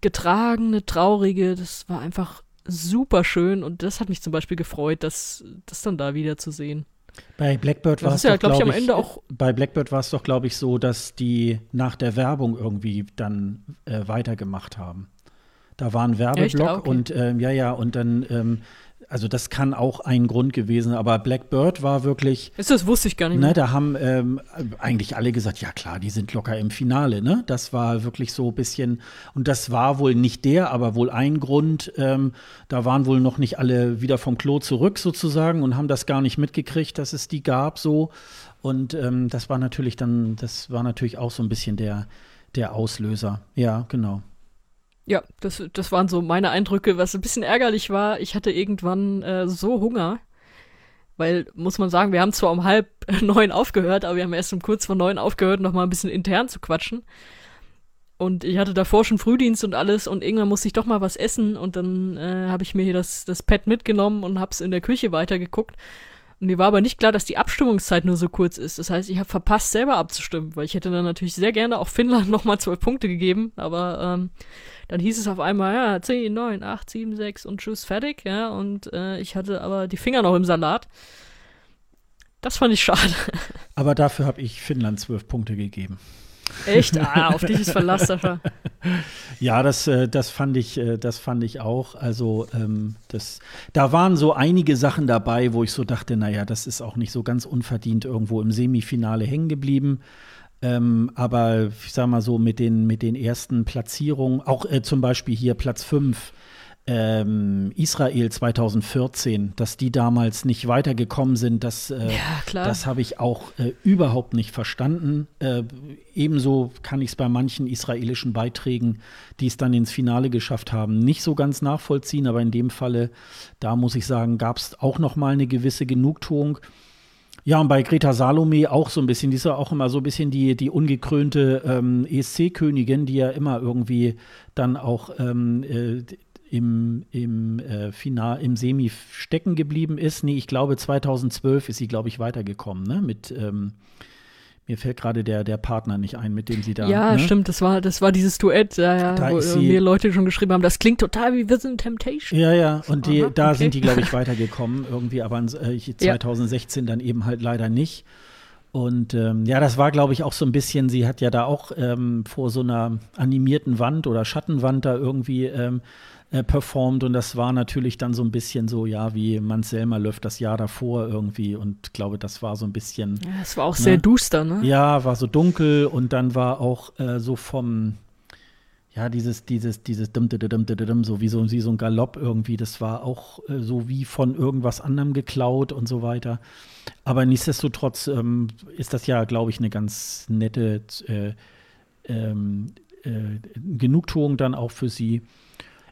getragene, traurige, das war einfach super schön und das hat mich zum Beispiel gefreut, das, das dann da wieder zu sehen. Bei Blackbird war es ja, doch, glaube ich, am Ende auch. Bei Blackbird war es doch, glaube ich, so, dass die nach der Werbung irgendwie dann äh, weitergemacht haben. Da war ein Werbeblock Echt? Ah, und ähm, ja, ja, und dann, ähm, also das kann auch ein Grund gewesen, aber Blackbird war wirklich, Ist das wusste ich gar nicht mehr. ne, da haben ähm, eigentlich alle gesagt, ja klar, die sind locker im Finale, ne? Das war wirklich so ein bisschen, und das war wohl nicht der, aber wohl ein Grund, ähm, da waren wohl noch nicht alle wieder vom Klo zurück sozusagen und haben das gar nicht mitgekriegt, dass es die gab so. Und ähm, das war natürlich dann, das war natürlich auch so ein bisschen der, der Auslöser. Ja, genau. Ja, das, das waren so meine Eindrücke. Was ein bisschen ärgerlich war, ich hatte irgendwann äh, so Hunger, weil, muss man sagen, wir haben zwar um halb neun aufgehört, aber wir haben erst um kurz vor neun aufgehört, noch mal ein bisschen intern zu quatschen. Und ich hatte davor schon Frühdienst und alles und irgendwann musste ich doch mal was essen und dann äh, habe ich mir hier das, das Pad mitgenommen und hab's in der Küche weitergeguckt. Und mir war aber nicht klar, dass die Abstimmungszeit nur so kurz ist. Das heißt, ich habe verpasst, selber abzustimmen, weil ich hätte dann natürlich sehr gerne auch Finnland nochmal zwölf Punkte gegeben, aber ähm, dann hieß es auf einmal, ja, 10, 9, 8, 7, 6 und tschüss, fertig, ja, und äh, ich hatte aber die Finger noch im Salat. Das fand ich schade. Aber dafür habe ich Finnland zwölf Punkte gegeben. Echt? Ah, auf dich ist Verlass, Sascha. Ja, das, äh, das fand ich, äh, das fand ich auch. Also ähm, das, da waren so einige Sachen dabei, wo ich so dachte, naja, das ist auch nicht so ganz unverdient irgendwo im Semifinale hängen geblieben. Ähm, aber ich sag mal so, mit den, mit den ersten Platzierungen, auch äh, zum Beispiel hier Platz 5, ähm, Israel 2014, dass die damals nicht weitergekommen sind, das, äh, Ja, das habe ich auch äh, überhaupt nicht verstanden. Äh, ebenso kann ich es bei manchen israelischen Beiträgen, die es dann ins Finale geschafft haben, nicht so ganz nachvollziehen. Aber in dem Falle, da muss ich sagen, gab es auch noch mal eine gewisse Genugtuung. Ja, und bei Greta Salome auch so ein bisschen, die ist ja auch immer so ein bisschen die, die ungekrönte ähm, ESC-Königin, die ja immer irgendwie dann auch ähm, äh, im, im, äh, Final, im Semi stecken geblieben ist. Nee, ich glaube 2012 ist sie, glaube ich, weitergekommen, ne? Mit, ähm, mir fällt gerade der, der Partner nicht ein, mit dem sie da. ja, ne? stimmt, das war, das war dieses Duett, ja, ja, Da wo sie- mir Leute schon geschrieben haben, das klingt total wie Wir sind Temptation. Ja, ja, und die, Aha, da okay. sind die, glaube ich, weitergekommen irgendwie, aber äh, ich- Ja. 2016 dann eben halt leider nicht. Und ähm, ja, das war, glaube ich, auch so ein bisschen, sie hat ja da auch ähm, vor so einer animierten Wand oder Schattenwand da irgendwie ähm, äh, performt und das war natürlich dann so ein bisschen so, ja, wie Mans Selmerlöff das Jahr davor irgendwie und glaube, das war so ein bisschen, Ja, es war auch sehr duster, ne? ja, war so dunkel und dann war auch äh, so vom, ja, dieses, dieses, dieses dum, dum, dum, dum, dum, so wie so, wie so ein Galopp irgendwie, das war auch äh, so wie von irgendwas anderem geklaut und so weiter. Aber nichtsdestotrotz ähm, ist das ja, glaube ich, eine ganz nette äh, ähm, äh, Genugtuung dann auch für sie.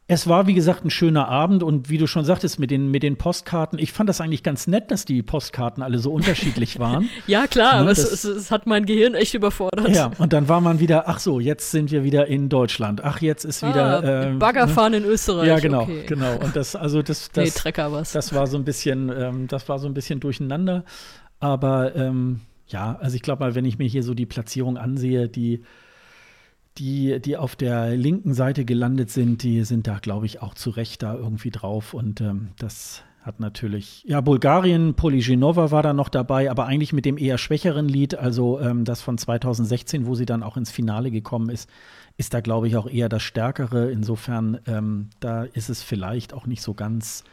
Es war, wie gesagt, ein schöner Abend und wie du schon sagtest, mit den, mit den Postkarten, ich fand das eigentlich ganz nett, dass die Postkarten alle so unterschiedlich waren. Ja, klar, Ne, aber es, das- es, es hat mein Gehirn echt überfordert. Ja, und dann war man wieder, ach so, jetzt sind wir wieder in Deutschland. Ach, jetzt ist wieder. ah, ähm, Baggerfahren in Österreich. Ja, genau, okay. genau. Und das, also das, nee, das, Trecker was. das war so ein bisschen, ähm, das war so ein bisschen durcheinander. Aber ähm, ja, also ich glaube mal, wenn ich mir hier so die Platzierung ansehe, die, die, die auf der linken Seite gelandet sind, die sind da, glaube ich, auch zu Recht da irgendwie drauf. Und ähm, das hat natürlich, ja, Bulgarien, Poligenova war da noch dabei, aber eigentlich mit dem eher schwächeren Lied, also ähm, das von 2016, wo sie dann auch ins Finale gekommen ist, ist da, glaube ich, auch eher das Stärkere. Insofern, ähm, da ist es vielleicht auch nicht so ganz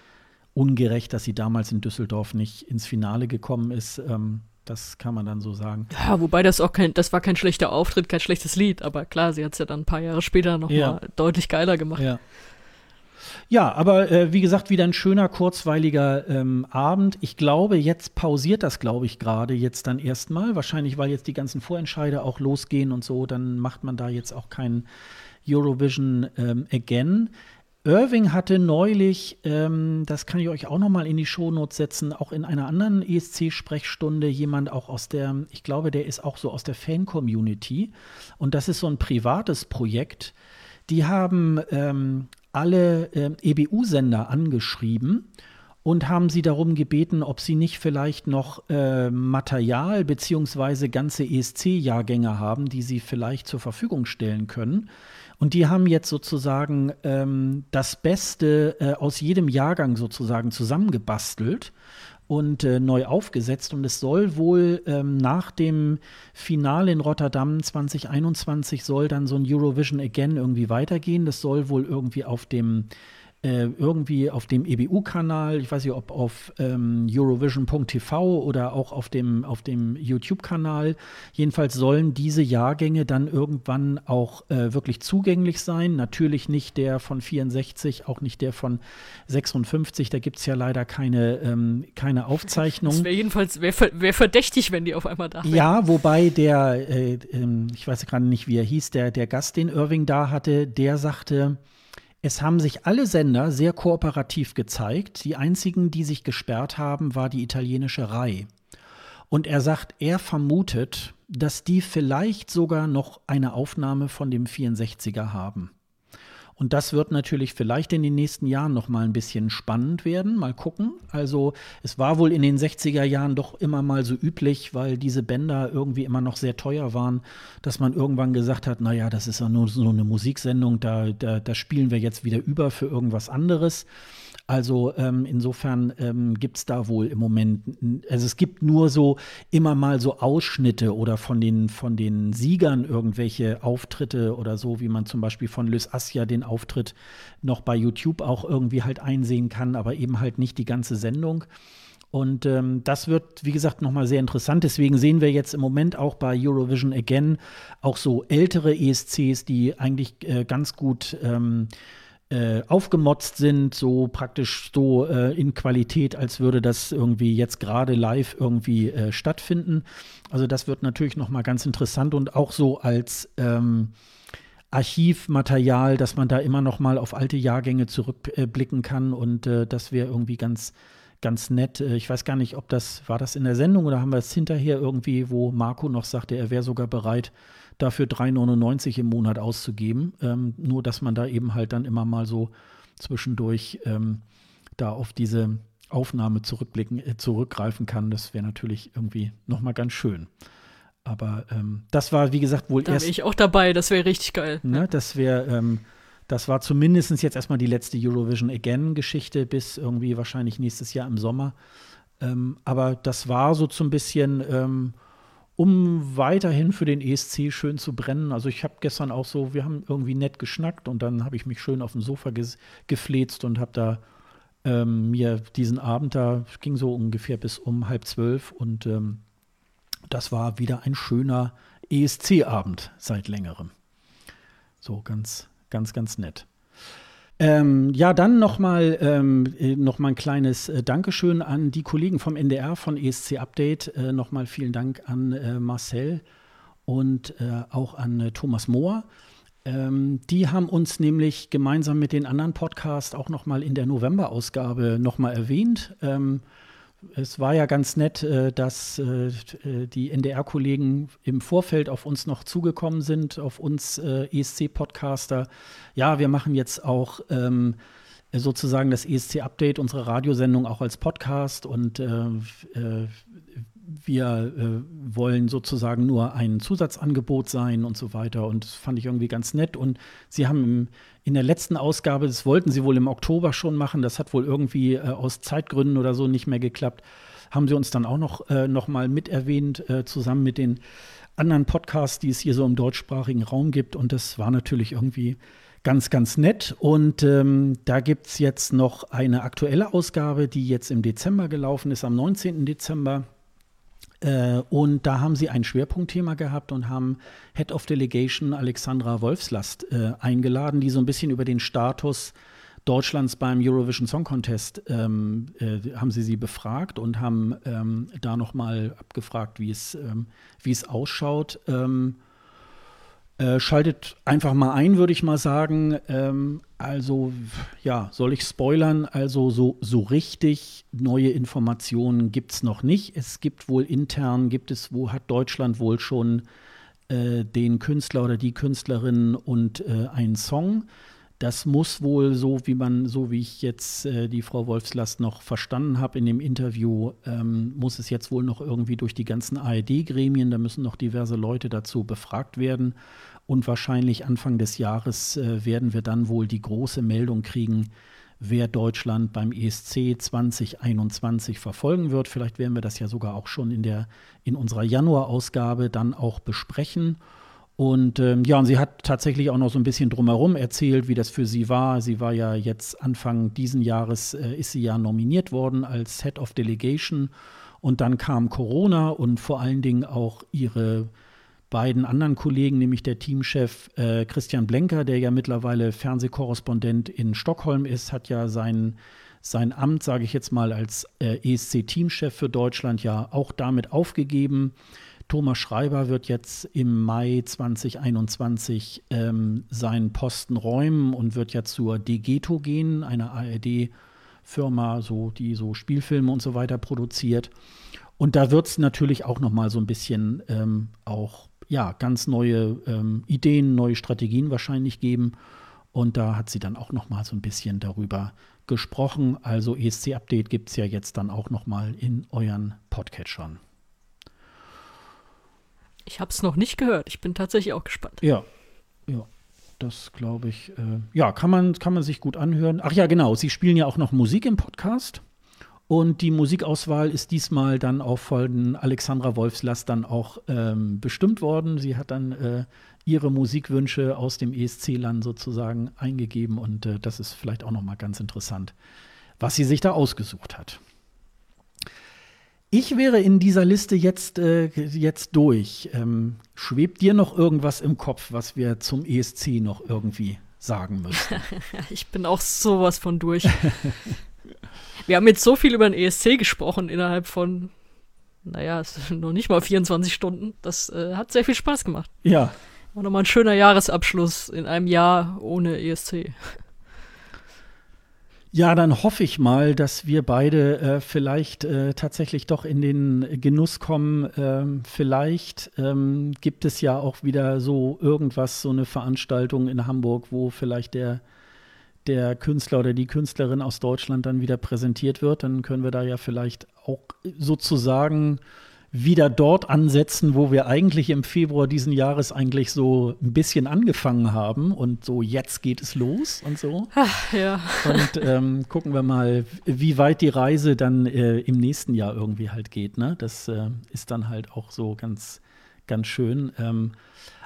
ungerecht, dass sie damals in Düsseldorf nicht ins Finale gekommen ist. Ähm, das kann man dann so sagen. ja, wobei das auch kein, das war kein schlechter Auftritt, kein schlechtes Lied, aber klar, sie hat es ja dann ein paar Jahre später nochmal Ja. deutlich geiler gemacht. Ja. Ja, aber äh, wie gesagt, wieder ein schöner, kurzweiliger ähm, Abend. Ich glaube, jetzt pausiert das, glaube ich, gerade jetzt dann erstmal. Wahrscheinlich, weil jetzt die ganzen Vorentscheide auch losgehen und so, dann macht man da jetzt auch kein Eurovision ähm, again. Irving hatte neulich, ähm, das kann ich euch auch noch mal in die Shownotes setzen, auch in einer anderen ESC-Sprechstunde jemand auch aus der, ich glaube, der ist auch so aus der Fan-Community und das ist so ein privates Projekt. Die haben ähm, alle ähm, EBU-Sender angeschrieben und haben sie darum gebeten, ob sie nicht vielleicht noch äh, Material beziehungsweise ganze ESC-Jahrgänge haben, die sie vielleicht zur Verfügung stellen können. Und die haben jetzt sozusagen ähm, das Beste äh, aus jedem Jahrgang sozusagen zusammengebastelt und äh, neu aufgesetzt. Und es soll wohl ähm, nach dem Finale in Rotterdam 2021 soll dann so ein Eurovision Again irgendwie weitergehen. Das soll wohl irgendwie auf dem äh, irgendwie auf dem EBU-Kanal, ich weiß nicht, ob auf ähm, Eurovision.tv oder auch auf dem, auf dem YouTube-Kanal. Jedenfalls sollen diese Jahrgänge dann irgendwann auch äh, wirklich zugänglich sein. Natürlich nicht der von 64, auch nicht der von 56. Da gibt es ja leider keine, ähm, keine Aufzeichnung. Das wäre jedenfalls wär, wär verdächtig, wenn die auf einmal da wären. Ja, wobei der, äh, ähm, ich weiß gerade nicht, wie er hieß, der, der Gast, den Irving da hatte, der sagte, es haben sich alle Sender sehr kooperativ gezeigt. Die einzigen, die sich gesperrt haben, war die italienische Rai. Und er sagt, er vermutet, dass die vielleicht sogar noch eine Aufnahme von dem 64er haben. Und das wird natürlich vielleicht in den nächsten Jahren noch mal ein bisschen spannend werden. Mal gucken. Also es war wohl in den 60er Jahren doch immer mal so üblich, weil diese Bänder irgendwie immer noch sehr teuer waren, dass man irgendwann gesagt hat, naja, das ist ja nur so eine Musiksendung, da, da, da spielen wir jetzt wieder über für irgendwas anderes. Also ähm, insofern ähm, gibt es da wohl im Moment, also es gibt nur so immer mal so Ausschnitte oder von den, von den Siegern irgendwelche Auftritte oder so, wie man zum Beispiel von Lys Assia den Auftritt noch bei YouTube auch irgendwie halt einsehen kann, aber eben halt nicht die ganze Sendung. Und ähm, das wird, wie gesagt, nochmal sehr interessant. Deswegen sehen wir jetzt im Moment auch bei Eurovision Again auch so ältere ESCs, die eigentlich äh, ganz gut ähm, äh, aufgemotzt sind, so praktisch so äh, in Qualität, als würde das irgendwie jetzt gerade live irgendwie äh, stattfinden. Also das wird natürlich noch mal ganz interessant und auch so als ähm, Archivmaterial, dass man da immer noch mal auf alte Jahrgänge zurückblicken kann und äh, das wäre irgendwie ganz ganz nett. Äh, ich weiß gar nicht, ob das war das in der Sendung oder haben wir es hinterher irgendwie, wo Marco noch sagte, er wäre sogar bereit, dafür 3,99 im Monat auszugeben. Ähm, nur, dass man da eben halt dann immer mal so zwischendurch ähm, da auf diese Aufnahme zurückblicken, äh, zurückgreifen kann. Das wäre natürlich irgendwie nochmal ganz schön. Aber ähm, das war, wie gesagt, wohl da erst. Da wäre ich auch dabei, das wäre richtig geil. Ne, das wäre, ähm, das war zumindest jetzt erstmal die letzte Eurovision Again-Geschichte bis irgendwie wahrscheinlich nächstes Jahr im Sommer. Ähm, aber das war so zum bisschen, ähm, um weiterhin für den ESC schön zu brennen. Also ich habe gestern auch so, wir haben irgendwie nett geschnackt und dann habe ich mich schön auf dem Sofa gefläzt und habe da ähm, mir diesen Abend da, ging so ungefähr bis um halb zwölf und ähm, das war wieder ein schöner ESC-Abend seit längerem. So ganz, ganz, ganz nett. Ähm, ja, dann nochmal ähm, äh, noch ein kleines äh, Dankeschön an die Kollegen vom NDR von ESC Update. Äh, nochmal vielen Dank an äh, Marcel und äh, auch an äh, Thomas Mohr. Ähm, die haben uns nämlich gemeinsam mit den anderen Podcasts auch nochmal in der November-Ausgabe nochmal erwähnt. Ähm, es war ja ganz nett, äh, dass äh, äh, die NDR-Kollegen im Vorfeld auf uns noch zugekommen sind, auf uns ESC-Podcaster. Ja, wir machen jetzt auch ähm, sozusagen das ESC-Update, unsere Radiosendung auch als Podcast und wir wollen sozusagen nur ein Zusatzangebot sein und so weiter. Und das fand ich irgendwie ganz nett. Und sie haben im, in der letzten Ausgabe, das wollten sie wohl im Oktober schon machen, das hat wohl irgendwie äh, aus Zeitgründen oder so nicht mehr geklappt, haben sie uns dann auch noch, äh, noch mal mit erwähnt, äh, zusammen mit den anderen Podcasts, die es hier so im deutschsprachigen Raum gibt. Und das war natürlich irgendwie ganz, ganz nett. Und ähm, da gibt es jetzt noch eine aktuelle Ausgabe, die jetzt im Dezember gelaufen ist, am 19. Dezember. Äh, und da haben sie ein Schwerpunktthema gehabt und haben Head of Delegation Alexandra Wolfslast äh, eingeladen, die so ein bisschen über den Status Deutschlands beim Eurovision Song Contest ähm, äh, haben sie sie befragt und haben ähm, da nochmal abgefragt, wie es, ähm, wie es ausschaut. Ähm, äh, schaltet einfach mal ein, würde ich mal sagen. Ähm, also, ja, soll ich spoilern? Also, so, so richtig neue Informationen gibt es noch nicht. Es gibt wohl intern, gibt es, wo hat Deutschland wohl schon äh, den Künstler oder die Künstlerin und äh, einen Song. Das muss wohl so, wie man, so wie ich jetzt äh, die Frau Wolfslast noch verstanden habe in dem Interview, ähm, muss es jetzt wohl noch irgendwie durch die ganzen ARD-Gremien, da müssen noch diverse Leute dazu befragt werden. Und wahrscheinlich Anfang des Jahres äh, werden wir dann wohl die große Meldung kriegen, wer Deutschland beim ESC 2021 verfolgen wird. Vielleicht werden wir das ja sogar auch schon in, der, in unserer Januarausgabe dann auch besprechen. Und ähm, ja, und sie hat tatsächlich auch noch so ein bisschen drumherum erzählt, wie das für sie war. Sie war ja jetzt Anfang diesen Jahres, äh, ist sie ja nominiert worden als Head of Delegation. Und dann kam Corona und vor allen Dingen auch ihre beiden anderen Kollegen, nämlich der Teamchef äh, Christian Blenker, der ja mittlerweile Fernsehkorrespondent in Stockholm ist, hat ja sein, sein Amt, sage ich jetzt mal, als äh, ESC-Teamchef für Deutschland ja auch damit aufgegeben. Thomas Schreiber wird jetzt im Mai 2021 ähm, seinen Posten räumen und wird ja zur Degeto gehen, einer ARD-Firma, so, die so Spielfilme und so weiter produziert. Und da wird es natürlich auch noch mal so ein bisschen ähm, auch ja, ganz neue ähm, Ideen, neue Strategien wahrscheinlich geben. Und da hat sie dann auch noch mal so ein bisschen darüber gesprochen. Also ESC-Update gibt es ja jetzt dann auch noch mal in euren Podcatchern. Ich habe es noch nicht gehört. Ich bin tatsächlich auch gespannt. Ja, ja. Das glaube ich, äh, ja, kann man, kann man sich gut anhören. Ach ja, genau, Sie spielen ja auch noch Musik im Podcast. Und die Musikauswahl ist diesmal dann auch von Alexandra Wolfslass dann auch ähm, bestimmt worden. Sie hat dann äh, ihre Musikwünsche aus dem ESC-Land sozusagen eingegeben und äh, das ist vielleicht auch noch mal ganz interessant, was sie sich da ausgesucht hat. Ich wäre in dieser Liste jetzt, äh, jetzt durch. Ähm, schwebt dir noch irgendwas im Kopf, was wir zum ESC noch irgendwie sagen müssen? ich bin auch sowas von durch. Wir haben jetzt so viel über den ESC gesprochen innerhalb von, naja, noch nicht mal 24 Stunden. Das äh, hat sehr viel Spaß gemacht. Ja. War nochmal ein schöner Jahresabschluss in einem Jahr ohne ESC. Ja, dann hoffe ich mal, dass wir beide äh, vielleicht äh, tatsächlich doch in den Genuss kommen. Ähm, vielleicht ähm, gibt es ja auch wieder so irgendwas, so eine Veranstaltung in Hamburg, wo vielleicht der der Künstler oder die Künstlerin aus Deutschland dann wieder präsentiert wird, dann können wir da ja vielleicht auch sozusagen wieder dort ansetzen, wo wir eigentlich im Februar diesen Jahres eigentlich so ein bisschen angefangen haben und so jetzt geht es los und so. Ach, ja. Und ähm, gucken wir mal, wie weit die Reise dann äh, im nächsten Jahr irgendwie halt geht. Ne? Das äh, ist dann halt auch so ganz, ganz schön. Ähm,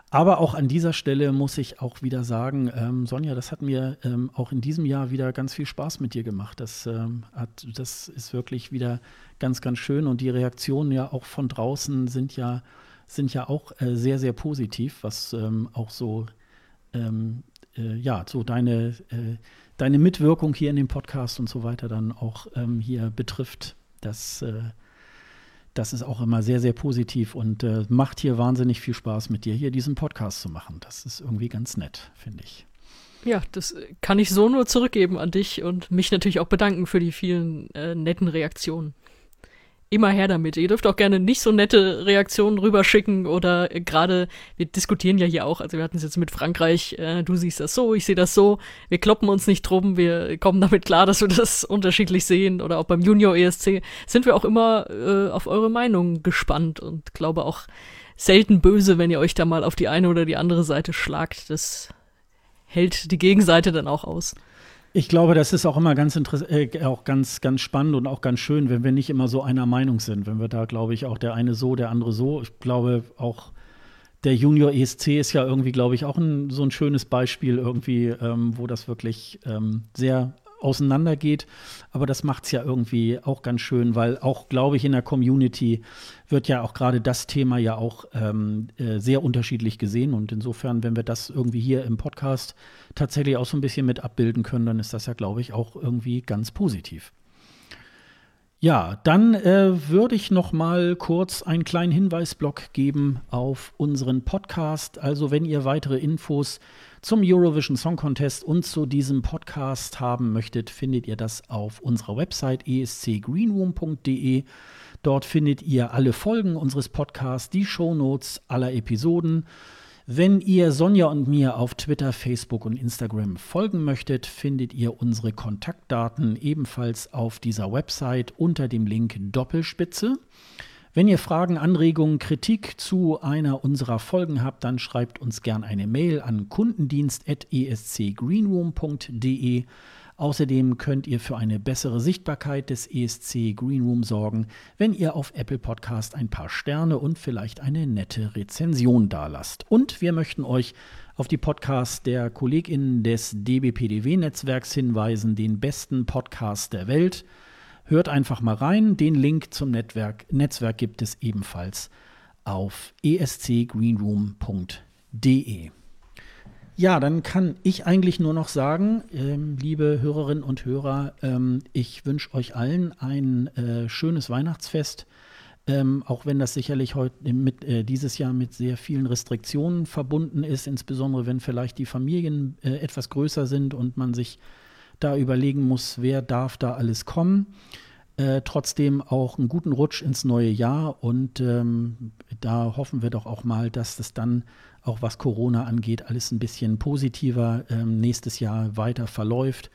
aber auch an dieser Stelle muss ich auch wieder sagen, ähm, Sonja, das hat mir ähm, auch in diesem Jahr wieder ganz viel Spaß mit dir gemacht. Das, ähm, hat, das ist wirklich wieder ganz, ganz schön. Und die Reaktionen ja auch von draußen sind ja, sind ja auch äh, sehr, sehr positiv, was ähm, auch so, ähm, äh, ja, so deine, äh, deine Mitwirkung hier in dem Podcast und so weiter dann auch ähm, hier betrifft. Das äh, das ist auch immer sehr, sehr positiv und äh, macht hier wahnsinnig viel Spaß, mit dir hier diesen Podcast zu machen. Das ist irgendwie ganz nett, finde ich. Ja, das kann ich so nur zurückgeben an dich und mich natürlich auch bedanken für die vielen äh, netten Reaktionen immer her damit. Ihr dürft auch gerne nicht so nette Reaktionen rüberschicken oder äh, gerade, wir diskutieren ja hier auch, also wir hatten es jetzt mit Frankreich, äh, du siehst das so, ich sehe das so, wir kloppen uns nicht drum, wir kommen damit klar, dass wir das unterschiedlich sehen oder auch beim Junior ESC sind wir auch immer äh, auf eure Meinung gespannt und glaube auch selten böse, wenn ihr euch da mal auf die eine oder die andere Seite schlagt. Das hält die Gegenseite dann auch aus. Ich glaube, das ist auch immer ganz äh, auch ganz, ganz spannend und auch ganz schön, wenn wir nicht immer so einer Meinung sind. Wenn wir da, glaube ich, auch der eine so, der andere so. Ich glaube auch, der Junior ESC ist ja irgendwie, glaube ich, auch ein, so ein schönes Beispiel irgendwie, ähm, wo das wirklich ähm, sehr auseinandergeht. Aber das macht es ja irgendwie auch ganz schön, weil auch, glaube ich, in der Community wird ja auch gerade das Thema ja auch ähm, äh, sehr unterschiedlich gesehen. Und insofern, wenn wir das irgendwie hier im Podcast tatsächlich auch so ein bisschen mit abbilden können, dann ist das ja, glaube ich, auch irgendwie ganz positiv. Ja, dann äh, würde ich noch mal kurz einen kleinen Hinweisblock geben auf unseren Podcast. Also wenn ihr weitere Infos zum Eurovision Song Contest und zu diesem Podcast haben möchtet, findet ihr das auf unserer Website escgreenroom.de. Dort findet ihr alle Folgen unseres Podcasts, die Shownotes aller Episoden. Wenn ihr Sonja und mir auf Twitter, Facebook und Instagram folgen möchtet, findet ihr unsere Kontaktdaten ebenfalls auf dieser Website unter dem Link Doppelspitze. Wenn ihr Fragen, Anregungen, Kritik zu einer unserer Folgen habt, dann schreibt uns gern eine Mail an kundendienst.escgreenroom.de. Außerdem könnt ihr für eine bessere Sichtbarkeit des ESC Green Room sorgen, wenn ihr auf Apple Podcast ein paar Sterne und vielleicht eine nette Rezension dalasst. Und wir möchten euch auf die Podcasts der KollegInnen des DBPDW-Netzwerks hinweisen, den besten Podcast der Welt. Hört einfach mal rein. Den Link zum Netzwerk, Netzwerk gibt es ebenfalls auf escgreenroom.de. Ja, dann kann ich eigentlich nur noch sagen, ähm, liebe Hörerinnen und Hörer, ähm, ich wünsche euch allen ein äh, schönes Weihnachtsfest. Ähm, auch wenn das sicherlich heute mit, äh, dieses Jahr mit sehr vielen Restriktionen verbunden ist, insbesondere wenn vielleicht die Familien äh, etwas größer sind und man sich da überlegen muss, wer darf da alles kommen. Äh, trotzdem auch einen guten Rutsch ins neue Jahr und ähm, da hoffen wir doch auch mal, dass es dann auch was Corona angeht, alles ein bisschen positiver ähm, nächstes Jahr weiter verläuft.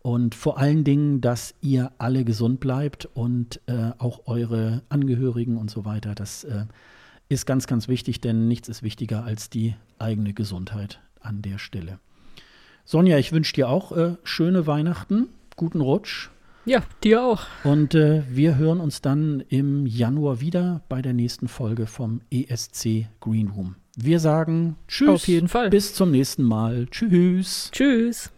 Und vor allen Dingen, dass ihr alle gesund bleibt und äh, auch eure Angehörigen und so weiter. Das äh, ist ganz, ganz wichtig, denn nichts ist wichtiger als die eigene Gesundheit an der Stelle. Sonja, ich wünsche dir auch äh, schöne Weihnachten, guten Rutsch. Ja, dir auch. Und äh, wir hören uns dann im Januar wieder bei der nächsten Folge vom ESC Green Room. Wir sagen Tschüss. Auf jeden Fall. Bis zum nächsten Mal. Tschüss. Tschüss.